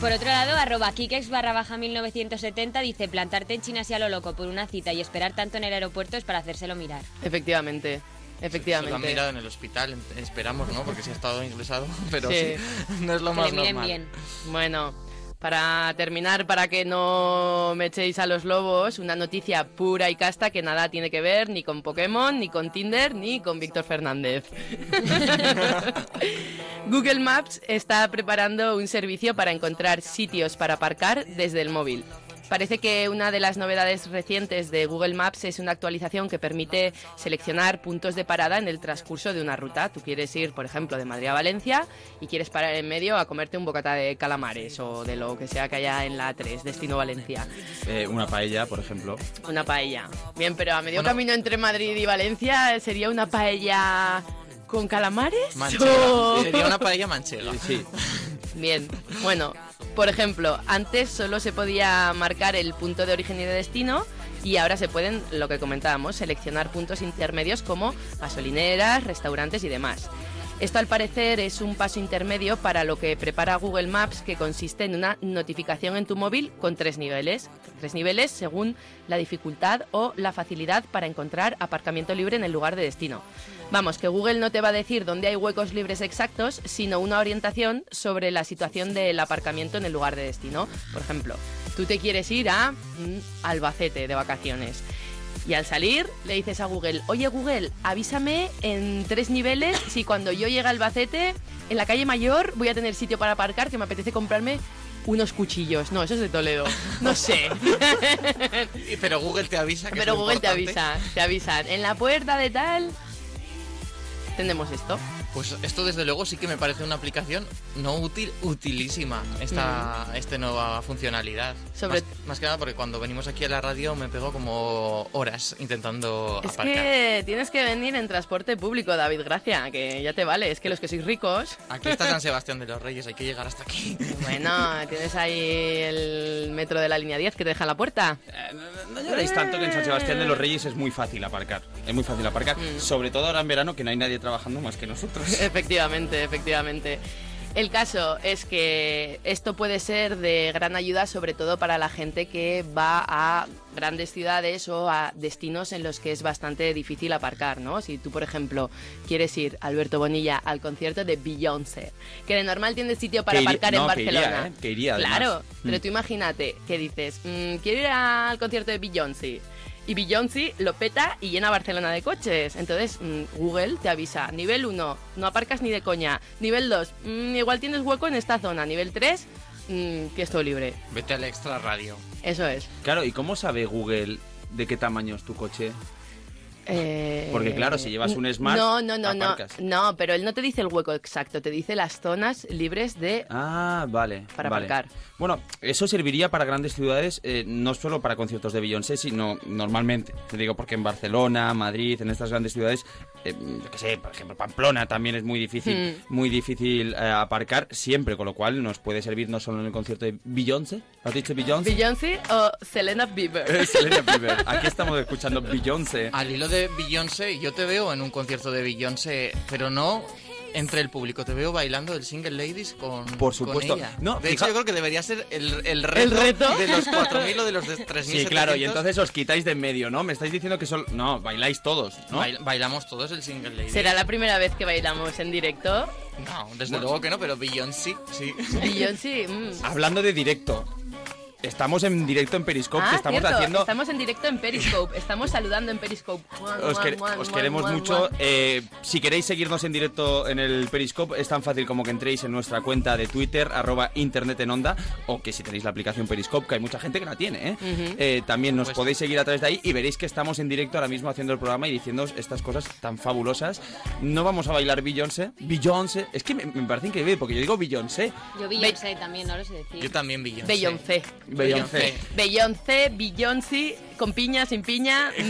Speaker 5: Por otro lado, arroba kikex barra baja 1970 dice plantarte en China así a lo loco por una cita y esperar tanto en el aeropuerto es para hacérselo mirar.
Speaker 3: Efectivamente,
Speaker 4: Se lo han
Speaker 3: efectivamente.
Speaker 4: mirado en el hospital, esperamos, ¿no? Porque si ha estado ingresado, pero
Speaker 3: Sí.
Speaker 4: sí, no es lo
Speaker 3: Que
Speaker 4: más
Speaker 3: le miren
Speaker 4: normal.
Speaker 3: bien. Bueno, para terminar, para que no me echéis a los lobos, una noticia pura y casta que nada tiene que ver ni con Pokémon, ni con Tinder, ni con Víctor Fernández. Google Maps está preparando un servicio para encontrar sitios para aparcar desde el móvil. Parece que una de las novedades recientes de Google Maps es una actualización que permite seleccionar puntos de parada en el transcurso de una ruta. Tú quieres ir, por ejemplo, de Madrid a Valencia y quieres parar en medio a comerte un bocata de calamares o de lo que sea que haya en la 3, destino Valencia.
Speaker 2: Eh, una paella, por ejemplo.
Speaker 3: Una paella. Bien, pero a medio
Speaker 2: Bueno.
Speaker 3: camino entre Madrid y Valencia sería una paella con calamares.
Speaker 4: Manchega. Sería una paella manchega.
Speaker 2: Sí.
Speaker 3: Bien, bueno, por ejemplo, antes solo se podía marcar el punto de origen y de destino y ahora se pueden, lo que comentábamos, seleccionar puntos intermedios como gasolineras, restaurantes y demás. Esto al parecer es un paso intermedio para lo que prepara Google Maps que consiste en una notificación en tu móvil con tres niveles. Tres niveles según la dificultad o la facilidad para encontrar aparcamiento libre en el lugar de destino. Vamos, que Google no te va a decir dónde hay huecos libres exactos, sino una orientación sobre la situación del aparcamiento en el lugar de destino. Por ejemplo, tú te quieres ir a mm, Albacete de vacaciones. Y al salir le dices a Google, oye Google, avísame en tres niveles si cuando yo llegue a Albacete, en la calle mayor, voy a tener sitio para aparcar que me apetece comprarme unos cuchillos. No, eso es de Toledo. No sé.
Speaker 4: Pero Google te avisa que
Speaker 3: Pero Google te avisa, te avisan. En la puerta de tal tenemos esto.
Speaker 4: Pues esto desde luego sí que me parece una aplicación no útil, utilísima, esta, esta nueva funcionalidad.
Speaker 3: Mm. Sobre-
Speaker 4: más, más que nada porque cuando venimos aquí a la radio me pego como horas intentando
Speaker 3: Es
Speaker 4: aparcar.
Speaker 3: que tienes que venir en transporte público, David Gracia, que ya te vale. Es que los que sois ricos,
Speaker 4: Aquí está San Sebastián de los Reyes, hay que llegar hasta aquí.
Speaker 3: bueno, tienes ahí el metro de la línea 10 que te deja en la puerta.
Speaker 2: No lloréis tanto que en San Sebastián de los Reyes es muy fácil aparcar. Es muy fácil aparcar.
Speaker 3: Mm.
Speaker 2: Sobre todo ahora en verano que no hay nadie trabajando más que nosotros.
Speaker 3: Efectivamente, efectivamente. El caso es que esto puede ser de gran ayuda, sobre todo para la gente que va a grandes ciudades o a destinos en los que es bastante difícil aparcar, ¿no? Si tú, por ejemplo, quieres ir, Alberto Bonilla, al concierto de Beyoncé, que de normal tienes sitio para
Speaker 2: iría-
Speaker 3: aparcar en
Speaker 2: no, que iría,
Speaker 3: Barcelona.
Speaker 2: ¿eh? Que iría, además.
Speaker 3: Claro, pero
Speaker 2: Mm.
Speaker 3: tú imagínate que dices, "Mm, quiero ir al concierto de Beyoncé. Y Beyoncé lo peta y llena Barcelona de coches. Entonces, mm, Google te avisa. Nivel 1, no aparcas ni de coña. Nivel 2, mm, igual tienes hueco en esta zona. Nivel 3, mm, que es todo libre.
Speaker 4: Vete al extra radio.
Speaker 3: Eso es.
Speaker 2: Claro, ¿y cómo sabe Google de qué tamaño es tu coche?
Speaker 3: Eh,
Speaker 2: Porque claro, si llevas un Smart,
Speaker 3: No, no, no, no.
Speaker 2: aparcas.
Speaker 3: No, pero él no te dice el hueco exacto, te dice las zonas libres de...
Speaker 2: Ah, vale.
Speaker 3: Para
Speaker 2: vale.
Speaker 3: aparcar.
Speaker 2: Bueno, eso serviría para grandes ciudades, eh, no solo para conciertos de Beyoncé, sino normalmente. Te digo porque en Barcelona, Madrid, en estas grandes ciudades, eh, yo qué sé, por ejemplo, Pamplona también es muy difícil,
Speaker 3: Hmm.
Speaker 2: muy difícil eh, aparcar siempre, con lo cual nos puede servir no solo en el concierto de Beyoncé. ¿Has dicho Beyoncé?
Speaker 3: Beyoncé o Selena Bieber.
Speaker 2: Eh, Selena Bieber. Aquí estamos escuchando Beyoncé.
Speaker 4: Al hilo de Beyoncé, yo te veo en un concierto de Beyoncé, pero no entre el público. Te veo bailando el Single Ladies con,
Speaker 2: Por supuesto.
Speaker 4: con ella.
Speaker 2: No,
Speaker 4: de
Speaker 2: fija-
Speaker 4: hecho, yo creo que debería ser el, el reto,
Speaker 2: reto?
Speaker 4: de los 4.000 o de los de 3.700.
Speaker 2: Sí, claro, y entonces os quitáis de en medio, ¿no? Me estáis diciendo que solo... No, bailáis todos, ¿no?
Speaker 4: Bail- bailamos todos el Single Ladies.
Speaker 3: ¿Será la primera vez que bailamos en directo?
Speaker 4: No, desde luego que no, pero Beyoncé sí.
Speaker 3: Beyoncé, mm.
Speaker 2: Hablando de directo, estamos en directo en Periscope,
Speaker 3: Ah,
Speaker 2: que estamos
Speaker 3: cierto,
Speaker 2: haciendo...
Speaker 3: estamos en directo en Periscope, estamos saludando en Periscope.
Speaker 2: Os, queremos mucho. Eh, si queréis seguirnos en directo en el Periscope, es tan fácil como que entréis en nuestra cuenta de Twitter, arroba Internet en Onda, o que si tenéis la aplicación Periscope, que hay mucha gente que la tiene, ¿eh? Eh, también nos
Speaker 4: Pues-
Speaker 2: podéis seguir a través de ahí y veréis que estamos en directo ahora mismo haciendo el programa y diciendo estas cosas tan fabulosas. No vamos a bailar Beyoncé. Beyoncé, es que me, me parece increíble porque yo digo Beyoncé.
Speaker 5: Yo Beyoncé también, no lo sé decir.
Speaker 4: Yo también Beyoncé.
Speaker 3: Beyoncé.
Speaker 2: Beyoncé.
Speaker 3: Beyoncé, Beyoncé, con piña, sin piña.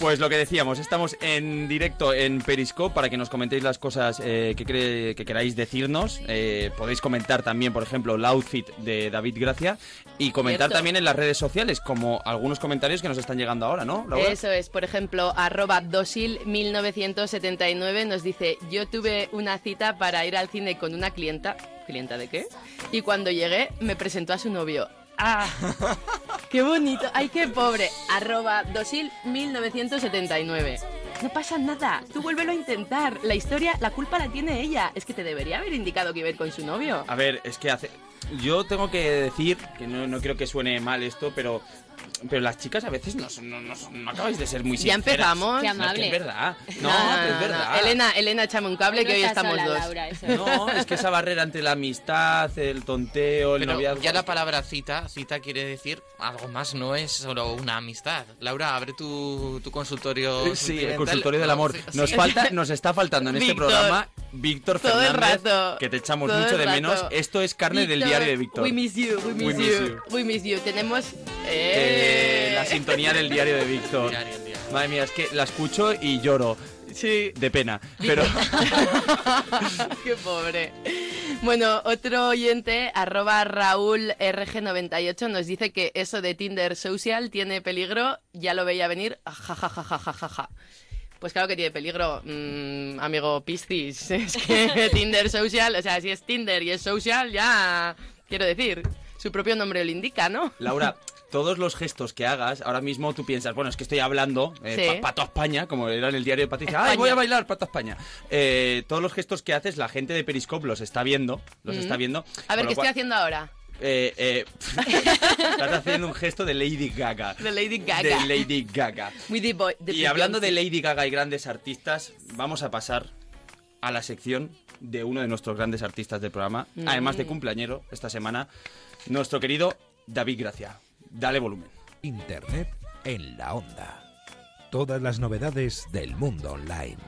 Speaker 2: Pues lo que decíamos, estamos en directo en Periscope para que nos comentéis las cosas eh, que, cre- que queráis decirnos. Eh, podéis comentar también, por ejemplo, el outfit de David Gracia y comentar
Speaker 3: Cierto.
Speaker 2: también en las redes sociales, como algunos comentarios que nos están llegando ahora, ¿no? Laura?
Speaker 3: Eso es, por ejemplo, arroba dosil1979 nos dice, yo tuve una cita para ir al cine con una clienta, ¿clienta de qué? Y cuando llegué me presentó a su novio. ¡Ah! ¡Qué bonito! ¡Ay, qué pobre! Arroba dosil1979. No pasa nada, tú vuélvelo a intentar. La historia, la culpa la tiene ella. Es que te debería haber indicado que iba a ir con su novio.
Speaker 2: A ver, es que hace... Yo tengo que decir, que no, no creo que suene mal esto, pero... Pero las chicas a veces no, no, no, no acabáis de ser muy
Speaker 3: Ya
Speaker 2: sinceras.
Speaker 3: empezamos.
Speaker 5: Qué
Speaker 2: No, es que
Speaker 5: amable.
Speaker 2: es verdad. No, es verdad.
Speaker 3: Elena, Elena, échame un cable
Speaker 5: No
Speaker 3: que hoy estamos
Speaker 5: sola,
Speaker 3: dos.
Speaker 5: Laura.
Speaker 2: No, es que esa barrera entre la amistad, el tonteo, el
Speaker 4: Pero
Speaker 2: noviazgo...
Speaker 4: ya la palabra cita, cita quiere decir algo más, no es solo una amistad. Laura, abre tu, tu consultorio.
Speaker 2: Sí, el consultorio del amor. Nos
Speaker 4: sí.
Speaker 2: falta, nos está faltando en este
Speaker 3: Víctor.
Speaker 2: programa Víctor
Speaker 3: Todo el
Speaker 2: Fernández,
Speaker 3: rato,
Speaker 2: que te echamos
Speaker 3: todo
Speaker 2: mucho de menos. Esto es carne del diario de Víctor.
Speaker 3: We miss you, we miss,
Speaker 2: We miss
Speaker 3: you,
Speaker 2: you.
Speaker 3: we miss you. Tenemos...
Speaker 2: Eh,
Speaker 3: Eh,
Speaker 2: la sintonía del diario de Víctor. Madre mía, es que la escucho y lloro.
Speaker 3: Sí.
Speaker 2: De pena. Pero
Speaker 3: Qué pobre. Bueno, otro oyente, arroba Raúl RG98, nos dice que eso de Tinder Social tiene peligro, ya lo veía venir, jajajajajaja. Pues claro que tiene peligro, mm, amigo Piscis. Es que Tinder Social, o sea, si es Tinder y es social, ya quiero decir, su propio nombre lo indica, ¿no?
Speaker 2: Laura, todos los gestos que hagas, ahora mismo tú piensas, bueno, es que estoy hablando eh,
Speaker 3: Sí.
Speaker 2: pa- Pato a España, como era en el diario de Patricia, ¡ay, voy a bailar Pato a España! Eh, todos los gestos que haces, la gente de Periscope los está viendo, los
Speaker 3: Mm.
Speaker 2: está viendo.
Speaker 3: A ver, ¿qué estoy
Speaker 2: cual-
Speaker 3: haciendo ahora?
Speaker 2: Eh, eh, estás haciendo un gesto de Lady Gaga.
Speaker 3: De Lady Gaga.
Speaker 2: De Lady Gaga.
Speaker 3: Boy-
Speaker 2: Y hablando de. Lady Gaga y grandes artistas, vamos a pasar a la sección de uno de nuestros grandes artistas del programa,
Speaker 3: Mm.
Speaker 2: además de cumpleañero esta semana, nuestro querido David Gracia. Dale volumen.
Speaker 6: Internet en la onda. Todas las novedades del mundo online.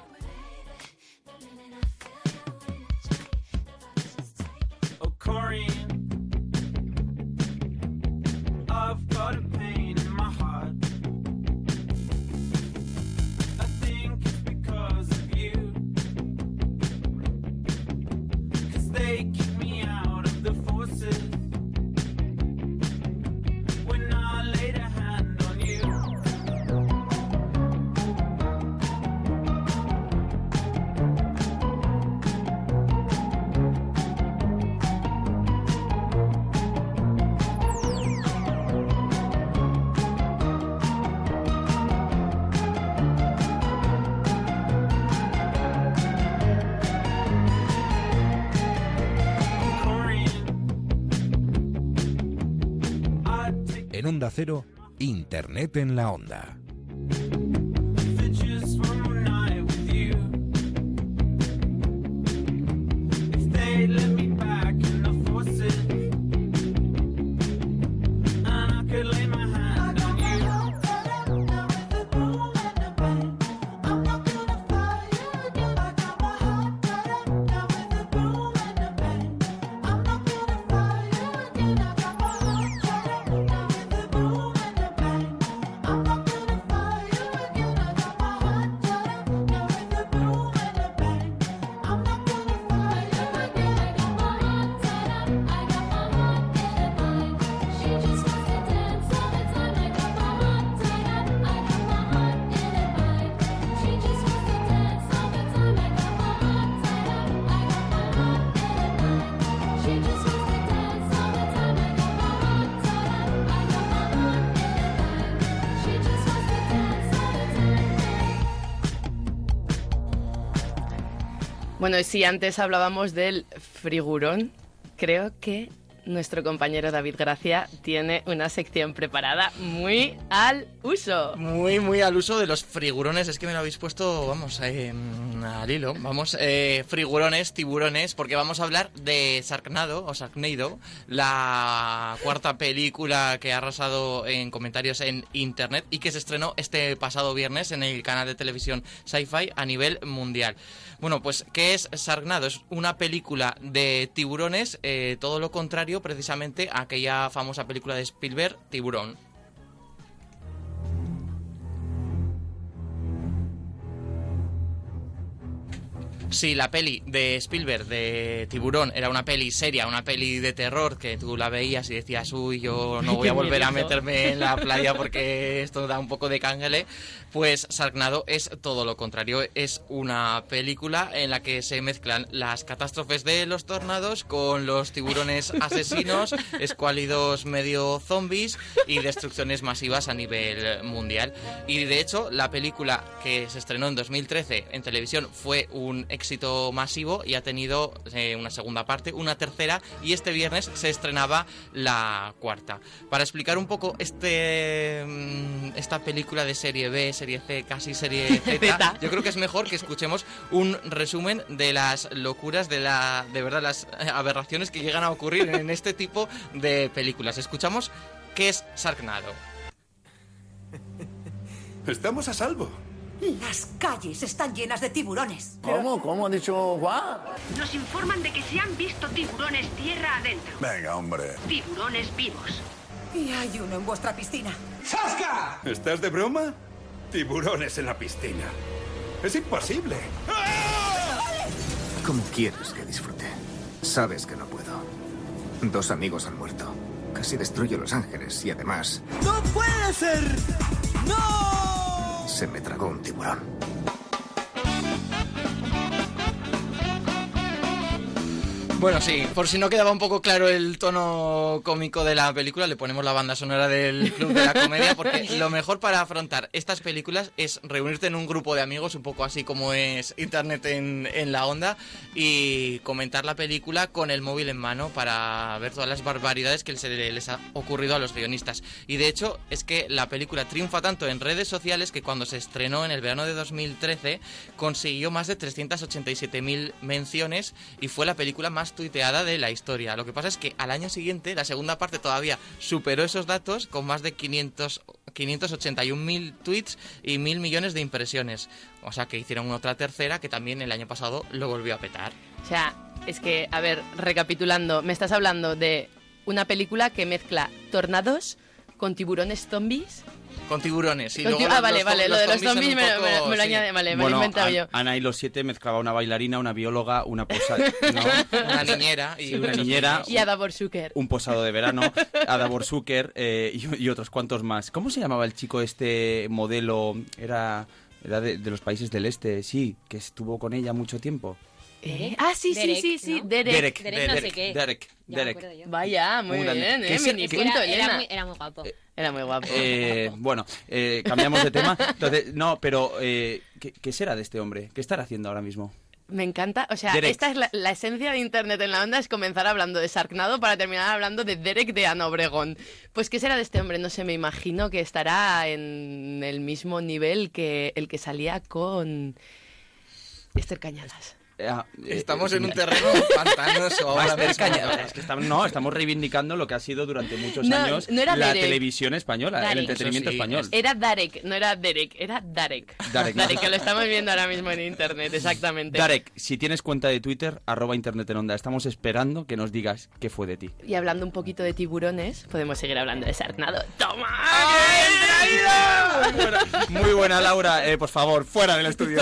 Speaker 6: Cero, Internet en la Onda.
Speaker 3: Si antes hablábamos del frigurón, creo que nuestro compañero David Gracia tiene una sección preparada muy al uso.
Speaker 4: Muy, muy al uso de los frigurones. Es que me lo habéis puesto, vamos, al hilo. Vamos, eh, frigurones, tiburones, porque vamos a hablar de Sharknado, o Sharknado, la cuarta película que ha arrasado en comentarios en internet y que se estrenó este pasado viernes en el canal de televisión Sci-Fi a nivel mundial. Bueno, pues, ¿qué es Sharknado? Es una película de tiburones, eh, todo lo contrario precisamente a aquella famosa película de Spielberg, Tiburón. Si la peli de Spielberg de Tiburón era una peli seria, una peli de terror que tú la veías y decías, uy, yo no voy a volver a
Speaker 3: miedito".
Speaker 4: meterme en la playa porque esto da un poco de cángele, pues Sharknado es todo lo contrario. Es una película en la que se mezclan las catástrofes de los tornados con los tiburones asesinos, escuálidos medio zombies y destrucciones masivas a nivel mundial. Y de hecho, la película que se estrenó en 2013 en televisión fue un éxito masivo y ha tenido eh, una segunda parte, una tercera y este viernes se estrenaba la cuarta. Para explicar un poco este mm, esta película de serie B, serie C, casi serie Z, yo creo que es mejor que escuchemos un resumen de las locuras, de la de verdad las aberraciones que llegan a ocurrir en este tipo de películas. Escuchamos qué es Sharknado.
Speaker 19: Estamos a salvo.
Speaker 20: Las calles están llenas de tiburones.
Speaker 19: ¿Cómo? ¿Cómo ha dicho Juan?
Speaker 21: Nos informan de que se han visto tiburones tierra adentro.
Speaker 19: Venga, hombre.
Speaker 21: Tiburones vivos.
Speaker 20: Y hay uno en vuestra piscina.
Speaker 19: ¡Sasca! ¿Estás de broma? Tiburones en la piscina. Es imposible.
Speaker 22: ¿Cómo quieres que disfrute? Sabes que no puedo. Dos amigos han muerto. Casi destruyo Los Ángeles y además
Speaker 20: ¡No puede ser! ¡No!
Speaker 22: Se me tragó un tiburón.
Speaker 4: Bueno, sí, por si no quedaba un poco claro el tono cómico de la película, le ponemos la banda sonora del Club de la Comedia, porque lo mejor para afrontar estas películas es reunirte en un grupo de amigos, un poco así como es Internet en, en la onda, y comentar la película con el móvil en mano para ver todas las barbaridades que se les ha ocurrido a los guionistas. Y de hecho, es que la película triunfa tanto en redes sociales que cuando se estrenó en el verano de 2013 consiguió más de 387.000 menciones y fue la película más tuiteada de la historia. Lo que pasa es que al año siguiente, la segunda parte todavía superó esos datos con más de 500 581.000 tweets y mil millones de impresiones. O sea que hicieron otra tercera que también el año pasado lo volvió a petar.
Speaker 3: O sea, es que, a ver, recapitulando, me estás hablando de una película que mezcla tornados con tiburones zombies.
Speaker 4: Con tiburones. Y
Speaker 3: Con
Speaker 4: luego
Speaker 3: ti- ah,
Speaker 4: los-
Speaker 3: vale, vale,
Speaker 4: los
Speaker 3: lo de los
Speaker 4: zombies
Speaker 3: me, lo- me lo-
Speaker 4: poco-
Speaker 3: me lo
Speaker 4: sí.
Speaker 3: añade, vale, me lo he inventado yo.
Speaker 2: Ana y los siete mezclaba una bailarina, una bióloga, una posada,
Speaker 4: Una niñera y
Speaker 2: una niñera,
Speaker 3: Y Ada Borsuker.
Speaker 2: un posado de verano, Ada Borsuker eh, y, y otros cuantos más. ¿Cómo se llamaba el chico este modelo? Era, era de, de los países del este, sí, que estuvo con ella mucho tiempo.
Speaker 3: ¿Eh? Ah, sí,
Speaker 5: Derek,
Speaker 3: sí, sí, sí,
Speaker 5: ¿no?
Speaker 3: Derek.
Speaker 2: Derek,
Speaker 5: Derek no sé qué.
Speaker 2: Derek,
Speaker 5: Ya me
Speaker 2: Derek.
Speaker 5: acuerdo yo.
Speaker 3: Vaya, muy
Speaker 2: grande.
Speaker 3: bien,
Speaker 2: ¿Qué
Speaker 3: ¿eh? Mini punto,
Speaker 5: Era, muy, era muy guapo.
Speaker 3: Era muy guapo.
Speaker 2: Eh, bueno, eh, cambiamos de tema. Entonces, no, pero eh, ¿qué, qué será de este hombre? ¿Qué estará haciendo ahora mismo?
Speaker 3: Me encanta. O sea,
Speaker 2: Derek.
Speaker 3: esta es la, la esencia de Internet en la onda, es comenzar hablando de Sarknado para terminar hablando de Derek de Ana Obregón. Pues, ¿qué será de este hombre? No sé, me imagino que estará en el mismo nivel que el que salía con Esther Cañadas.
Speaker 4: Estamos en un terreno pantanoso ahora
Speaker 2: Esther
Speaker 4: mismo.
Speaker 2: Cañadas, es que estamos, no, estamos reivindicando lo que ha sido durante muchos
Speaker 3: No,
Speaker 2: años
Speaker 3: no era
Speaker 2: la
Speaker 3: Derek.
Speaker 2: televisión española,
Speaker 3: Darek.
Speaker 2: el entretenimiento
Speaker 4: sí,
Speaker 2: español.
Speaker 3: Era Darek, no era Derek, era Darek.
Speaker 2: Darek.
Speaker 3: que lo estamos viendo ahora mismo en Internet, exactamente.
Speaker 2: Darek, si tienes cuenta de Twitter, arroba internet en onda, estamos esperando que nos digas qué fue de ti.
Speaker 3: Y hablando un poquito de tiburones, podemos seguir hablando de Sarknado. ¡Toma!
Speaker 2: Muy buena, Laura. Eh, por favor, fuera del estudio.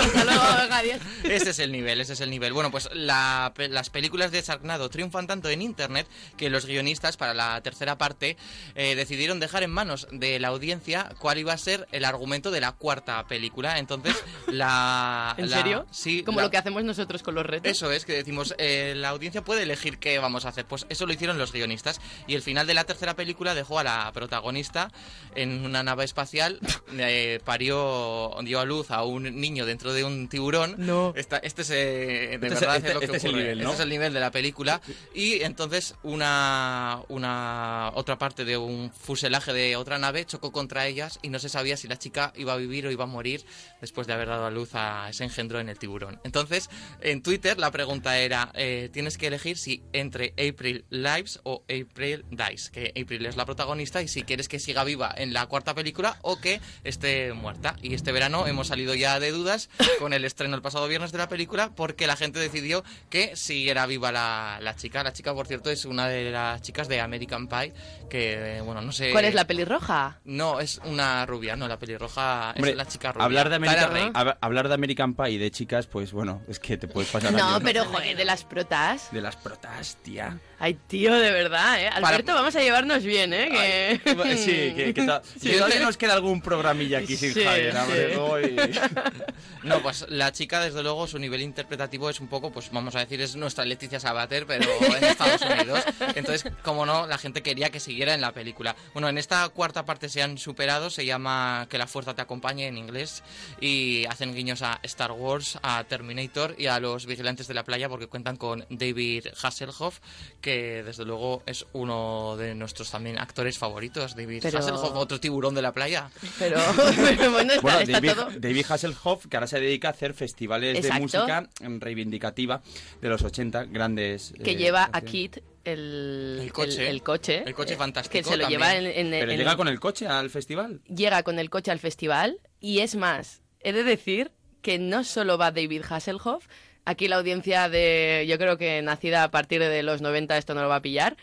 Speaker 4: Ese es el nivel, ese es el nivel. Bueno, pues la las películas de Sharknado triunfan tanto en internet que los guionistas para la tercera parte eh, decidieron dejar en manos de la audiencia cuál iba a ser el argumento de la cuarta película. Entonces, la...
Speaker 3: ¿En
Speaker 4: la-
Speaker 3: serio?
Speaker 4: Sí.
Speaker 3: Como
Speaker 4: la-
Speaker 3: lo que hacemos nosotros con los retos.
Speaker 4: Eso es, que decimos, eh, la audiencia puede elegir qué vamos a hacer. Pues eso lo hicieron los guionistas. Y el final de la tercera película dejó a la protagonista en una nave espacial, eh, parió, dio a luz a un niño dentro de un tiburón.
Speaker 3: No.
Speaker 4: Esta- este es, eh, de
Speaker 2: Este es-
Speaker 4: verdad
Speaker 2: este-
Speaker 4: es lo que
Speaker 2: este es el
Speaker 4: ocurre.
Speaker 2: nivel, ¿no?
Speaker 4: Este es el nivel de la película. Y entonces una, una otra parte de un fuselaje de otra nave chocó contra ellas y no se sabía si la chica iba a vivir o iba a morir después de haber dado a luz a ese engendro en el tiburón. Entonces, en Twitter la pregunta era, eh, tienes que elegir si entre April lives o April dies, que April es la protagonista y si quieres que siga viva en la cuarta película o que esté muerta. Y este verano hemos salido ya de dudas con el estreno el pasado viernes de la película porque la gente decidió que siguiera viva la, la chica. La chica, por cierto, es una de las chicas de American Pie que, bueno, no sé...
Speaker 3: ¿Cuál es la pelirroja?
Speaker 4: No, es una rubia, no, la pelirroja
Speaker 2: Hombre,
Speaker 4: es la chica rubia.
Speaker 2: hablar de, American, hab- hablar de American Pie y de chicas, pues bueno, es que te puedes pasar
Speaker 3: No,
Speaker 2: años,
Speaker 3: pero joder, de las protas.
Speaker 2: De las protas, tía.
Speaker 3: Ay, tío, de verdad, ¿eh? Alberto, vamos a llevarnos bien, ¿eh? Que...
Speaker 2: Sí, que, que ta-
Speaker 3: Sí.
Speaker 2: que todavía nos queda algún programilla aquí sin
Speaker 3: Sí,
Speaker 2: Javier.
Speaker 3: sí.
Speaker 4: No, pues la chica, desde luego, su nivel interpretativo es un poco, pues vamos a decir, es nuestra Leticia Sabater, pero en Estados Unidos. Entonces, como no, la gente quería que siguiera en la película. Bueno, en esta cuarta parte se han superado, se llama Que la fuerza te acompañe en inglés, y hacen guiños a Star Wars, a Terminator y a los Vigilantes de la Playa, porque cuentan con David Hasselhoff, que desde luego es uno de nuestros también actores favoritos. David
Speaker 3: Pero-
Speaker 4: Hasselhoff, otro tiburón de la playa.
Speaker 3: Pero, pero bueno, está,
Speaker 2: Bueno,
Speaker 3: está
Speaker 2: David,
Speaker 3: todo...
Speaker 2: David Hasselhoff, que ahora se dedica a hacer festivales
Speaker 3: Exacto.
Speaker 2: de música reivindicativa de los 80, grandes.
Speaker 3: Que
Speaker 2: eh,
Speaker 3: lleva a. Kit el,
Speaker 4: El coche.
Speaker 3: el coche.
Speaker 4: El coche fantástico
Speaker 3: Que se lo
Speaker 4: también.
Speaker 3: lleva en, en-
Speaker 2: Pero
Speaker 3: en-
Speaker 2: llega con el coche al festival.
Speaker 3: llega con el coche al festival y es más, he de decir que no solo va David Hasselhoff, aquí la audiencia de, yo creo que nacida a partir de los 90 esto no lo va a pillar.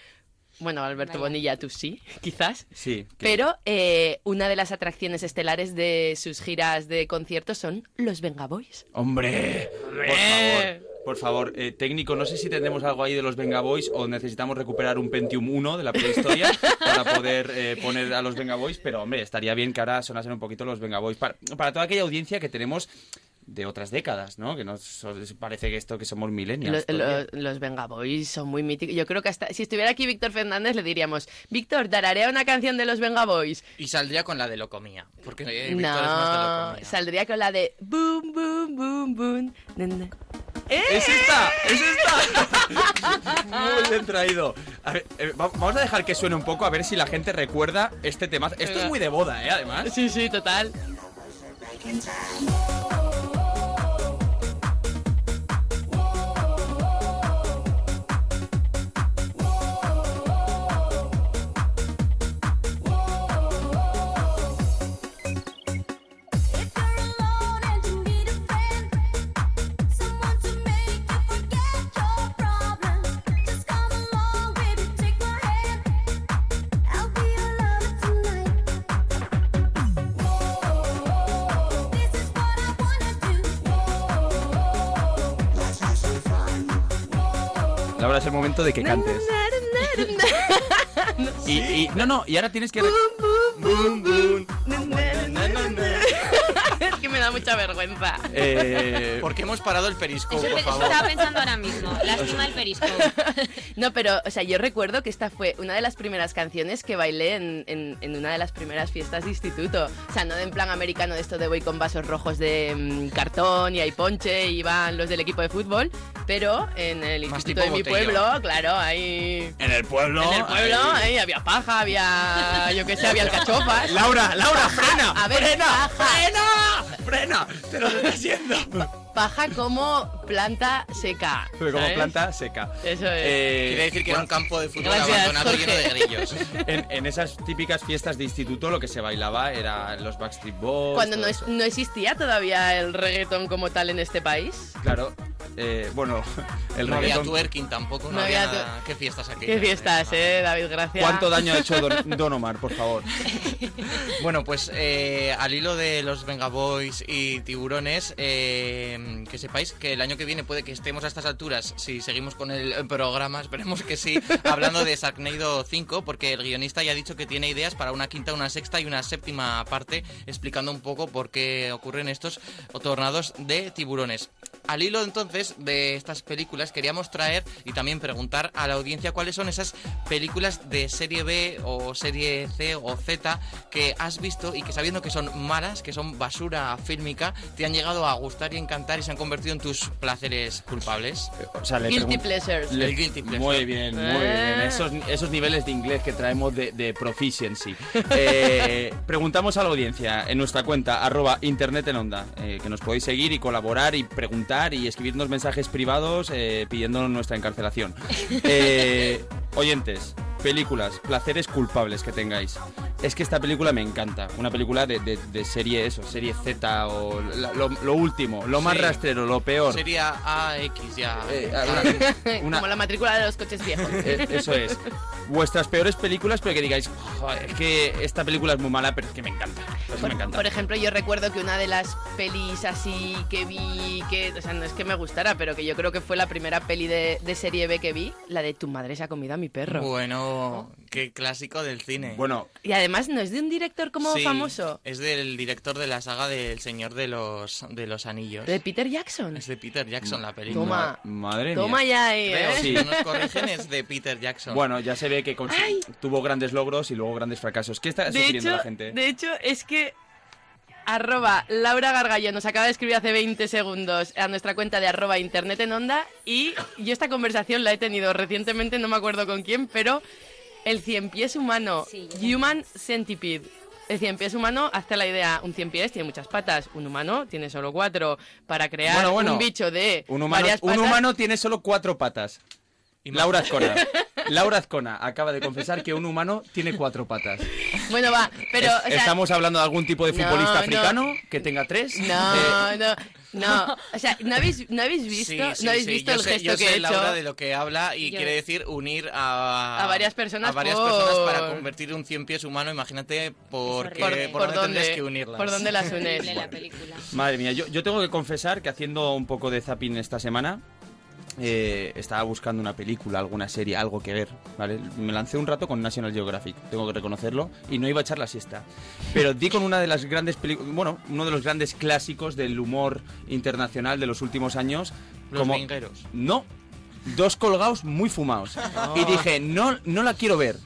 Speaker 3: Bueno, Alberto Bonilla, tú sí, quizás.
Speaker 2: Sí. que-
Speaker 3: Pero eh, una de las atracciones estelares de sus giras de conciertos son los Venga Boys.
Speaker 2: ¡Hombre! Por favor. Por favor, eh, técnico, no sé si tendremos algo ahí de los Venga Boys o necesitamos recuperar un Pentium 1 de la prehistoria para poder eh, poner a los Venga Boys, pero hombre, estaría bien que ahora sonasen un poquito los Venga Boys para, para toda aquella audiencia que tenemos de otras décadas, ¿no? Que nos parece que esto que somos millennials.
Speaker 3: Los,
Speaker 2: todavía.
Speaker 3: los- los Venga Boys son muy míticos. Yo creo que hasta si estuviera aquí Víctor Fernández le diríamos, Víctor, tararea una canción de los Venga Boys.
Speaker 4: Y saldría con la de Locomía, porque eh, Víctor es más de
Speaker 3: No,
Speaker 4: Locomía.
Speaker 3: saldría con la de boom, boom, boom, boom. na.
Speaker 2: ¡Es esta! ¡Es esta! Muy bien traído. A ver, eh, va- vamos a dejar que suene un poco a ver si la gente recuerda este tema. Esto es muy de boda, ¿eh? Además.
Speaker 3: Sí, sí, total.
Speaker 2: Ahora es el momento de que cantes. Y, y- no, no, y ahora tienes que...
Speaker 3: es que me da mucha vergüenza.
Speaker 2: Eh,
Speaker 4: ¿Por qué hemos parado el periscope,
Speaker 5: Eso,
Speaker 4: por
Speaker 5: eso
Speaker 4: favor?
Speaker 5: estaba pensando ahora mismo. Lástima el periscope.
Speaker 3: No, pero, o sea, yo recuerdo que esta fue una de las primeras canciones que bailé en, en- en una de las primeras fiestas de instituto. O sea, no en plan americano de esto de voy con vasos rojos de mm, cartón y hay ponche y van los del equipo de fútbol, pero en el
Speaker 4: Más
Speaker 3: instituto de mi
Speaker 4: botellón.
Speaker 3: pueblo, claro, ahí...
Speaker 2: En el pueblo.
Speaker 3: En el pueblo,
Speaker 2: ahí.
Speaker 3: ahí había paja, había, yo qué sé, había alcachofas.
Speaker 2: Laura, Laura, frena.
Speaker 3: A ver,
Speaker 2: frena,
Speaker 3: paja.
Speaker 2: Frena, frena. Te lo estoy haciendo.
Speaker 3: Paja como planta seca.
Speaker 2: Como planta seca.
Speaker 3: Eso es.
Speaker 2: Eh,
Speaker 4: Quiere decir que era un campo de fútbol
Speaker 3: Gracias,
Speaker 4: abandonado
Speaker 3: Jorge.
Speaker 4: lleno de grillos.
Speaker 2: En, en esas típicas fiestas de instituto lo que se bailaba era los Backstreet Boys.
Speaker 3: Cuando no, es- no existía todavía el reggaetón como tal en este país.
Speaker 2: Claro, eh, bueno, el
Speaker 4: no había
Speaker 2: reggaetón.
Speaker 4: twerking tampoco, no,
Speaker 3: No
Speaker 4: había,
Speaker 3: había
Speaker 4: nada. ¿Qué fiestas aquí?
Speaker 3: Qué fiestas, eh, David, gracias.
Speaker 2: ¿Cuánto daño ha hecho Don, Don Omar, por favor?
Speaker 4: Bueno, pues eh, al hilo de los Venga Boys y tiburones, eh, que sepáis que el año que viene puede que estemos a estas alturas, si seguimos con el programa, esperemos que sí, hablando de Sharknado 5, porque el guionista ya ha dicho que tiene ideas para una quinta, una sexta y una séptima parte, explicando un poco por qué ocurren estos tornados de tiburones. Al hilo entonces de estas películas queríamos traer y también preguntar a la audiencia cuáles son esas películas de serie B o serie C o Z que has visto y que sabiendo que son malas, que son basura fílmica, te han llegado a gustar y encantar y se han convertido en tus placeres culpables.
Speaker 2: O sea, le
Speaker 3: Guilty pleasures.
Speaker 2: le-
Speaker 4: El guilty pleasure.
Speaker 2: Muy bien, muy
Speaker 3: Eh.
Speaker 2: bien. Esos, esos niveles de inglés que traemos de, de proficiency. Eh, preguntamos a la audiencia en nuestra cuenta, arroba internet en onda, eh, que nos podéis seguir y colaborar y preguntar y escribirnos mensajes privados eh, pidiéndonos nuestra encarcelación. Eh, oyentes, películas, placeres culpables que tengáis. Es que esta película me encanta. Una película de, de- de serie eso, serie Z o la- lo, lo último, lo más
Speaker 4: Sí.
Speaker 2: rastrero, lo peor.
Speaker 4: Sería AX ya.
Speaker 2: Eh, una-
Speaker 3: Como la matrícula de los coches viejos.
Speaker 2: Eh, Eso es. Vuestras peores películas, pero que digáis, "Joder, es que esta película es muy mala, pero es que me encanta. Es que me encanta.
Speaker 3: Por ejemplo, yo recuerdo que una de las pelis así que vi, que, o sea, no es que me gustara, pero que yo creo que fue la primera peli de, de serie B que vi, la de Tu madre se ha comido a mi perro.
Speaker 4: Bueno, qué clásico del cine.
Speaker 2: Bueno,
Speaker 3: Y además no es de un director como
Speaker 4: Sí,
Speaker 3: famoso,
Speaker 4: Es del director de la saga del Señor de los, de los Anillos.
Speaker 3: de Peter Jackson.
Speaker 4: Es de Peter Jackson la película.
Speaker 3: Toma.
Speaker 2: Madre
Speaker 3: Toma
Speaker 2: mía.
Speaker 3: ya ahí,
Speaker 4: Creo,
Speaker 3: ¿eh?
Speaker 4: si no nos corrigen, es de Peter Jackson.
Speaker 2: Bueno, ya se ve que
Speaker 3: Ay.
Speaker 2: tuvo grandes logros y luego grandes fracasos. ¿Qué está
Speaker 3: De
Speaker 2: sufriendo
Speaker 3: hecho,
Speaker 2: la gente?
Speaker 3: de hecho, es que arroba Laura Gargallo nos acaba de escribir hace 20 segundos a nuestra cuenta de arroba internet en onda y yo esta conversación la he tenido recientemente, no me acuerdo con quién, pero el cien pies humano, Human Centipede. El cien pies humano, hazte la idea, un cien pies tiene muchas patas, un humano tiene solo cuatro. Para crear
Speaker 2: Bueno, bueno,
Speaker 3: un bicho de
Speaker 2: Un humano,
Speaker 3: varias
Speaker 2: un humano tiene solo cuatro patas. Laura Azcona. Laura Azcona acaba de confesar que un humano tiene cuatro patas.
Speaker 3: Bueno, va, pero...
Speaker 2: Es-
Speaker 3: o sea,
Speaker 2: ¿Estamos hablando de algún tipo de futbolista
Speaker 3: no.
Speaker 2: africano que tenga tres?
Speaker 3: No,
Speaker 2: Eh,
Speaker 3: no, no. O sea, ¿no habéis, no habéis visto,
Speaker 4: Sí, sí,
Speaker 3: ¿no habéis
Speaker 4: sí,
Speaker 3: visto
Speaker 4: yo
Speaker 3: el
Speaker 4: sé-
Speaker 3: gesto
Speaker 4: yo
Speaker 3: que
Speaker 4: sé,
Speaker 3: he hecho?
Speaker 4: Laura, de lo que habla y
Speaker 3: Yo-
Speaker 4: quiere decir unir a,
Speaker 3: A varias personas
Speaker 4: a varias
Speaker 3: por-
Speaker 4: personas para convertir un cien pies humano. Imagínate por, qué, por,
Speaker 3: ¿Por
Speaker 4: dónde tendrías
Speaker 3: dónde?
Speaker 4: que unirlas.
Speaker 3: ¿Por dónde las unes?
Speaker 5: La película.
Speaker 2: Madre mía, yo, yo tengo que confesar que haciendo un poco de zapping esta semana, eh, estaba buscando una película, alguna serie, algo que ver, ¿vale? Me lancé un rato con National Geographic, tengo que reconocerlo, y no iba a echar la siesta. Pero di con una de las grandes películas, bueno, uno de los grandes clásicos del humor internacional de los últimos años.
Speaker 4: Los
Speaker 2: como
Speaker 4: Vingueros.
Speaker 2: No, dos colgados muy fumados. Y dije, no, no la quiero ver.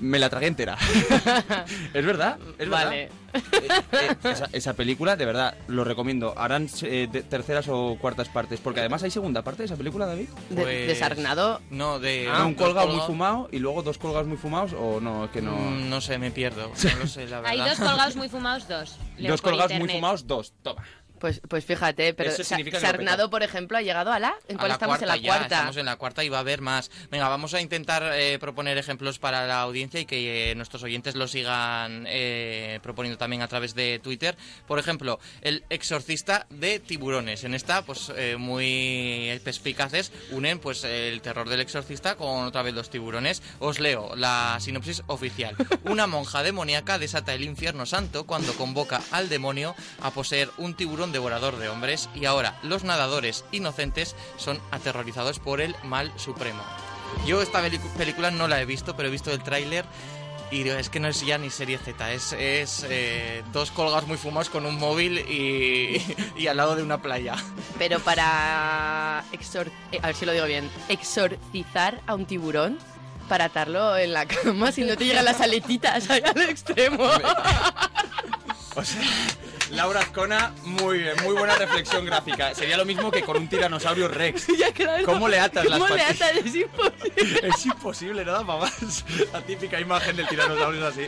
Speaker 2: Me la tragué entera. ¿Es verdad? ¿Es verdad?
Speaker 3: Vale.
Speaker 2: Eh, esa, esa película, de verdad, lo recomiendo. Harán eh, de- terceras o cuartas partes, porque además hay segunda parte de esa película, David.
Speaker 3: De-
Speaker 4: Pues-
Speaker 3: Desarnado.
Speaker 4: No, de...
Speaker 2: Ah, un colgado muy fumado y luego dos colgados muy fumados, o no, es que no.
Speaker 4: Mm, No sé, me pierdo. No lo sé, la verdad.
Speaker 5: Hay dos colgados muy fumados, dos. Leo
Speaker 2: dos colgados muy fumados, dos. Toma.
Speaker 3: Pues, pues fíjate, pero
Speaker 2: Eso significa
Speaker 3: Sarnado, por ejemplo, ha llegado a la... ¿En
Speaker 4: A
Speaker 3: cuál
Speaker 4: la
Speaker 3: estamos? en la
Speaker 4: ya,
Speaker 3: cuarta.
Speaker 4: Estamos en la cuarta y va a haber más. Venga, vamos a intentar eh, proponer ejemplos para la audiencia y que eh, nuestros oyentes lo sigan eh, proponiendo también a través de Twitter. Por ejemplo, el exorcista de tiburones. En esta, pues eh, muy perspicaces, unen pues el terror del exorcista con otra vez los tiburones. Os leo la sinopsis oficial. Una monja demoníaca desata el infierno santo cuando convoca al demonio a poseer un tiburón devorador de hombres y ahora los nadadores inocentes son aterrorizados por el mal supremo. Yo esta película no la he visto, pero he visto el tráiler Y es que no es ya ni serie Z, es, es eh, dos colgados muy fumados con un móvil y, y al lado de una playa.
Speaker 3: Pero para exor- eh, a ver si lo digo bien, exorcizar a un tiburón para atarlo en la cama si no te llegan las aletitas al extremo.
Speaker 2: O sea, Laura Azcona, muy bien, muy buena reflexión gráfica. Sería lo mismo que con un tiranosaurio Rex. ¿Cómo le atas las
Speaker 3: ¿Cómo le atas? Es imposible.
Speaker 2: Es imposible, nada más. La típica imagen del tiranosaurio es así.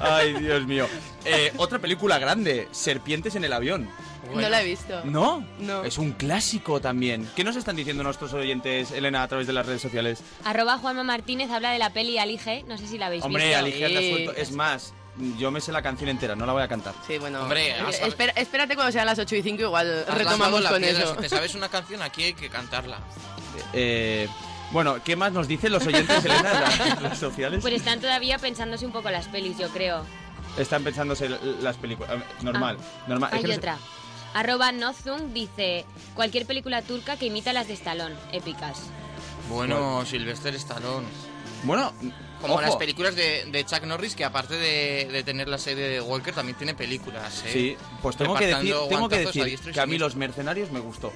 Speaker 2: Ay, Dios mío. Eh, otra película grande, Serpientes en el avión.
Speaker 3: No la he visto.
Speaker 2: ¿No?
Speaker 3: No.
Speaker 2: Es un clásico también. ¿Qué nos están diciendo nuestros oyentes, Elena, a través de las redes sociales?
Speaker 5: Arroba Juanma Martínez habla de la peli Alige, no sé si la habéis
Speaker 2: Hombre,
Speaker 5: visto.
Speaker 2: Alicia te ha suelto. Es más, yo me sé la canción entera, no la voy a cantar.
Speaker 3: Sí, bueno.
Speaker 4: Hombre,
Speaker 3: eh,
Speaker 4: has-
Speaker 3: espera- espérate cuando sean las 8 y 5, igual
Speaker 4: Has
Speaker 3: retomamos
Speaker 4: la
Speaker 3: con
Speaker 4: piedra,
Speaker 3: eso.
Speaker 4: Si te sabes una canción, aquí hay que cantarla.
Speaker 2: Eh, bueno, ¿qué más nos dicen los oyentes, Elena, en las redes sociales?
Speaker 5: Pues están todavía pensándose un poco las pelis, yo creo.
Speaker 2: Están pensándose las películas. Eh, Normal, normal. Es
Speaker 5: Hay
Speaker 2: que no sé-
Speaker 5: otra. Arroba Nozung dice cualquier película turca que imita las de Stallone, épicas.
Speaker 4: Bueno, Sylvester Stallone.
Speaker 2: Bueno,
Speaker 4: Como
Speaker 2: ojo.
Speaker 4: las películas de, de Chuck Norris, que aparte de, de tener la serie de Walker, también tiene películas. ¿eh?
Speaker 2: Sí, pues tengo que decir, tengo que, decir que a mí los mercenarios me gustó.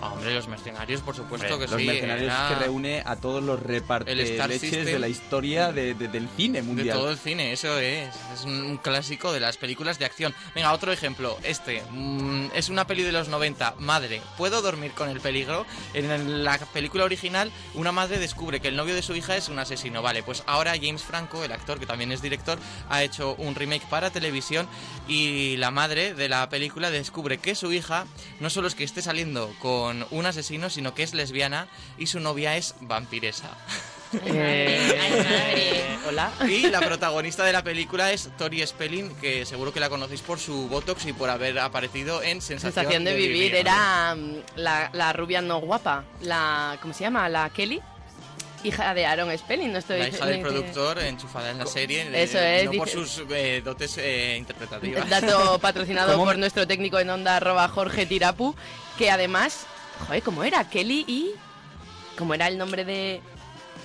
Speaker 4: Ah, Hombre, los mercenarios, por supuesto
Speaker 2: Hombre,
Speaker 4: que
Speaker 2: los
Speaker 4: sí.
Speaker 2: mercenarios
Speaker 4: era
Speaker 2: que reúne a todos los reparteleches de la historia de- de- del cine
Speaker 4: De
Speaker 2: mundial.
Speaker 4: todo el cine, eso es. Es un, un clásico de las películas de acción. Venga, otro ejemplo. Este mm, es una peli de los 90. Madre, ¿puedo dormir con el peligro? En la película original, una madre descubre que el novio de su hija es un asesino. Vale, pues ahora James Franco, el actor que también es director, ha hecho un remake para televisión y la madre de la película descubre que su hija no solo es que esté saliendo con un asesino, sino que es lesbiana y su novia es vampiresa.
Speaker 3: Eh, Hola.
Speaker 4: Y la protagonista de la película es Tori Spelling, que seguro que la conocéis por su Botox y por haber aparecido en Sensación,
Speaker 3: Sensación de vivir. Era mm, la, la rubia no guapa. La, ¿Cómo se llama? La Kelly. Hija de Aaron Spelling, no estoy
Speaker 4: La hija del productor enchufada en la serie.
Speaker 3: Eso es,
Speaker 4: No por sus eh, dotes eh, interpretativas.
Speaker 3: Dato patrocinado
Speaker 4: ¿Cómo
Speaker 3: por nuestro técnico en onda, arroba Jorge Tirapu, que además, joder, ¿cómo era? Kelly y... ¿Cómo era el nombre de...?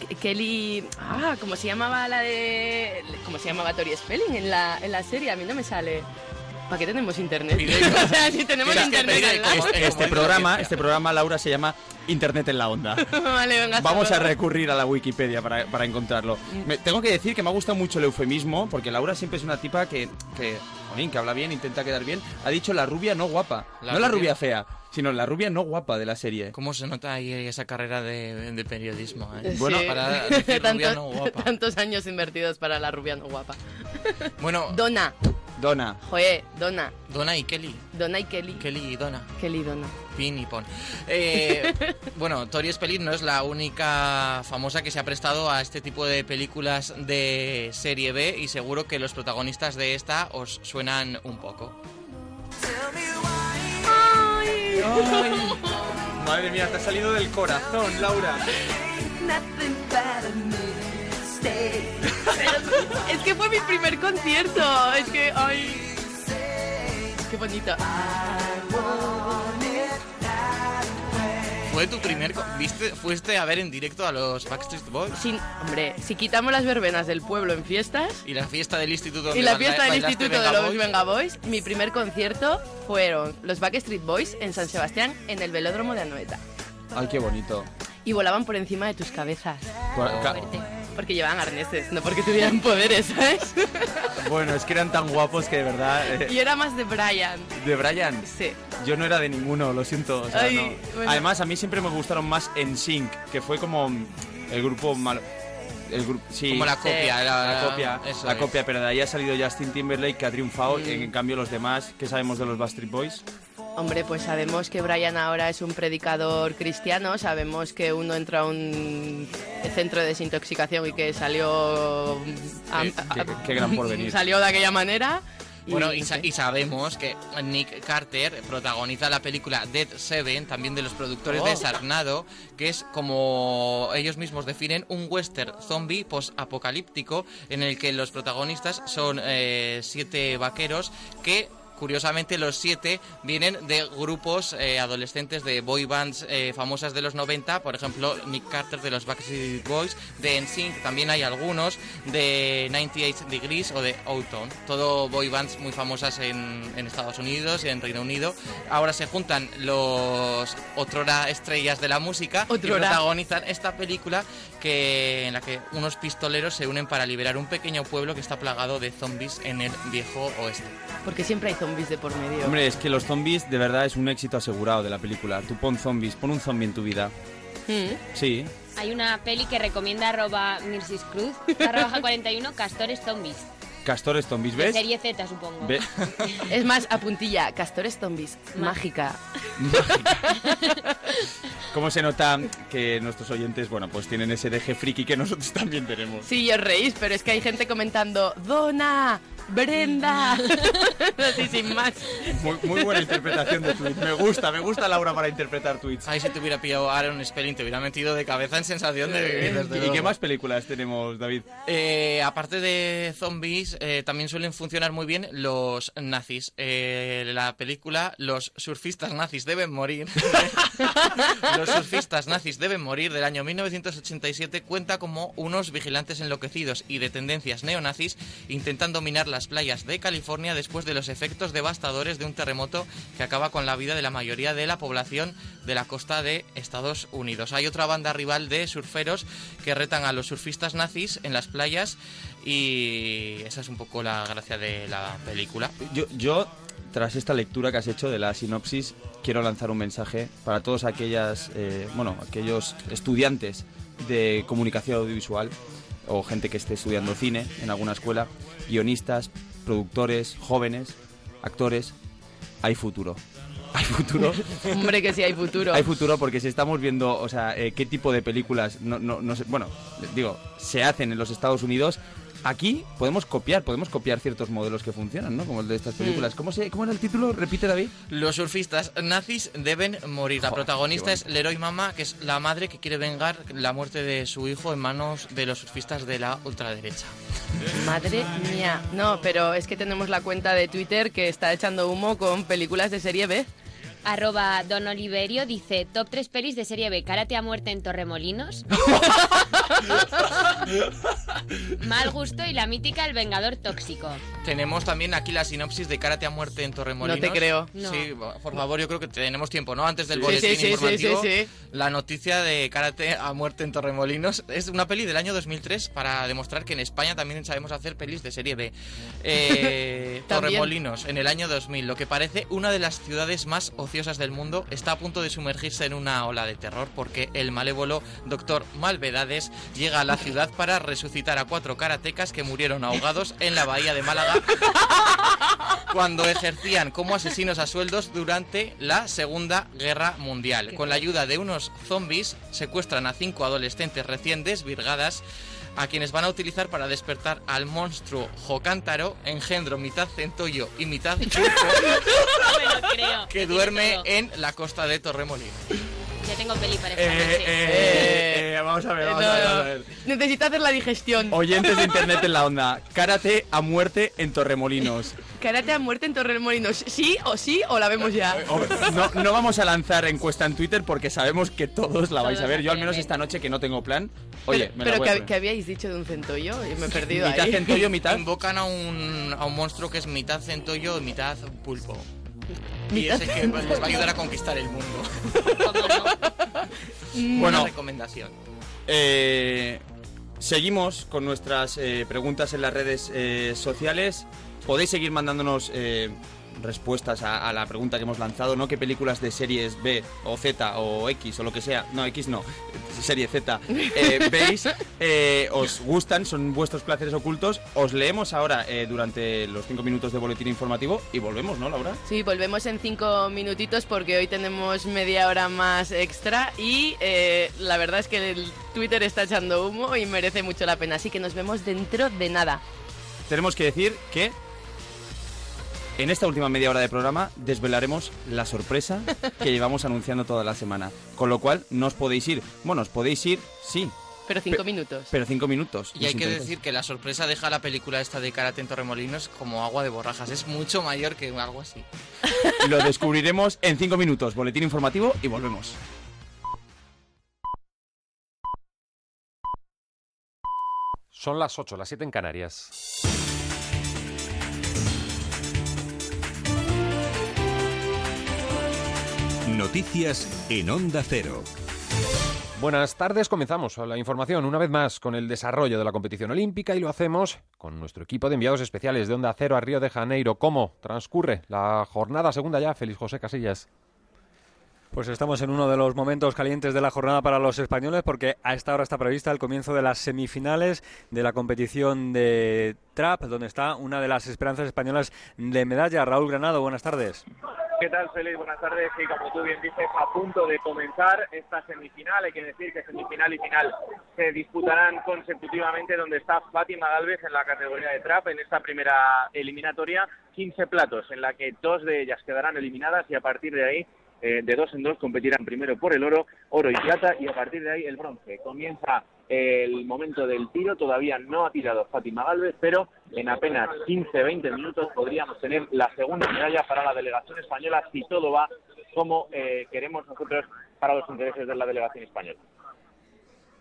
Speaker 3: Ke- Kelly... Ah, ¿cómo se llamaba la de...? ¿Cómo se llamaba Tori Spelling en la, en la serie? A mí no me sale. ¿Para qué tenemos internet? o sea, si tenemos
Speaker 2: Mira,
Speaker 3: internet al lado.
Speaker 2: este, este programa, este programa, Laura, se llama Internet en la onda.
Speaker 3: vale, venga,
Speaker 2: Vamos a recurrir a la Wikipedia para, para encontrarlo. Me- tengo que decir que me ha gustado mucho el eufemismo, porque Laura siempre es una tipa que, que, jolín, que habla bien, intenta quedar bien. Ha dicho la rubia no guapa.
Speaker 4: La
Speaker 2: no la
Speaker 4: rubia-
Speaker 2: fea, sino la rubia no guapa de la serie.
Speaker 4: ¿Cómo se nota ahí esa carrera de, de periodismo? eh?
Speaker 3: Sí.
Speaker 4: para decir
Speaker 3: Tanto-
Speaker 4: rubia no guapa.
Speaker 3: Tantos años invertidos para la rubia no guapa.
Speaker 4: Bueno,
Speaker 3: Donna.
Speaker 2: Donna.
Speaker 3: Joder, Donna.
Speaker 4: Donna y Kelly.
Speaker 3: Donna y Kelly.
Speaker 4: Kelly y Donna.
Speaker 3: Kelly y Donna.
Speaker 4: Pin y pon. Eh, bueno, Tori Spelling no es la única famosa que se ha prestado a este tipo de películas de serie B y seguro que los protagonistas de esta os suenan un poco.
Speaker 2: Madre mía, te ha salido del corazón, Laura.
Speaker 3: es que fue mi primer concierto. Es que, ay. Qué bonito.
Speaker 4: ¿Fue tu primer... ¿Viste, ¿Fuiste a ver en directo a los Backstreet Boys?
Speaker 3: Sin, hombre, si quitamos las verbenas del pueblo en fiestas
Speaker 4: Y la fiesta del instituto
Speaker 3: y la fiesta del instituto de los
Speaker 4: Boys.
Speaker 3: Venga Boys, mi primer concierto fueron los Backstreet Boys en San Sebastián en el velódromo de Anoeta.
Speaker 2: Ay, qué bonito.
Speaker 3: Y volaban por encima de tus cabezas.
Speaker 2: Por-
Speaker 3: Porque llevaban arneses, no porque tuvieran poderes, ¿sabes?
Speaker 2: Bueno, es que eran tan guapos que de verdad. eh,
Speaker 3: Y era más de Brian.
Speaker 2: ¿De Brian?
Speaker 3: Sí.
Speaker 2: Yo no era de ninguno, lo siento. o sea,
Speaker 3: Ay,
Speaker 2: no.
Speaker 3: bueno.
Speaker 2: Además, a mí siempre me gustaron más En Sync, que fue como el grupo malo. El grupo, sí,
Speaker 4: Como la copia,
Speaker 2: Sí,
Speaker 4: la-
Speaker 2: la, copia,
Speaker 4: eso
Speaker 2: la
Speaker 4: es.
Speaker 2: copia, pero de ahí ha salido Justin Timberlake que ha triunfado.
Speaker 3: Mm.
Speaker 2: En, en cambio, los demás, ¿qué sabemos de los Backstreet Boys?
Speaker 3: Hombre, pues sabemos que Brian ahora es un predicador cristiano, sabemos que uno entró a un centro de desintoxicación y que salió... a-
Speaker 2: Qué-
Speaker 3: a-
Speaker 2: qué- qué gran porvenir.
Speaker 3: Salió de aquella manera.
Speaker 4: Bueno, y, sa- y sabemos que Nick Carter protagoniza la película Dead Seven, también de los productores de
Speaker 3: Oh.
Speaker 4: Sarnado, que es como ellos mismos definen un western zombie post-apocalíptico en el que los protagonistas son eh, siete vaqueros que curiosamente los siete vienen de grupos eh, adolescentes de boy bands eh, famosas de los 90, por ejemplo Nick Carter de los Backstreet Boys, de NSYNC también hay algunos, de 98 Degrees o de Outon, todo boy bands muy famosas en, en Estados Unidos y en Reino Unido. Ahora se juntan los otrora estrellas de la música y protagonizan esta película que en la que unos pistoleros se unen para liberar un pequeño pueblo que está plagado de zombies en el viejo oeste.
Speaker 3: Porque siempre hay zombies de por medio.
Speaker 2: Hombre, es que los zombies de verdad es un éxito asegurado de la película. Tú pon zombies, pon un zombie en tu vida.
Speaker 3: Mm.
Speaker 2: Sí.
Speaker 5: Hay una peli que recomienda arroba Mirsis Cruz, barra baja 41, Castores Zombies.
Speaker 2: Castores zombies,
Speaker 5: De
Speaker 2: ¿ves?
Speaker 5: serie Z, supongo.
Speaker 2: Ve-
Speaker 3: Es más, a puntilla, Castores Zombies, mágica.
Speaker 2: ¿Cómo se nota que nuestros oyentes, bueno, pues tienen ese deje friki que nosotros también tenemos?
Speaker 3: Sí, os reís, pero es que hay gente comentando, Dona, Brenda. Así sin más.
Speaker 2: Muy, muy buena interpretación de tweet. Me gusta, me gusta Laura para interpretar tweets.
Speaker 4: Ahí si te hubiera pillado Aaron Spelling te hubiera metido de cabeza en sensación de vivir, desde
Speaker 2: ¿Y
Speaker 4: luego.
Speaker 2: qué más películas tenemos, David?
Speaker 4: Eh, aparte de zombies, eh, también suelen funcionar muy bien los nazis. Eh, la película Los surfistas nazis deben morir. los surfistas nazis deben morir del año 1987 cuenta como unos vigilantes enloquecidos y de tendencias neonazis intentan dominar las playas de California después de los efectos devastadores de un terremoto que acaba con la vida de la mayoría de la población de la costa de Estados Unidos. Hay otra banda rival de surferos que retan a los surfistas nazis en las playas y esa es un poco la gracia de la película.
Speaker 2: Yo, yo, tras esta lectura que has hecho de la sinopsis, quiero lanzar un mensaje para todos aquellas, eh, bueno, aquellos estudiantes de comunicación audiovisual o gente que esté estudiando cine en alguna escuela, guionistas, productores, jóvenes, actores. Hay futuro. Hay futuro.
Speaker 3: Hombre, que sí hay futuro.
Speaker 2: Hay futuro porque si estamos viendo, o sea, eh, qué tipo de películas, no, no, no sé, bueno, digo, se hacen en los Estados Unidos. Aquí podemos copiar, podemos copiar ciertos modelos que funcionan, ¿no? Como el de estas películas. ¿Cómo, se, ¿Cómo era el título? Repite, David.
Speaker 4: Los surfistas nazis deben morir. La protagonista es Leroy Mama, que es la madre que quiere vengar la muerte de su hijo en manos de los surfistas de la ultraderecha.
Speaker 3: Madre mía. No, pero es que tenemos la cuenta de Twitter que está echando humo con películas de serie B.
Speaker 5: Arroba Don Oliverio dice, top 3 pelis de serie B, Karate a muerte en Torremolinos. Mal gusto y la mítica El Vengador Tóxico.
Speaker 4: Tenemos también aquí la sinopsis de Karate a muerte en Torremolinos.
Speaker 3: No te creo.
Speaker 5: No.
Speaker 4: Sí, por favor, yo creo que tenemos tiempo, ¿no? Antes del
Speaker 3: Sí,
Speaker 4: boletín
Speaker 3: sí,
Speaker 4: informativo,
Speaker 3: sí, sí.
Speaker 4: la noticia de Karate a muerte en Torremolinos es una peli del año 2003 para demostrar que en España también sabemos hacer pelis de serie B. Eh. Torremolinos, en el año 2000, lo que parece una de las ciudades más del mundo, está a punto de sumergirse en una ola de terror porque el malévolo Doctor Malvedades llega a la ciudad para resucitar a cuatro karatecas que murieron ahogados en la bahía de Málaga cuando ejercían como asesinos a sueldos durante la Segunda Guerra Mundial. Con la ayuda de unos zombies, secuestran a cinco adolescentes recién desvirgadas a quienes van a utilizar para despertar al monstruo Jocántaro, engendro mitad centollo y mitad
Speaker 5: No me lo creo.
Speaker 4: que duerme en la costa de Torremolinos.
Speaker 5: Ya tengo peli para esta
Speaker 2: Eh,
Speaker 5: noche.
Speaker 2: eh, eh, vamos a ver, vamos a ver, vamos a ver.
Speaker 3: Necesita hacer la digestión.
Speaker 2: Oyentes de internet en la onda. Karate a muerte en Torremolinos.
Speaker 3: Karate a muerte en Torremolinos. ¿Sí o sí o la vemos ya?
Speaker 2: No, no vamos a lanzar encuesta en Twitter porque sabemos que todos la vais a ver. Yo al menos esta noche que no tengo plan. Oye,
Speaker 3: pero
Speaker 2: me la
Speaker 3: pero
Speaker 2: voy a
Speaker 3: ¿qué,
Speaker 2: poner.
Speaker 3: qué habíais dicho de un centollo? Yo me he perdido
Speaker 2: Mitad
Speaker 3: ahí.
Speaker 2: centollo, mitad.
Speaker 4: Invocan a un, a un monstruo que es mitad centollo y mitad pulpo. Y ese que les va a ayudar a conquistar el mundo.
Speaker 2: Bueno.
Speaker 4: Buena recomendación.
Speaker 2: Eh, seguimos con nuestras eh, preguntas en las redes eh, sociales. Podéis seguir mandándonos respuestas a, a la pregunta que hemos lanzado, ¿no? ¿Qué películas de series B o Z o X o lo que sea? No, X no, serie Z. eh, ¿Veis? eh, ¿Os gustan? ¿Son vuestros placeres ocultos? Os leemos ahora eh, durante los cinco minutos de boletín informativo y volvemos, ¿no, Laura?
Speaker 3: Sí, volvemos en cinco minutitos porque hoy tenemos media hora más extra y la verdad es que el Twitter está echando humo y merece mucho la pena. Así que nos vemos dentro de nada.
Speaker 2: Tenemos que decir que en esta última media hora de programa desvelaremos la sorpresa que llevamos anunciando toda la semana. Con lo cual, no os podéis ir. Bueno, os podéis ir, sí.
Speaker 3: Pero cinco
Speaker 2: Pe-
Speaker 3: minutos.
Speaker 2: Pero cinco minutos.
Speaker 4: Y hay que decir que la sorpresa deja la película esta de Karate en Torremolinos como agua de borrajas. Es mucho mayor que algo así.
Speaker 2: Lo descubriremos en cinco minutos. Boletín informativo y volvemos.
Speaker 9: Son las 8, las 7 en Canarias.
Speaker 23: Noticias en Onda Cero.
Speaker 9: Buenas tardes, comenzamos la información una vez más con el desarrollo de la competición olímpica y lo hacemos con nuestro equipo de enviados especiales de Onda Cero a Río de Janeiro. ¿Cómo transcurre la jornada segunda ya? Feliz José Casillas.
Speaker 10: Pues estamos en uno de los momentos calientes de la jornada para los españoles porque a esta hora está prevista el comienzo de las semifinales de la competición de trap, donde está una de las esperanzas españolas de medalla. Raúl Granado, buenas tardes.
Speaker 24: ¿Qué tal, Félix? Buenas tardes. Y como tú bien dices, a punto de comenzar esta semifinal. Hay que decir que semifinal y final se disputarán consecutivamente, donde está Fátima Galvez en la categoría de trap en esta primera eliminatoria. 15 platos, en la que dos de ellas quedarán eliminadas y a partir de ahí eh, de dos en dos competirán primero por el oro, oro y plata y a partir de ahí el bronce. Comienza el momento del tiro, todavía no ha tirado Fátima Galvez, pero en apenas 15-20 minutos podríamos tener la segunda medalla para la delegación española si todo va como eh, queremos nosotros para los intereses de la delegación española.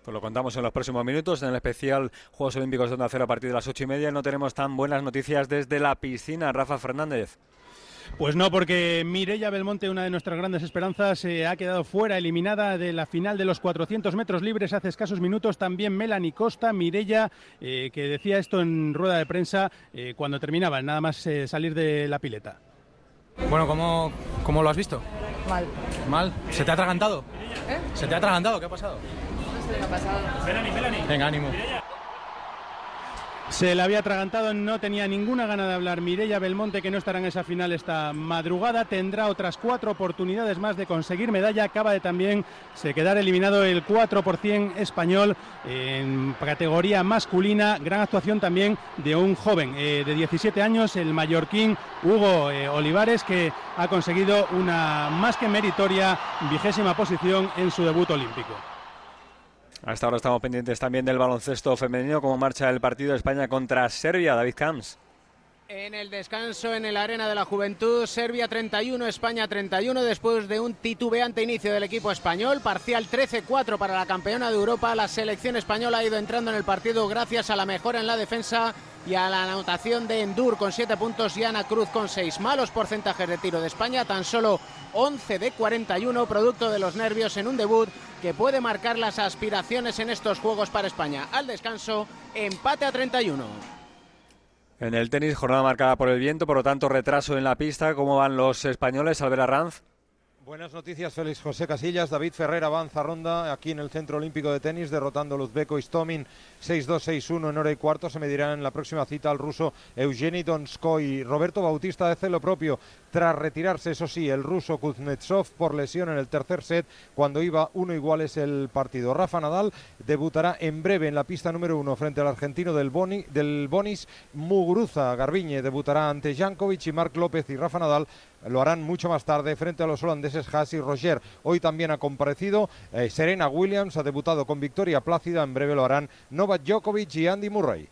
Speaker 10: Pues lo contamos en los próximos minutos en el especial Juegos Olímpicos de Onda Cero a partir de las ocho y media. No tenemos tan buenas noticias desde la piscina. Rafa Fernández.
Speaker 12: Pues no, porque Mireia Belmonte, una de nuestras grandes esperanzas, eh, ha quedado fuera, eliminada de la final de los 400 metros libres hace escasos minutos. También Melanie Costa, Mireia, eh, que decía esto en rueda de prensa eh, cuando terminaba, nada más eh, salir de la pileta.
Speaker 25: Bueno, ¿cómo, ¿cómo lo has visto?
Speaker 26: Mal.
Speaker 25: ¿Mal? ¿Se te ha atragantado?
Speaker 26: ¿Eh?
Speaker 25: ¿Se te ha atragantado? ¿Qué ha pasado?
Speaker 26: No sé qué ha pasado.
Speaker 25: Venga, ánimo.
Speaker 12: Se le había atragantado, no tenía ninguna gana de hablar. Mireia Belmonte, que no estará en esa final esta madrugada, tendrá otras cuatro oportunidades más de conseguir medalla. Acaba de también se quedar eliminado el 4% español en categoría masculina. Gran actuación también de un joven eh, de 17 años, el mallorquín Hugo eh, Olivares, que ha conseguido una más que meritoria vigésima posición en su debut olímpico.
Speaker 10: Hasta ahora estamos pendientes también del baloncesto femenino, como marcha el partido de España contra Serbia. David Camps.
Speaker 13: En el descanso en el Arena de la Juventud, Serbia 31, España 31, después de un titubeante inicio del equipo español, parcial 13-4 para la campeona de Europa, la selección española ha ido entrando en el partido gracias a la mejora en la defensa y a la anotación de Endur con 7 puntos y Ana Cruz con 6. Malos porcentajes de tiro de España, tan solo 11 de 41, producto de los nervios en un debut que puede marcar las aspiraciones en estos Juegos para España. Al descanso, empate a 31.
Speaker 10: En el tenis, jornada marcada por el viento, por lo tanto retraso en la pista. ¿Cómo van los españoles? Albert Arranz.
Speaker 11: Buenas noticias, Félix José Casillas. David Ferrer avanza ronda aquí en el Centro Olímpico de Tenis, derrotando a Luzbeko Istomin 6-2-6-1 en hora y cuarto. Se medirán en la próxima cita al ruso Eugeni Donskoy. Roberto Bautista hace lo propio tras retirarse, eso sí, el ruso Kuznetsov por lesión en el tercer set cuando iba uno iguales el partido. Rafa Nadal debutará en breve en la pista número uno frente al argentino del, Boni, del Bonis Muguruza. Garbiñe debutará ante Jankovic y Marc López y Rafa Nadal lo harán mucho más tarde frente a los holandeses Haas y Roger. Hoy también ha comparecido eh, Serena Williams, ha debutado con victoria plácida, en breve lo harán Novak Djokovic y Andy Murray.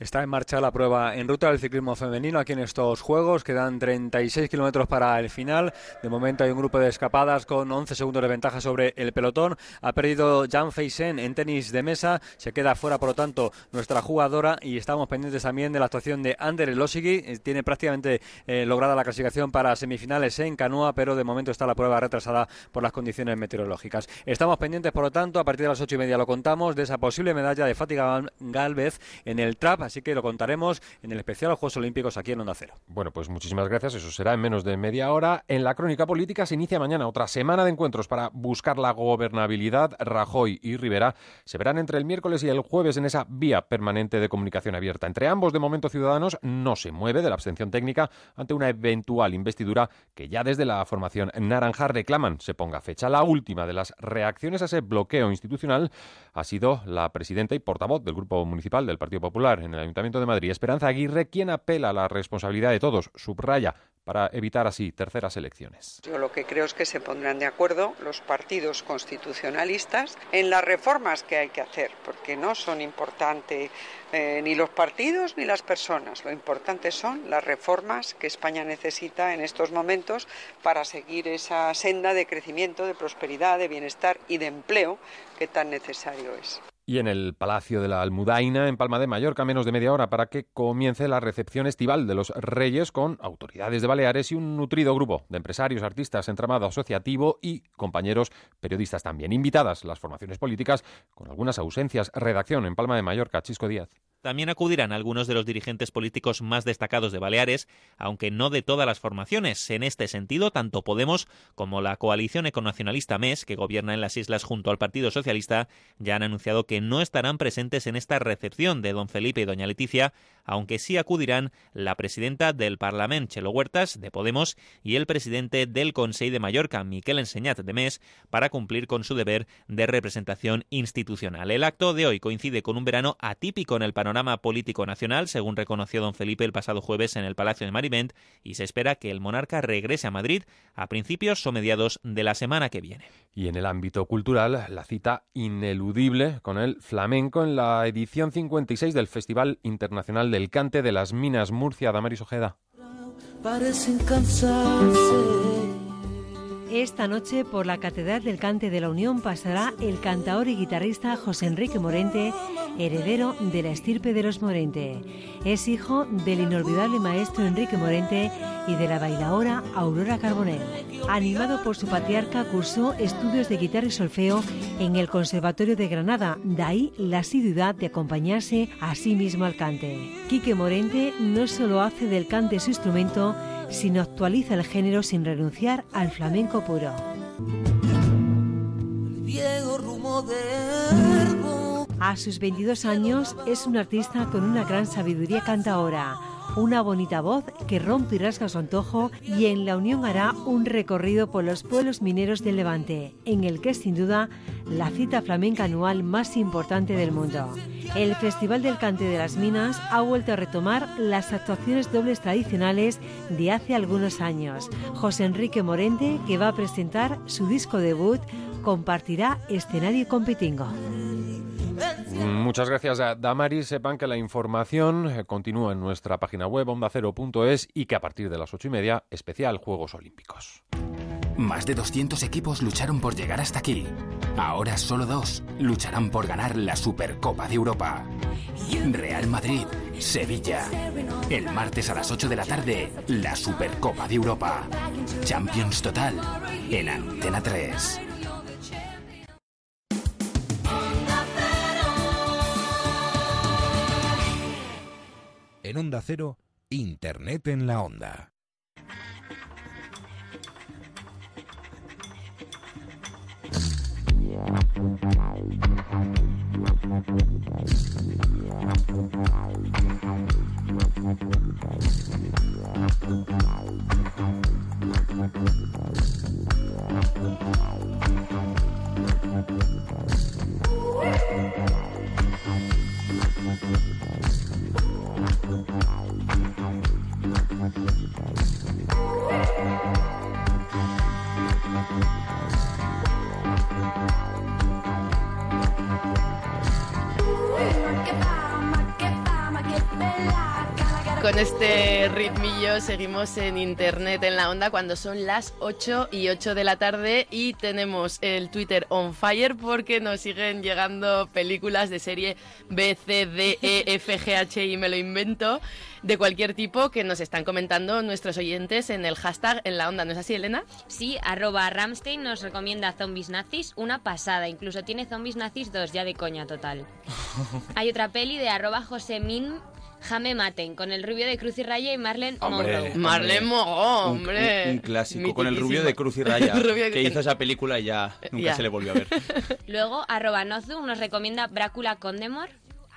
Speaker 10: Está en marcha la prueba en ruta del ciclismo femenino aquí en estos Juegos. Quedan 36 kilómetros para el final. De momento hay un grupo de escapadas con 11 segundos de ventaja sobre el pelotón. Ha perdido Jan Feisen en tenis de mesa. Se queda fuera, por lo tanto, nuestra jugadora. Y estamos pendientes también de la actuación de Ander Elosigi. Tiene prácticamente eh, lograda la clasificación para semifinales en canoa, pero de momento está la prueba retrasada por las condiciones meteorológicas. Estamos pendientes, por lo tanto, a partir de las ocho y media lo contamos, de esa posible medalla de Fátima Galvez en el trap así que lo contaremos en el especial Juegos Olímpicos aquí en Onda Cero.
Speaker 9: Bueno, pues muchísimas gracias. Eso será en menos de media hora. En la crónica política se inicia mañana otra semana de encuentros para buscar la gobernabilidad. Rajoy y Rivera se verán entre el miércoles y el jueves en esa vía permanente de comunicación abierta. Entre ambos, de momento, Ciudadanos no se mueve de la abstención técnica ante una eventual investidura que ya desde la formación naranja reclaman se ponga fecha. La última de las reacciones a ese bloqueo institucional ha sido la presidenta y portavoz del Grupo Municipal del Partido Popular en el Ayuntamiento de Madrid, Esperanza Aguirre, quien apela a la responsabilidad de todos. Subraya, para evitar así terceras elecciones.
Speaker 27: Yo lo que creo es que se pondrán de acuerdo los partidos constitucionalistas en las reformas que hay que hacer, porque no son importantes eh, ni los partidos ni las personas. Lo importante son las reformas que España necesita en estos momentos para seguir esa senda de crecimiento, de prosperidad, de bienestar y de empleo que tan necesario es.
Speaker 9: Y en el Palacio de la Almudaina, en Palma de Mallorca, menos de media hora para que comience la recepción estival de los Reyes con autoridades de Baleares y un nutrido grupo de empresarios, artistas, entramado asociativo y compañeros periodistas también. Invitadas las formaciones políticas con algunas ausencias. Redacción en Palma de Mallorca, Chisco Díaz.
Speaker 28: También acudirán algunos de los dirigentes políticos más destacados de Baleares, aunque no de todas las formaciones. En este sentido, tanto Podemos como la coalición econacionalista MES, que gobierna en las islas junto al Partido Socialista, ya han anunciado que no estarán presentes en esta recepción de don Felipe y doña Leticia, aunque sí acudirán la presidenta del Parlamento, Chelo Huertas, de Podemos, y el presidente del Consejo de Mallorca, Miquel Enseñat, de MES, para cumplir con su deber de representación institucional. El acto de hoy coincide con un verano atípico en el panorama político nacional, según reconoció don Felipe el pasado jueves en el Palacio de Marivent, y se espera que el monarca regrese a Madrid a principios o mediados de la semana que viene.
Speaker 9: Y en el ámbito cultural, la cita ineludible con el flamenco en la edición 56 del Festival Internacional del Cante de las Minas Murcia, Damaris Ojeda.
Speaker 29: parecen cansarse.
Speaker 30: Esta noche por la Catedral del Cante de la Unión pasará el cantaor y guitarrista José Enrique Morente, heredero de la estirpe de los Morente. Es hijo del inolvidable maestro Enrique Morente y de la bailaora Aurora Carbonell. Animado por su patriarca, cursó estudios de guitarra y solfeo en el Conservatorio de Granada, de ahí la asiduidad de acompañarse a sí mismo al cante. Quique Morente no solo hace del cante su instrumento, sino actualiza el género sin renunciar al flamenco puro. A sus 22 años es un artista con una gran sabiduría cantaora, una bonita voz que rompe y rasga su antojo y en la unión hará un recorrido por los pueblos mineros del Levante, en el que es sin duda la cita flamenca anual más importante del mundo. El Festival del Cante de las Minas ha vuelto a retomar las actuaciones dobles tradicionales de hace algunos años. José Enrique Morente, que va a presentar su disco debut, compartirá escenario con Pitingo.
Speaker 9: Muchas gracias a Damaris. Sepan que la información eh, continúa en nuestra página web ondacero.es y que a partir de las ocho y media, especial Juegos Olímpicos.
Speaker 31: Más de 200 equipos lucharon por llegar hasta aquí. Ahora solo dos lucharán por ganar la Supercopa de Europa. Real Madrid, Sevilla. El martes a las 8 de la tarde, la Supercopa de Europa. Champions Total en Antena 3.
Speaker 6: En Onda Cero, Internet en la Onda. thank you.
Speaker 3: Con este ritmillo seguimos en internet en la onda cuando son las 8 y 8 de la tarde y tenemos el Twitter on fire porque nos siguen llegando películas de serie B, C, D, E, F, G, H y me lo invento de cualquier tipo que nos están comentando nuestros oyentes en el hashtag en la onda. ¿No es así, Elena?
Speaker 5: Sí, arroba Ramstein nos recomienda Zombies Nazis, una pasada. Incluso tiene Zombies Nazis 2, ya de coña total. Hay otra peli de arroba Josemin Jame Maten, con el rubio de Cruz y Raya y Marlene Monroe.
Speaker 3: Marlene Monroe, hombre.
Speaker 2: Un, un clásico, con el
Speaker 3: Mitiquísimo.
Speaker 2: rubio de Cruz y Raya, que
Speaker 3: que-
Speaker 2: hizo esa película y ya nunca
Speaker 3: Ya.
Speaker 2: se le volvió a ver.
Speaker 5: Luego, arroba Nozu nos recomienda Brácula Condemor.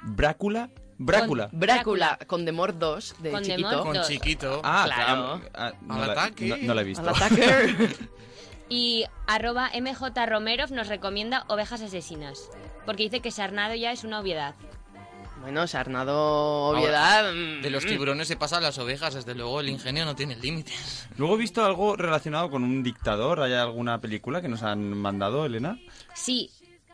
Speaker 2: ¿Brácula? ¿Brácula?
Speaker 3: Brácula con Demor 2 de
Speaker 5: Con
Speaker 3: chiquito.
Speaker 5: Demor Con 2.
Speaker 4: Chiquito.
Speaker 2: Ah,
Speaker 3: claro.
Speaker 2: ah, no,
Speaker 4: Al
Speaker 2: la,
Speaker 4: ataque.
Speaker 2: no- no la he visto.
Speaker 3: Al ataque.
Speaker 5: Y arroba MJ Romerov nos recomienda Ovejas Asesinas. Porque dice que Sarnado ya es una obviedad.
Speaker 3: Bueno, Sarnado Obviedad...
Speaker 4: Ahora, de los
Speaker 3: mm.
Speaker 4: tiburones se pasa a las ovejas, desde luego el ingenio no tiene límites.
Speaker 2: Luego he visto algo relacionado con un dictador. ¿Hay alguna película que nos han mandado, Elena?
Speaker 5: Sí,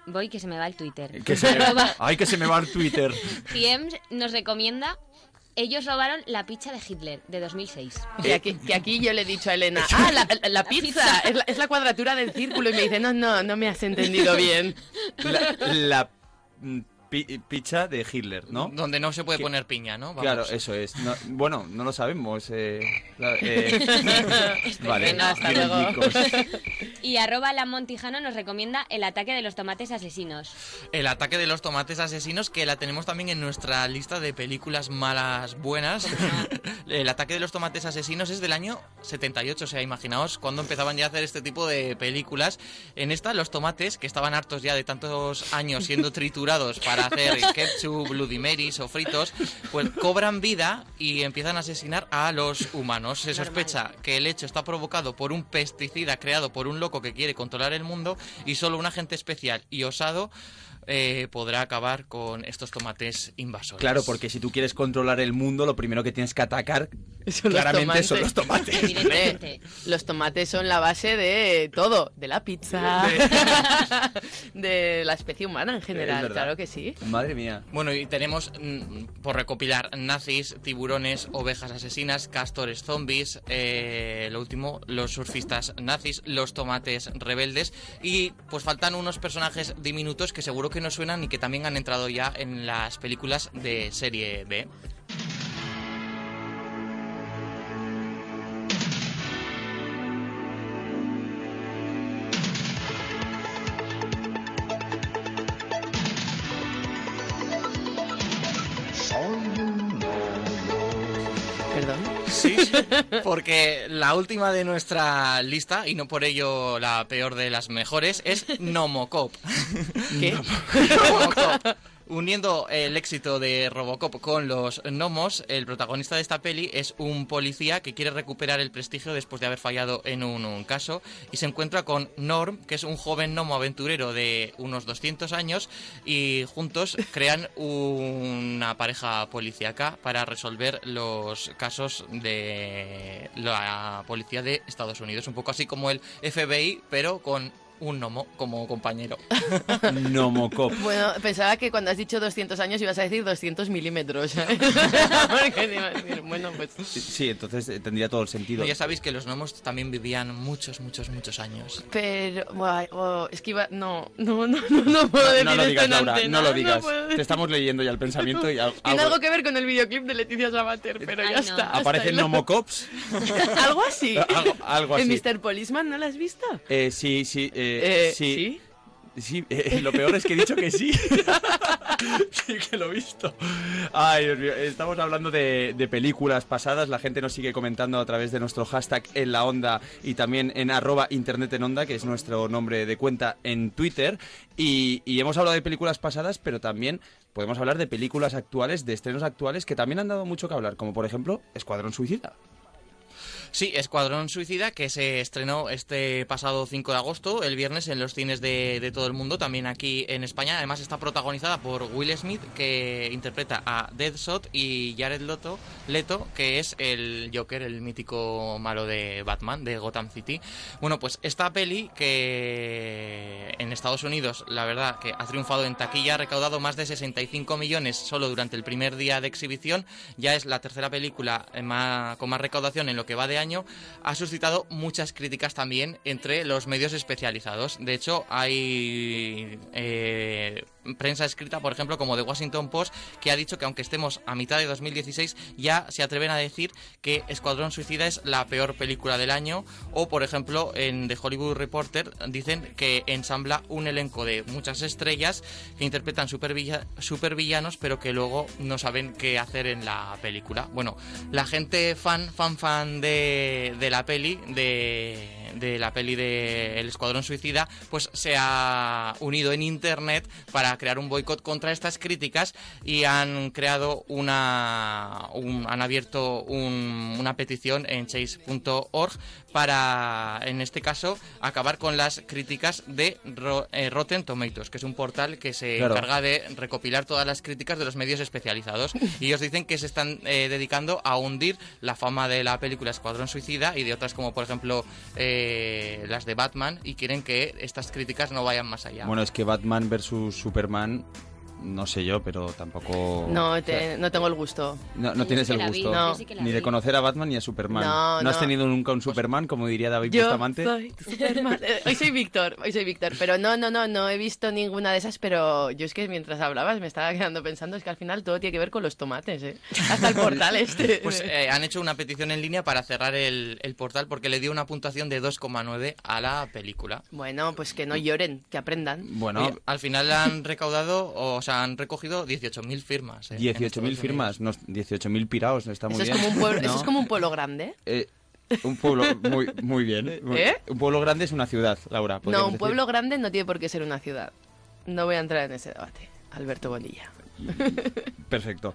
Speaker 5: voy que se me va el Twitter.
Speaker 2: Que se Ay, que se me va el Twitter.
Speaker 5: Ciems nos recomienda ellos robaron la pizza de Hitler de 2006.
Speaker 3: Que aquí, que aquí yo le he dicho a Elena, ah, la, la- la pizza, es la, es la cuadratura del círculo. Y me dice, no, no, no me has entendido bien.
Speaker 2: La, la, mm, pi- pizza de Hitler, ¿no?
Speaker 4: Donde no se puede poner piña, ¿no? Vamos.
Speaker 2: Claro, eso es. No- bueno, no lo sabemos. eh, la- eh, vale,
Speaker 5: Venga, hasta luego.
Speaker 2: chicos.
Speaker 5: Y arroba la Montijano nos recomienda el ataque de los tomates asesinos.
Speaker 4: El ataque de los tomates asesinos, que la tenemos también en nuestra lista de películas malas buenas. el ataque de los tomates asesinos es del año 78, o sea, imaginaos cuando empezaban ya a hacer este tipo de películas. En esta, los tomates, que estaban hartos ya de tantos años siendo triturados para hacer ketchup, Bloody Marys o fritos, pues cobran vida y empiezan a asesinar a los humanos. Se sospecha que el hecho está provocado por un pesticida creado por un loco que quiere controlar el mundo y solo un agente especial y osado eh, podrá acabar con estos tomates invasores.
Speaker 2: Claro, porque si tú quieres controlar el mundo, lo primero que tienes que atacar
Speaker 3: Son los
Speaker 2: claramente son los
Speaker 3: tomates. Hombre, los tomates son la base de todo, de la pizza, de la especie humana en general, claro que sí.
Speaker 2: Madre mía.
Speaker 4: Bueno, y tenemos, mm, por recopilar, nazis, tiburones, ovejas asesinas, castores zombies, eh, lo último, los surfistas nazis, los tomates rebeldes y pues faltan unos personajes diminutos que seguro que no suenan y que también han entrado ya en las películas de serie B. Sí, porque la última de nuestra lista, y no por ello la peor de las mejores, es Nomocop.
Speaker 3: ¿Qué?
Speaker 4: Nomocop. Uniendo el éxito de Robocop con los gnomos, el protagonista de esta peli es un policía que quiere recuperar el prestigio después de haber fallado en un, caso y se encuentra con Norm, que es un joven gnomo aventurero de unos 200 años y juntos crean una pareja policíaca para resolver los casos de la policía de Estados Unidos, un poco así como el FBI, pero con un gnomo como compañero.
Speaker 2: Nomocop.
Speaker 3: Bueno, pensaba que cuando has dicho 200 años ibas a decir 200 milímetros. Porque te iba a decir, bueno, pues...
Speaker 2: Sí, entonces eh, tendría todo el sentido.
Speaker 4: Ya sabéis que los gnomos también vivían muchos, muchos, muchos años.
Speaker 3: Pero, buah, oh, es que iba... No, no, no, no, no puedo decir
Speaker 2: no lo digas, Laura,
Speaker 3: antena,
Speaker 2: no lo digas. Te estamos leyendo ya el pensamiento y al-
Speaker 3: Tiene
Speaker 2: algo-
Speaker 3: algo que ver con el videoclip de Leticia Sabater, pero ya está.
Speaker 2: Aparecen Nomocops.
Speaker 3: ¿Algo así?
Speaker 2: Algo- algo así.
Speaker 3: ¿En Mr. Policeman no la has visto?
Speaker 2: Eh, sí, sí, eh,
Speaker 3: Eh,
Speaker 2: sí. Sí, eh, lo peor es que he dicho que sí. sí que lo he visto. Ay, Dios mío. Estamos hablando de, de películas pasadas. La gente nos sigue comentando a través de nuestro hashtag en la onda y también en arroba internet en onda, que es nuestro nombre de cuenta en Twitter. Y, y hemos hablado de películas pasadas, pero también podemos hablar de películas actuales, de estrenos actuales, que también han dado mucho que hablar, como por ejemplo Escuadrón Suicida.
Speaker 4: Sí, Escuadrón Suicida, que se estrenó este pasado 5 de agosto, el viernes, en los cines de, todo el mundo, también aquí en España. Además está protagonizada por Will Smith, que interpreta a Deadshot, y Jared Leto, Leto, que es el Joker, el mítico malo de Batman, de Gotham City. Bueno, pues esta peli, que en Estados Unidos, la verdad, que ha triunfado en taquilla, ha recaudado más de 65 millones solo durante el primer día de exhibición, ya es la tercera película eh, con más recaudación en lo que va de año, ha suscitado muchas críticas también entre los medios especializados. De hecho, hay eh, prensa escrita, por ejemplo, como The Washington Post, que ha dicho que aunque estemos a mitad de 2016, ya se atreven a decir que Escuadrón Suicida es la peor película del año. O, por ejemplo, en The Hollywood Reporter dicen que ensambla un elenco de muchas estrellas que interpretan supervilla- supervillanos, pero que luego no saben qué hacer en la película. Bueno, la gente fan, fan, fan de, de la peli, de de la peli de El Escuadrón Suicida, pues se ha unido en internet para crear un boicot contra estas críticas y han creado una un- han abierto un- una petición en chase.org para, en este caso, acabar con las críticas de Ro- eh, Rotten Tomatoes, que es un portal que se
Speaker 2: Claro.
Speaker 4: encarga de recopilar todas las críticas de los medios especializados. y ellos dicen que se están eh, dedicando a hundir la fama de la película Escuadrón Suicida y de otras como, por ejemplo, eh, las de Batman, y quieren que estas críticas no vayan más allá.
Speaker 2: Bueno, es que Batman versus Superman, no sé yo, pero tampoco...
Speaker 3: No,
Speaker 2: o sea,
Speaker 3: te- no tengo el gusto.
Speaker 2: No, no tienes el gusto
Speaker 3: sí
Speaker 2: ni de conocer a Batman ni a Superman.
Speaker 3: No,
Speaker 2: has
Speaker 3: no.
Speaker 2: tenido nunca un Superman, como diría David
Speaker 3: Yo
Speaker 2: Bustamante?
Speaker 3: soy Superman. Eh, Hoy soy Víctor, hoy soy Víctor. Pero no, no, no, no he visto ninguna de esas, pero yo es que mientras hablabas me estaba quedando pensando, es que al final todo tiene que ver con los tomates, ¿eh? Hasta el portal este.
Speaker 4: Pues eh, han hecho una petición en línea para cerrar el, el portal porque le dio una puntuación de 2,9 a la película.
Speaker 3: Bueno, pues que no lloren, que aprendan.
Speaker 2: Bueno,
Speaker 4: Y al final han recaudado, o sea, han recogido 18.000 firmas. eh, en
Speaker 2: 18.000
Speaker 4: Estados
Speaker 2: firmas, no, 18.000 piraos, está muy
Speaker 3: Eso es,
Speaker 2: bien.
Speaker 3: como un pueblo,
Speaker 2: ¿no?
Speaker 3: eso es como un pueblo grande.
Speaker 2: Eh, un pueblo muy, muy bien. muy-
Speaker 3: ¿Eh?
Speaker 2: Un pueblo grande es una ciudad, Laura.
Speaker 3: No, un
Speaker 2: decir.
Speaker 3: pueblo grande no tiene por qué ser una ciudad. No voy a entrar en ese debate. Alberto Bonilla.
Speaker 2: Perfecto.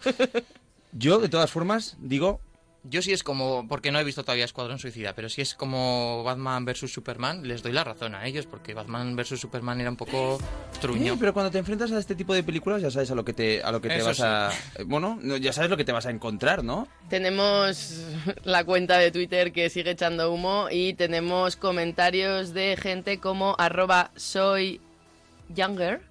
Speaker 2: Yo, de todas formas, digo...
Speaker 4: Yo sí es como, porque no he visto todavía Escuadrón Suicida, pero si es como Batman vs Superman, les doy la razón a ellos, porque Batman vs Superman era un poco truño.
Speaker 2: Sí, pero cuando te enfrentas a este tipo de películas ya sabes a lo que te, a lo que te
Speaker 4: Eso
Speaker 2: vas
Speaker 4: sí.
Speaker 2: a... Bueno, no, ya sabes lo que te vas a encontrar, ¿no?
Speaker 3: Tenemos la cuenta de Twitter que sigue echando humo y tenemos comentarios de gente como arroba soy younger.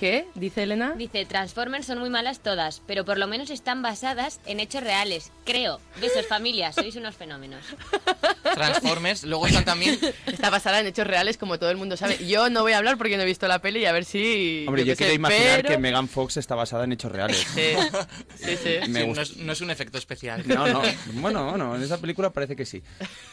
Speaker 3: ¿Qué? ¿Dice Elena?
Speaker 5: Dice, Transformers son muy malas todas, pero por lo menos están basadas en hechos reales. Creo. Besos, familia, sois unos fenómenos.
Speaker 4: Transformers, luego están también...
Speaker 3: Está basada en hechos reales, como todo el mundo sabe. Yo no voy a hablar porque no he visto la peli y a ver si...
Speaker 2: Hombre, yo,
Speaker 3: qué
Speaker 2: quiero imaginar
Speaker 3: pero-
Speaker 2: que Megan Fox está basada en hechos reales.
Speaker 3: Sí, sí, sí.
Speaker 2: Me
Speaker 4: Sí, no, es, no es un efecto especial.
Speaker 2: No, no. Bueno, bueno, en esa película parece que sí.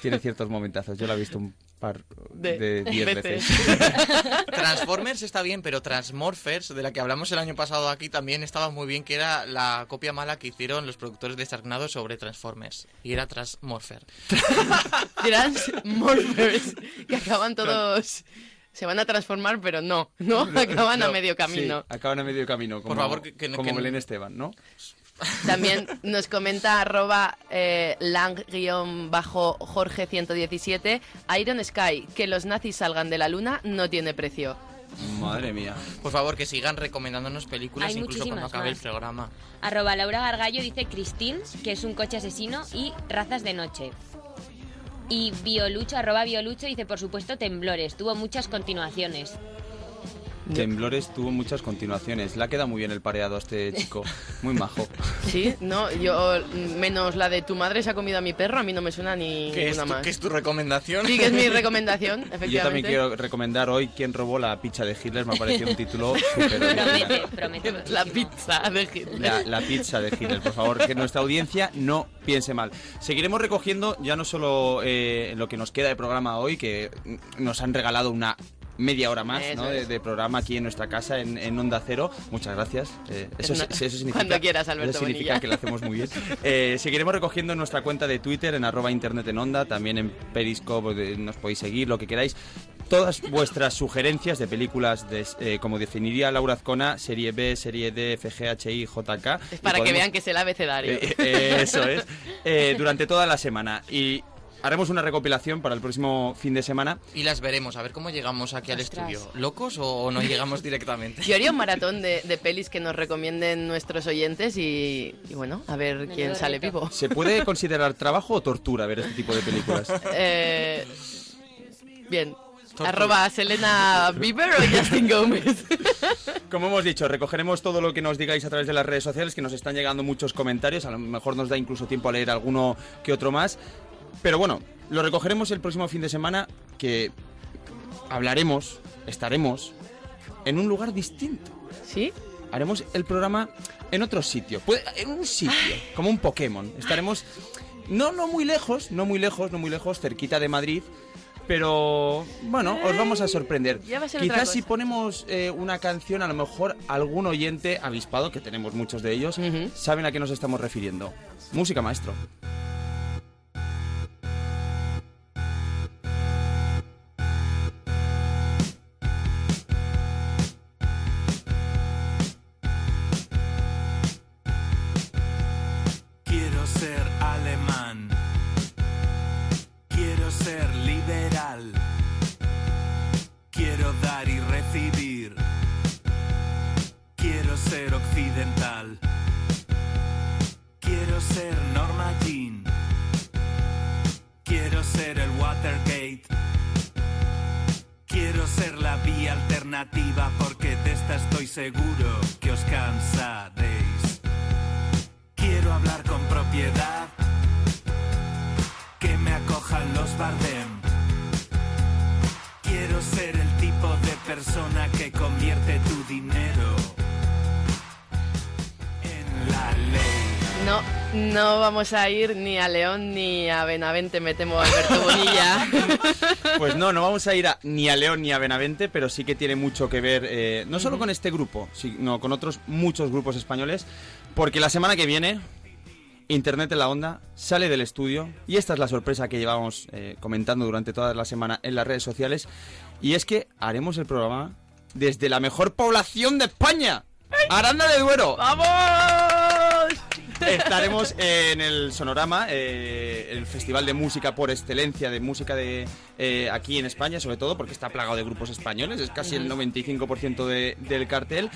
Speaker 2: Tiene ciertos momentazos. Yo la he visto un par
Speaker 3: De
Speaker 2: de diez
Speaker 3: veces.
Speaker 2: veces.
Speaker 4: Transformers está bien, pero Transmorphers, de la que hablamos el año pasado aquí, también estaba muy bien, que era la copia mala que hicieron los productores de Sharknado sobre Transformers. Y era Transmorpher.
Speaker 3: Transmorphers, que acaban todos... Se van a transformar, pero no, no, acaban a medio camino.
Speaker 2: sí, acaban a medio camino. Como,
Speaker 4: favor, que- que no-
Speaker 2: como
Speaker 4: que
Speaker 2: Belén Esteban, ¿no?
Speaker 3: También nos comenta arroba eh, lang-jorge117 Iron Sky, que los nazis salgan de la luna no tiene precio.
Speaker 2: Madre mía.
Speaker 4: Por favor, que sigan recomendándonos películas
Speaker 5: Hay
Speaker 4: incluso cuando acabe el programa.
Speaker 5: Arroba Laura Gargallo dice Christine, que es un coche asesino, y razas de noche. Y Biolucho, arroba Biolucho, dice, por supuesto, Temblores. Tuvo muchas continuaciones.
Speaker 2: Temblores tuvo muchas continuaciones. Le ha quedado muy bien el pareado a este chico. Muy majo.
Speaker 3: Sí, no, yo menos la de tu madre se ha comido a mi perro, a mí no me suena ni
Speaker 4: ¿Qué es,
Speaker 3: una
Speaker 4: tu,
Speaker 3: más.
Speaker 4: qué es tu recomendación?
Speaker 3: Sí, que es mi recomendación, efectivamente.
Speaker 2: Yo también quiero recomendar hoy quién robó la pizza de Hitler. Me ha parecido un título súper
Speaker 5: Promete, promete.
Speaker 3: La pizza de Hitler.
Speaker 2: La, la pizza de Hitler, por favor, que nuestra audiencia no piense mal. Seguiremos recogiendo ya no solo eh, lo que nos queda de programa hoy, que nos han regalado una media hora más ¿no? de, programa aquí en nuestra casa en, en Onda Cero. Muchas gracias. Eh, eso, eso significa,
Speaker 3: Cuando quieras, Alberto
Speaker 2: eso significa
Speaker 3: Bonilla.
Speaker 2: que lo hacemos muy bien. Eh, seguiremos recogiendo en nuestra cuenta de Twitter, en arroba internet en onda, también en Periscope, nos podéis seguir, lo que queráis. Todas vuestras sugerencias de películas, de, eh, como definiría Laura Azcona, serie B, serie D, FGHI, JK.
Speaker 3: Es para que vean que es el abecedario.
Speaker 2: eh, eh, eso es. Durante toda la semana. Y haremos una recopilación para el próximo fin de semana.
Speaker 4: Y las veremos, a ver cómo llegamos aquí al
Speaker 3: Ostras.
Speaker 4: estudio. ¿Locos o no llegamos directamente?
Speaker 3: Yo haría un maratón de, de pelis que nos recomienden nuestros oyentes y, y bueno, a ver quién sale vivo.
Speaker 2: ¿Se puede considerar trabajo o tortura ver este tipo de películas?
Speaker 3: Eh, bien. Arroba Selena Bieber o Justin Gómez.
Speaker 2: Como hemos dicho, recogeremos todo lo que nos digáis a través de las redes sociales, que nos están llegando muchos comentarios, a lo mejor nos da incluso tiempo a leer alguno que otro más. Pero bueno, lo recogeremos el próximo fin de semana, que hablaremos, estaremos en un lugar distinto.
Speaker 3: ¿Sí?
Speaker 2: Haremos el programa en otro sitio, en un sitio, como un Pokémon. Estaremos no, no muy lejos, no muy lejos, no muy lejos, cerquita de Madrid. Pero bueno, os vamos a sorprender.
Speaker 3: Ya va a ser otra
Speaker 2: Quizás si ponemos eh, una canción, a lo mejor algún oyente avispado, que tenemos muchos de ellos, saben a qué nos estamos refiriendo. Música, maestro.
Speaker 3: No vamos a ir ni a León ni a Benavente, me temo, Alberto Bonilla.
Speaker 2: Pues no, no vamos a ir a- ni a León ni a Benavente, pero sí que tiene mucho que ver, eh, no solo con este grupo, sino con otros muchos grupos españoles, porque la semana que viene, Internet en la Onda sale del estudio, y esta es la sorpresa que llevamos eh, comentando durante toda la semana en las redes sociales, y es que haremos el programa desde la mejor población de España, Aranda de Duero.
Speaker 3: ¡Vamos!
Speaker 2: Estaremos en el Sonorama, eh, el festival de música por excelencia, de música de eh, aquí en España, sobre todo porque está plagado de grupos españoles, es casi el 95% de- del cartel.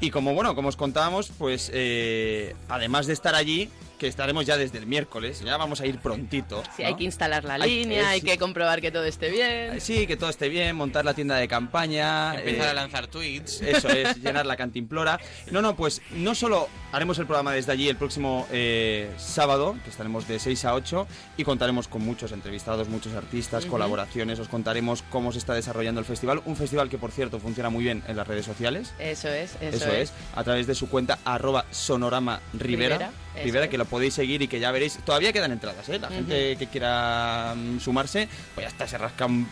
Speaker 2: Y como bueno, como os contábamos, pues eh, además de estar allí, que estaremos ya desde el miércoles, ya vamos a ir prontito.
Speaker 3: Sí,
Speaker 2: ¿no?
Speaker 3: hay que instalar la
Speaker 2: Hay-
Speaker 3: línea,
Speaker 2: eh,
Speaker 3: hay que comprobar que todo esté bien.
Speaker 2: Sí, que todo esté bien, montar la tienda de campaña.
Speaker 4: Empezar
Speaker 2: eh,
Speaker 4: a lanzar tweets.
Speaker 2: Eso es, llenar la cantimplora. No, no, pues no solo haremos el programa desde allí el próximo eh, sábado, que estaremos de 6 a 8, y contaremos con muchos entrevistados, muchos artistas, colaboraciones, os contaremos cómo se está desarrollando el festival. Un festival que, por cierto, funciona muy bien en las redes sociales.
Speaker 3: Eso es, eso,
Speaker 2: Eso, es. a través de su cuenta arroba sonorama rivera,
Speaker 3: Rivera,
Speaker 2: que lo podéis seguir y que ya veréis. Todavía quedan entradas, ¿eh? La gente que quiera mm, sumarse, pues ya está, se rasca un,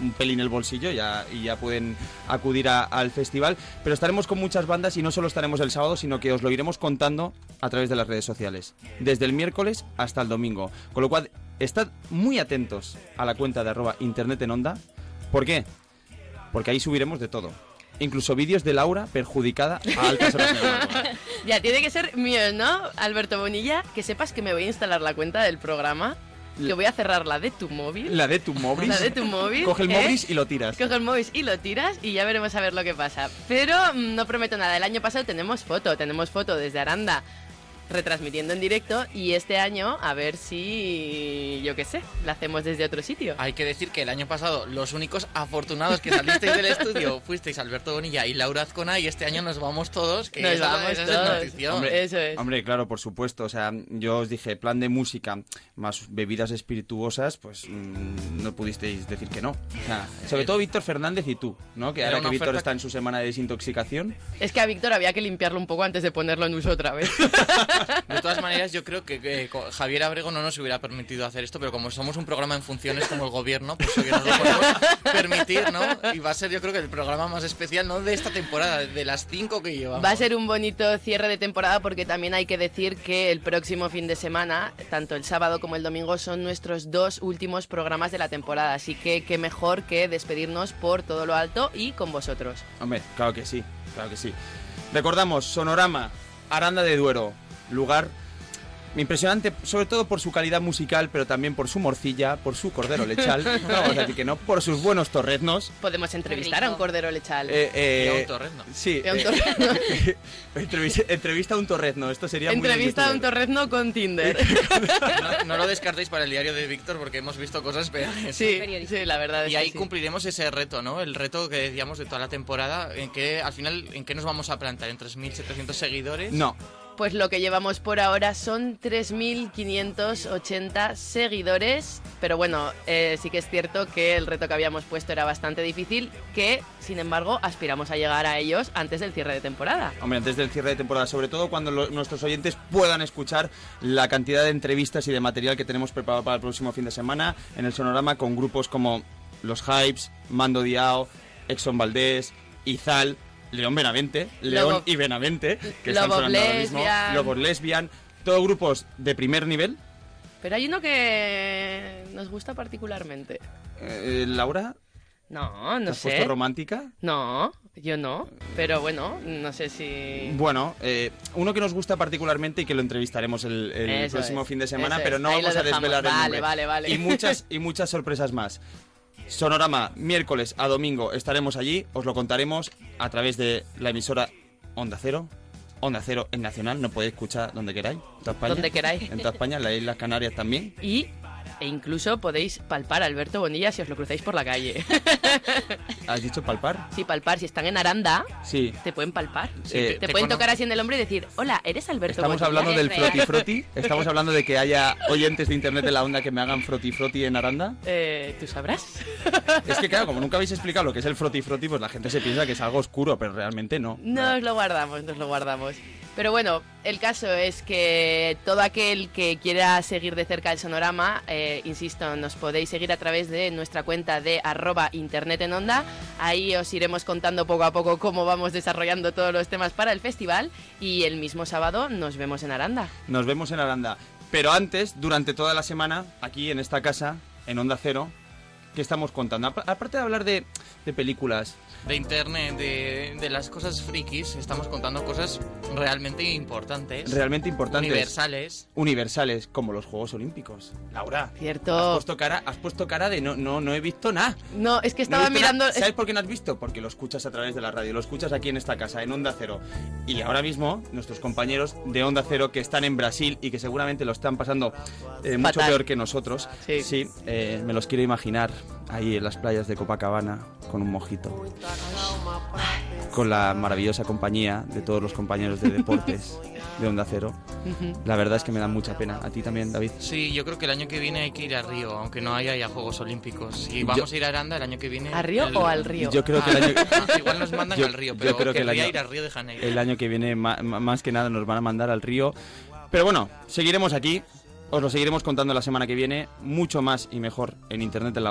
Speaker 2: un pelín el bolsillo ya, y ya pueden acudir a- al festival. Pero estaremos con muchas bandas y no solo estaremos el sábado, sino que os lo iremos contando a través de las redes sociales. Desde el miércoles hasta el domingo. Con lo cual, estad muy atentos a la cuenta de arroba internet en onda. ¿Por qué? Porque ahí subiremos de todo. Incluso vídeos de Laura perjudicada a altas horas de la.
Speaker 3: Ya, tiene que ser mío, ¿no? Alberto Bonilla, que sepas que me voy a instalar la cuenta del programa, que voy a cerrar la de tu móvil.
Speaker 2: La de tu móvil.
Speaker 3: La de tu móvil.
Speaker 2: Coge el
Speaker 3: ¿eh?
Speaker 2: móvil y lo tiras.
Speaker 3: Coge el móvil y lo tiras y ya veremos a ver lo que pasa. Pero mm, no prometo nada. El año pasado tenemos foto, tenemos foto desde Aranda retransmitiendo en directo y este año a ver si, yo qué sé, la hacemos desde otro sitio.
Speaker 4: Hay que decir que el año pasado los únicos afortunados que salisteis del estudio fuisteis Alberto Bonilla y Laura Azcona y este año nos vamos todos, que
Speaker 3: Nos
Speaker 4: esa-
Speaker 3: vamos
Speaker 4: esa es la
Speaker 3: todos.
Speaker 4: noticia.
Speaker 2: Hombre, Hombre, claro, por supuesto. O sea, yo os dije, plan de música más bebidas espirituosas, pues mm, no pudisteis decir que no. O sea, sobre todo Víctor Fernández y tú, ¿no? Que
Speaker 4: Era
Speaker 2: ahora que Víctor está en su semana de desintoxicación.
Speaker 3: Es que a Víctor había que limpiarlo un poco antes de ponerlo en uso otra vez.
Speaker 4: De todas maneras, yo creo que, que co- Javier Abrego no nos hubiera permitido hacer esto, pero como somos un programa en funciones como el gobierno, pues hoy nos lo podemos permitir, ¿no? Y va a ser yo creo que el programa más especial, no de esta temporada, de las cinco que llevamos.
Speaker 3: Va a ser un bonito cierre de temporada porque también hay que decir que el próximo fin de semana, tanto el sábado como el domingo, son nuestros dos últimos programas de la temporada. Así que qué mejor que despedirnos por todo lo alto y con vosotros.
Speaker 2: Hombre, claro que sí, claro que sí. Recordamos, Sonorama, Aranda de Duero, lugar impresionante, sobre todo por su calidad musical, pero también por su morcilla, por su cordero lechal, no vamos a decir que no, por sus buenos torreznos.
Speaker 3: Podemos entrevistar a un cordero lechal.
Speaker 2: Eh, eh,
Speaker 4: Y a un torrezno.
Speaker 2: Sí.
Speaker 3: Y a un
Speaker 2: eh,
Speaker 3: torrezno.
Speaker 2: entrevista, entrevista a un torrezno, esto sería muy
Speaker 3: Entrevista a un torrezno con Tinder.
Speaker 4: No, no lo descartéis para el diario de Víctor porque hemos visto cosas peores.
Speaker 3: Sí, sí, la verdad es
Speaker 4: Y
Speaker 3: que
Speaker 4: ahí
Speaker 3: sí.
Speaker 4: cumpliremos ese reto, ¿no? El reto que decíamos de toda la temporada, en que al final, ¿en qué nos vamos a plantar? ¿En 3.700 seguidores?
Speaker 2: No.
Speaker 3: Pues lo que llevamos por ahora son 3.580 seguidores, pero bueno, eh, sí que es cierto que el reto que habíamos puesto era bastante difícil, que sin embargo aspiramos a llegar a ellos antes del cierre de temporada.
Speaker 2: Hombre, antes del cierre de temporada, sobre todo cuando nuestros oyentes puedan escuchar la cantidad de entrevistas y de material que tenemos preparado para el próximo fin de semana en el Sonorama con grupos como Los Hypes, Mando Diao, Exxon Valdés, Izal, León Benavente, León
Speaker 3: Lobo-
Speaker 2: y Benavente, que están sonando ahora mismo. Lobos Lesbian, todos grupos de primer nivel.
Speaker 3: Pero hay uno que nos gusta particularmente.
Speaker 2: Eh, Laura,
Speaker 3: No,
Speaker 2: ¿te
Speaker 3: no
Speaker 2: has
Speaker 3: sé.
Speaker 2: puesto romántica?
Speaker 3: No, yo no. Pero bueno, no sé si...
Speaker 2: Bueno, eh, uno que nos gusta particularmente y que lo entrevistaremos el, próximo
Speaker 3: es,
Speaker 2: fin de semana, pero no vamos a desvelar el
Speaker 3: Vale,
Speaker 2: nombre.
Speaker 3: vale, vale.
Speaker 2: Y muchas, y muchas sorpresas más. Sonorama, miércoles a domingo estaremos allí, os lo contaremos a través de la emisora Onda Cero. Onda Cero en Nacional, no podéis escuchar donde queráis, en toda España.
Speaker 3: Donde queráis.
Speaker 2: En toda España, en las Islas Canarias también.
Speaker 3: Y E incluso podéis palpar a Alberto Bonilla si os lo cruzáis por la calle.
Speaker 2: ¿Has dicho palpar?
Speaker 3: Sí, palpar. Si están en Aranda,
Speaker 2: Sí.
Speaker 3: te pueden palpar.
Speaker 2: Eh,
Speaker 3: te,
Speaker 2: te
Speaker 3: pueden tocar así en el hombro y decir, hola, ¿eres Alberto
Speaker 2: Estamos
Speaker 3: Bonilla?".
Speaker 2: hablando del
Speaker 3: Es real.
Speaker 2: froti froti. Estamos hablando de que haya oyentes de internet de la onda que me hagan froti froti en Aranda.
Speaker 3: Eh, ¿Tú sabrás?
Speaker 2: Es que claro, como nunca habéis explicado lo que es el froti froti, pues la gente se piensa que es algo oscuro, pero realmente no.
Speaker 3: Nos lo guardamos, nos lo guardamos. Pero bueno, el caso es que todo aquel que quiera seguir de cerca el sonorama, eh, insisto, nos podéis seguir a través de nuestra cuenta de arroba internet en onda. Ahí os iremos contando poco a poco cómo vamos desarrollando todos los temas para el festival. Y el mismo sábado nos vemos en Aranda.
Speaker 2: Nos vemos en Aranda. Pero antes, durante toda la semana, aquí en esta casa, en Onda Cero, ¿qué estamos contando? Apa- Aparte de hablar de películas,
Speaker 4: De internet, de, de las cosas frikis, estamos contando cosas realmente importantes.
Speaker 2: realmente importantes.
Speaker 4: Universales.
Speaker 2: Universales, como los Juegos Olímpicos. Laura.
Speaker 3: Cierto.
Speaker 2: Has puesto cara, has puesto cara de no, no, no he visto nada.
Speaker 3: No, es que estaba mirando...
Speaker 2: ¿Sabes por qué no has visto? Porque lo escuchas a través de la radio, lo escuchas aquí en esta casa, en Onda Cero. Y ahora mismo, nuestros compañeros de Onda Cero que están en Brasil y que seguramente lo están pasando eh, mucho peor que nosotros. Sí. eh, me los quiero imaginar ahí en las playas de Copacabana con un mojito. Con la maravillosa compañía de todos los compañeros de deportes de Onda Cero. La verdad es que me da mucha pena. A ti también, David.
Speaker 4: Sí, yo creo que el año que viene hay que ir a Río, aunque no haya ya Juegos Olímpicos. Y
Speaker 2: Yo-
Speaker 4: vamos a ir a Aranda el año que viene.
Speaker 3: ¿A Río
Speaker 4: el-
Speaker 3: o al Río?
Speaker 2: Yo creo que el año
Speaker 4: Ah, igual nos mandan
Speaker 2: Yo-
Speaker 4: al Río,
Speaker 2: yo
Speaker 4: pero
Speaker 2: creo que el año-
Speaker 4: ir al Río de Janeiro.
Speaker 2: El año que viene, más que nada, nos van a mandar al río. Pero bueno, seguiremos aquí. Os lo seguiremos contando la semana que viene. Mucho más y mejor en internet en la.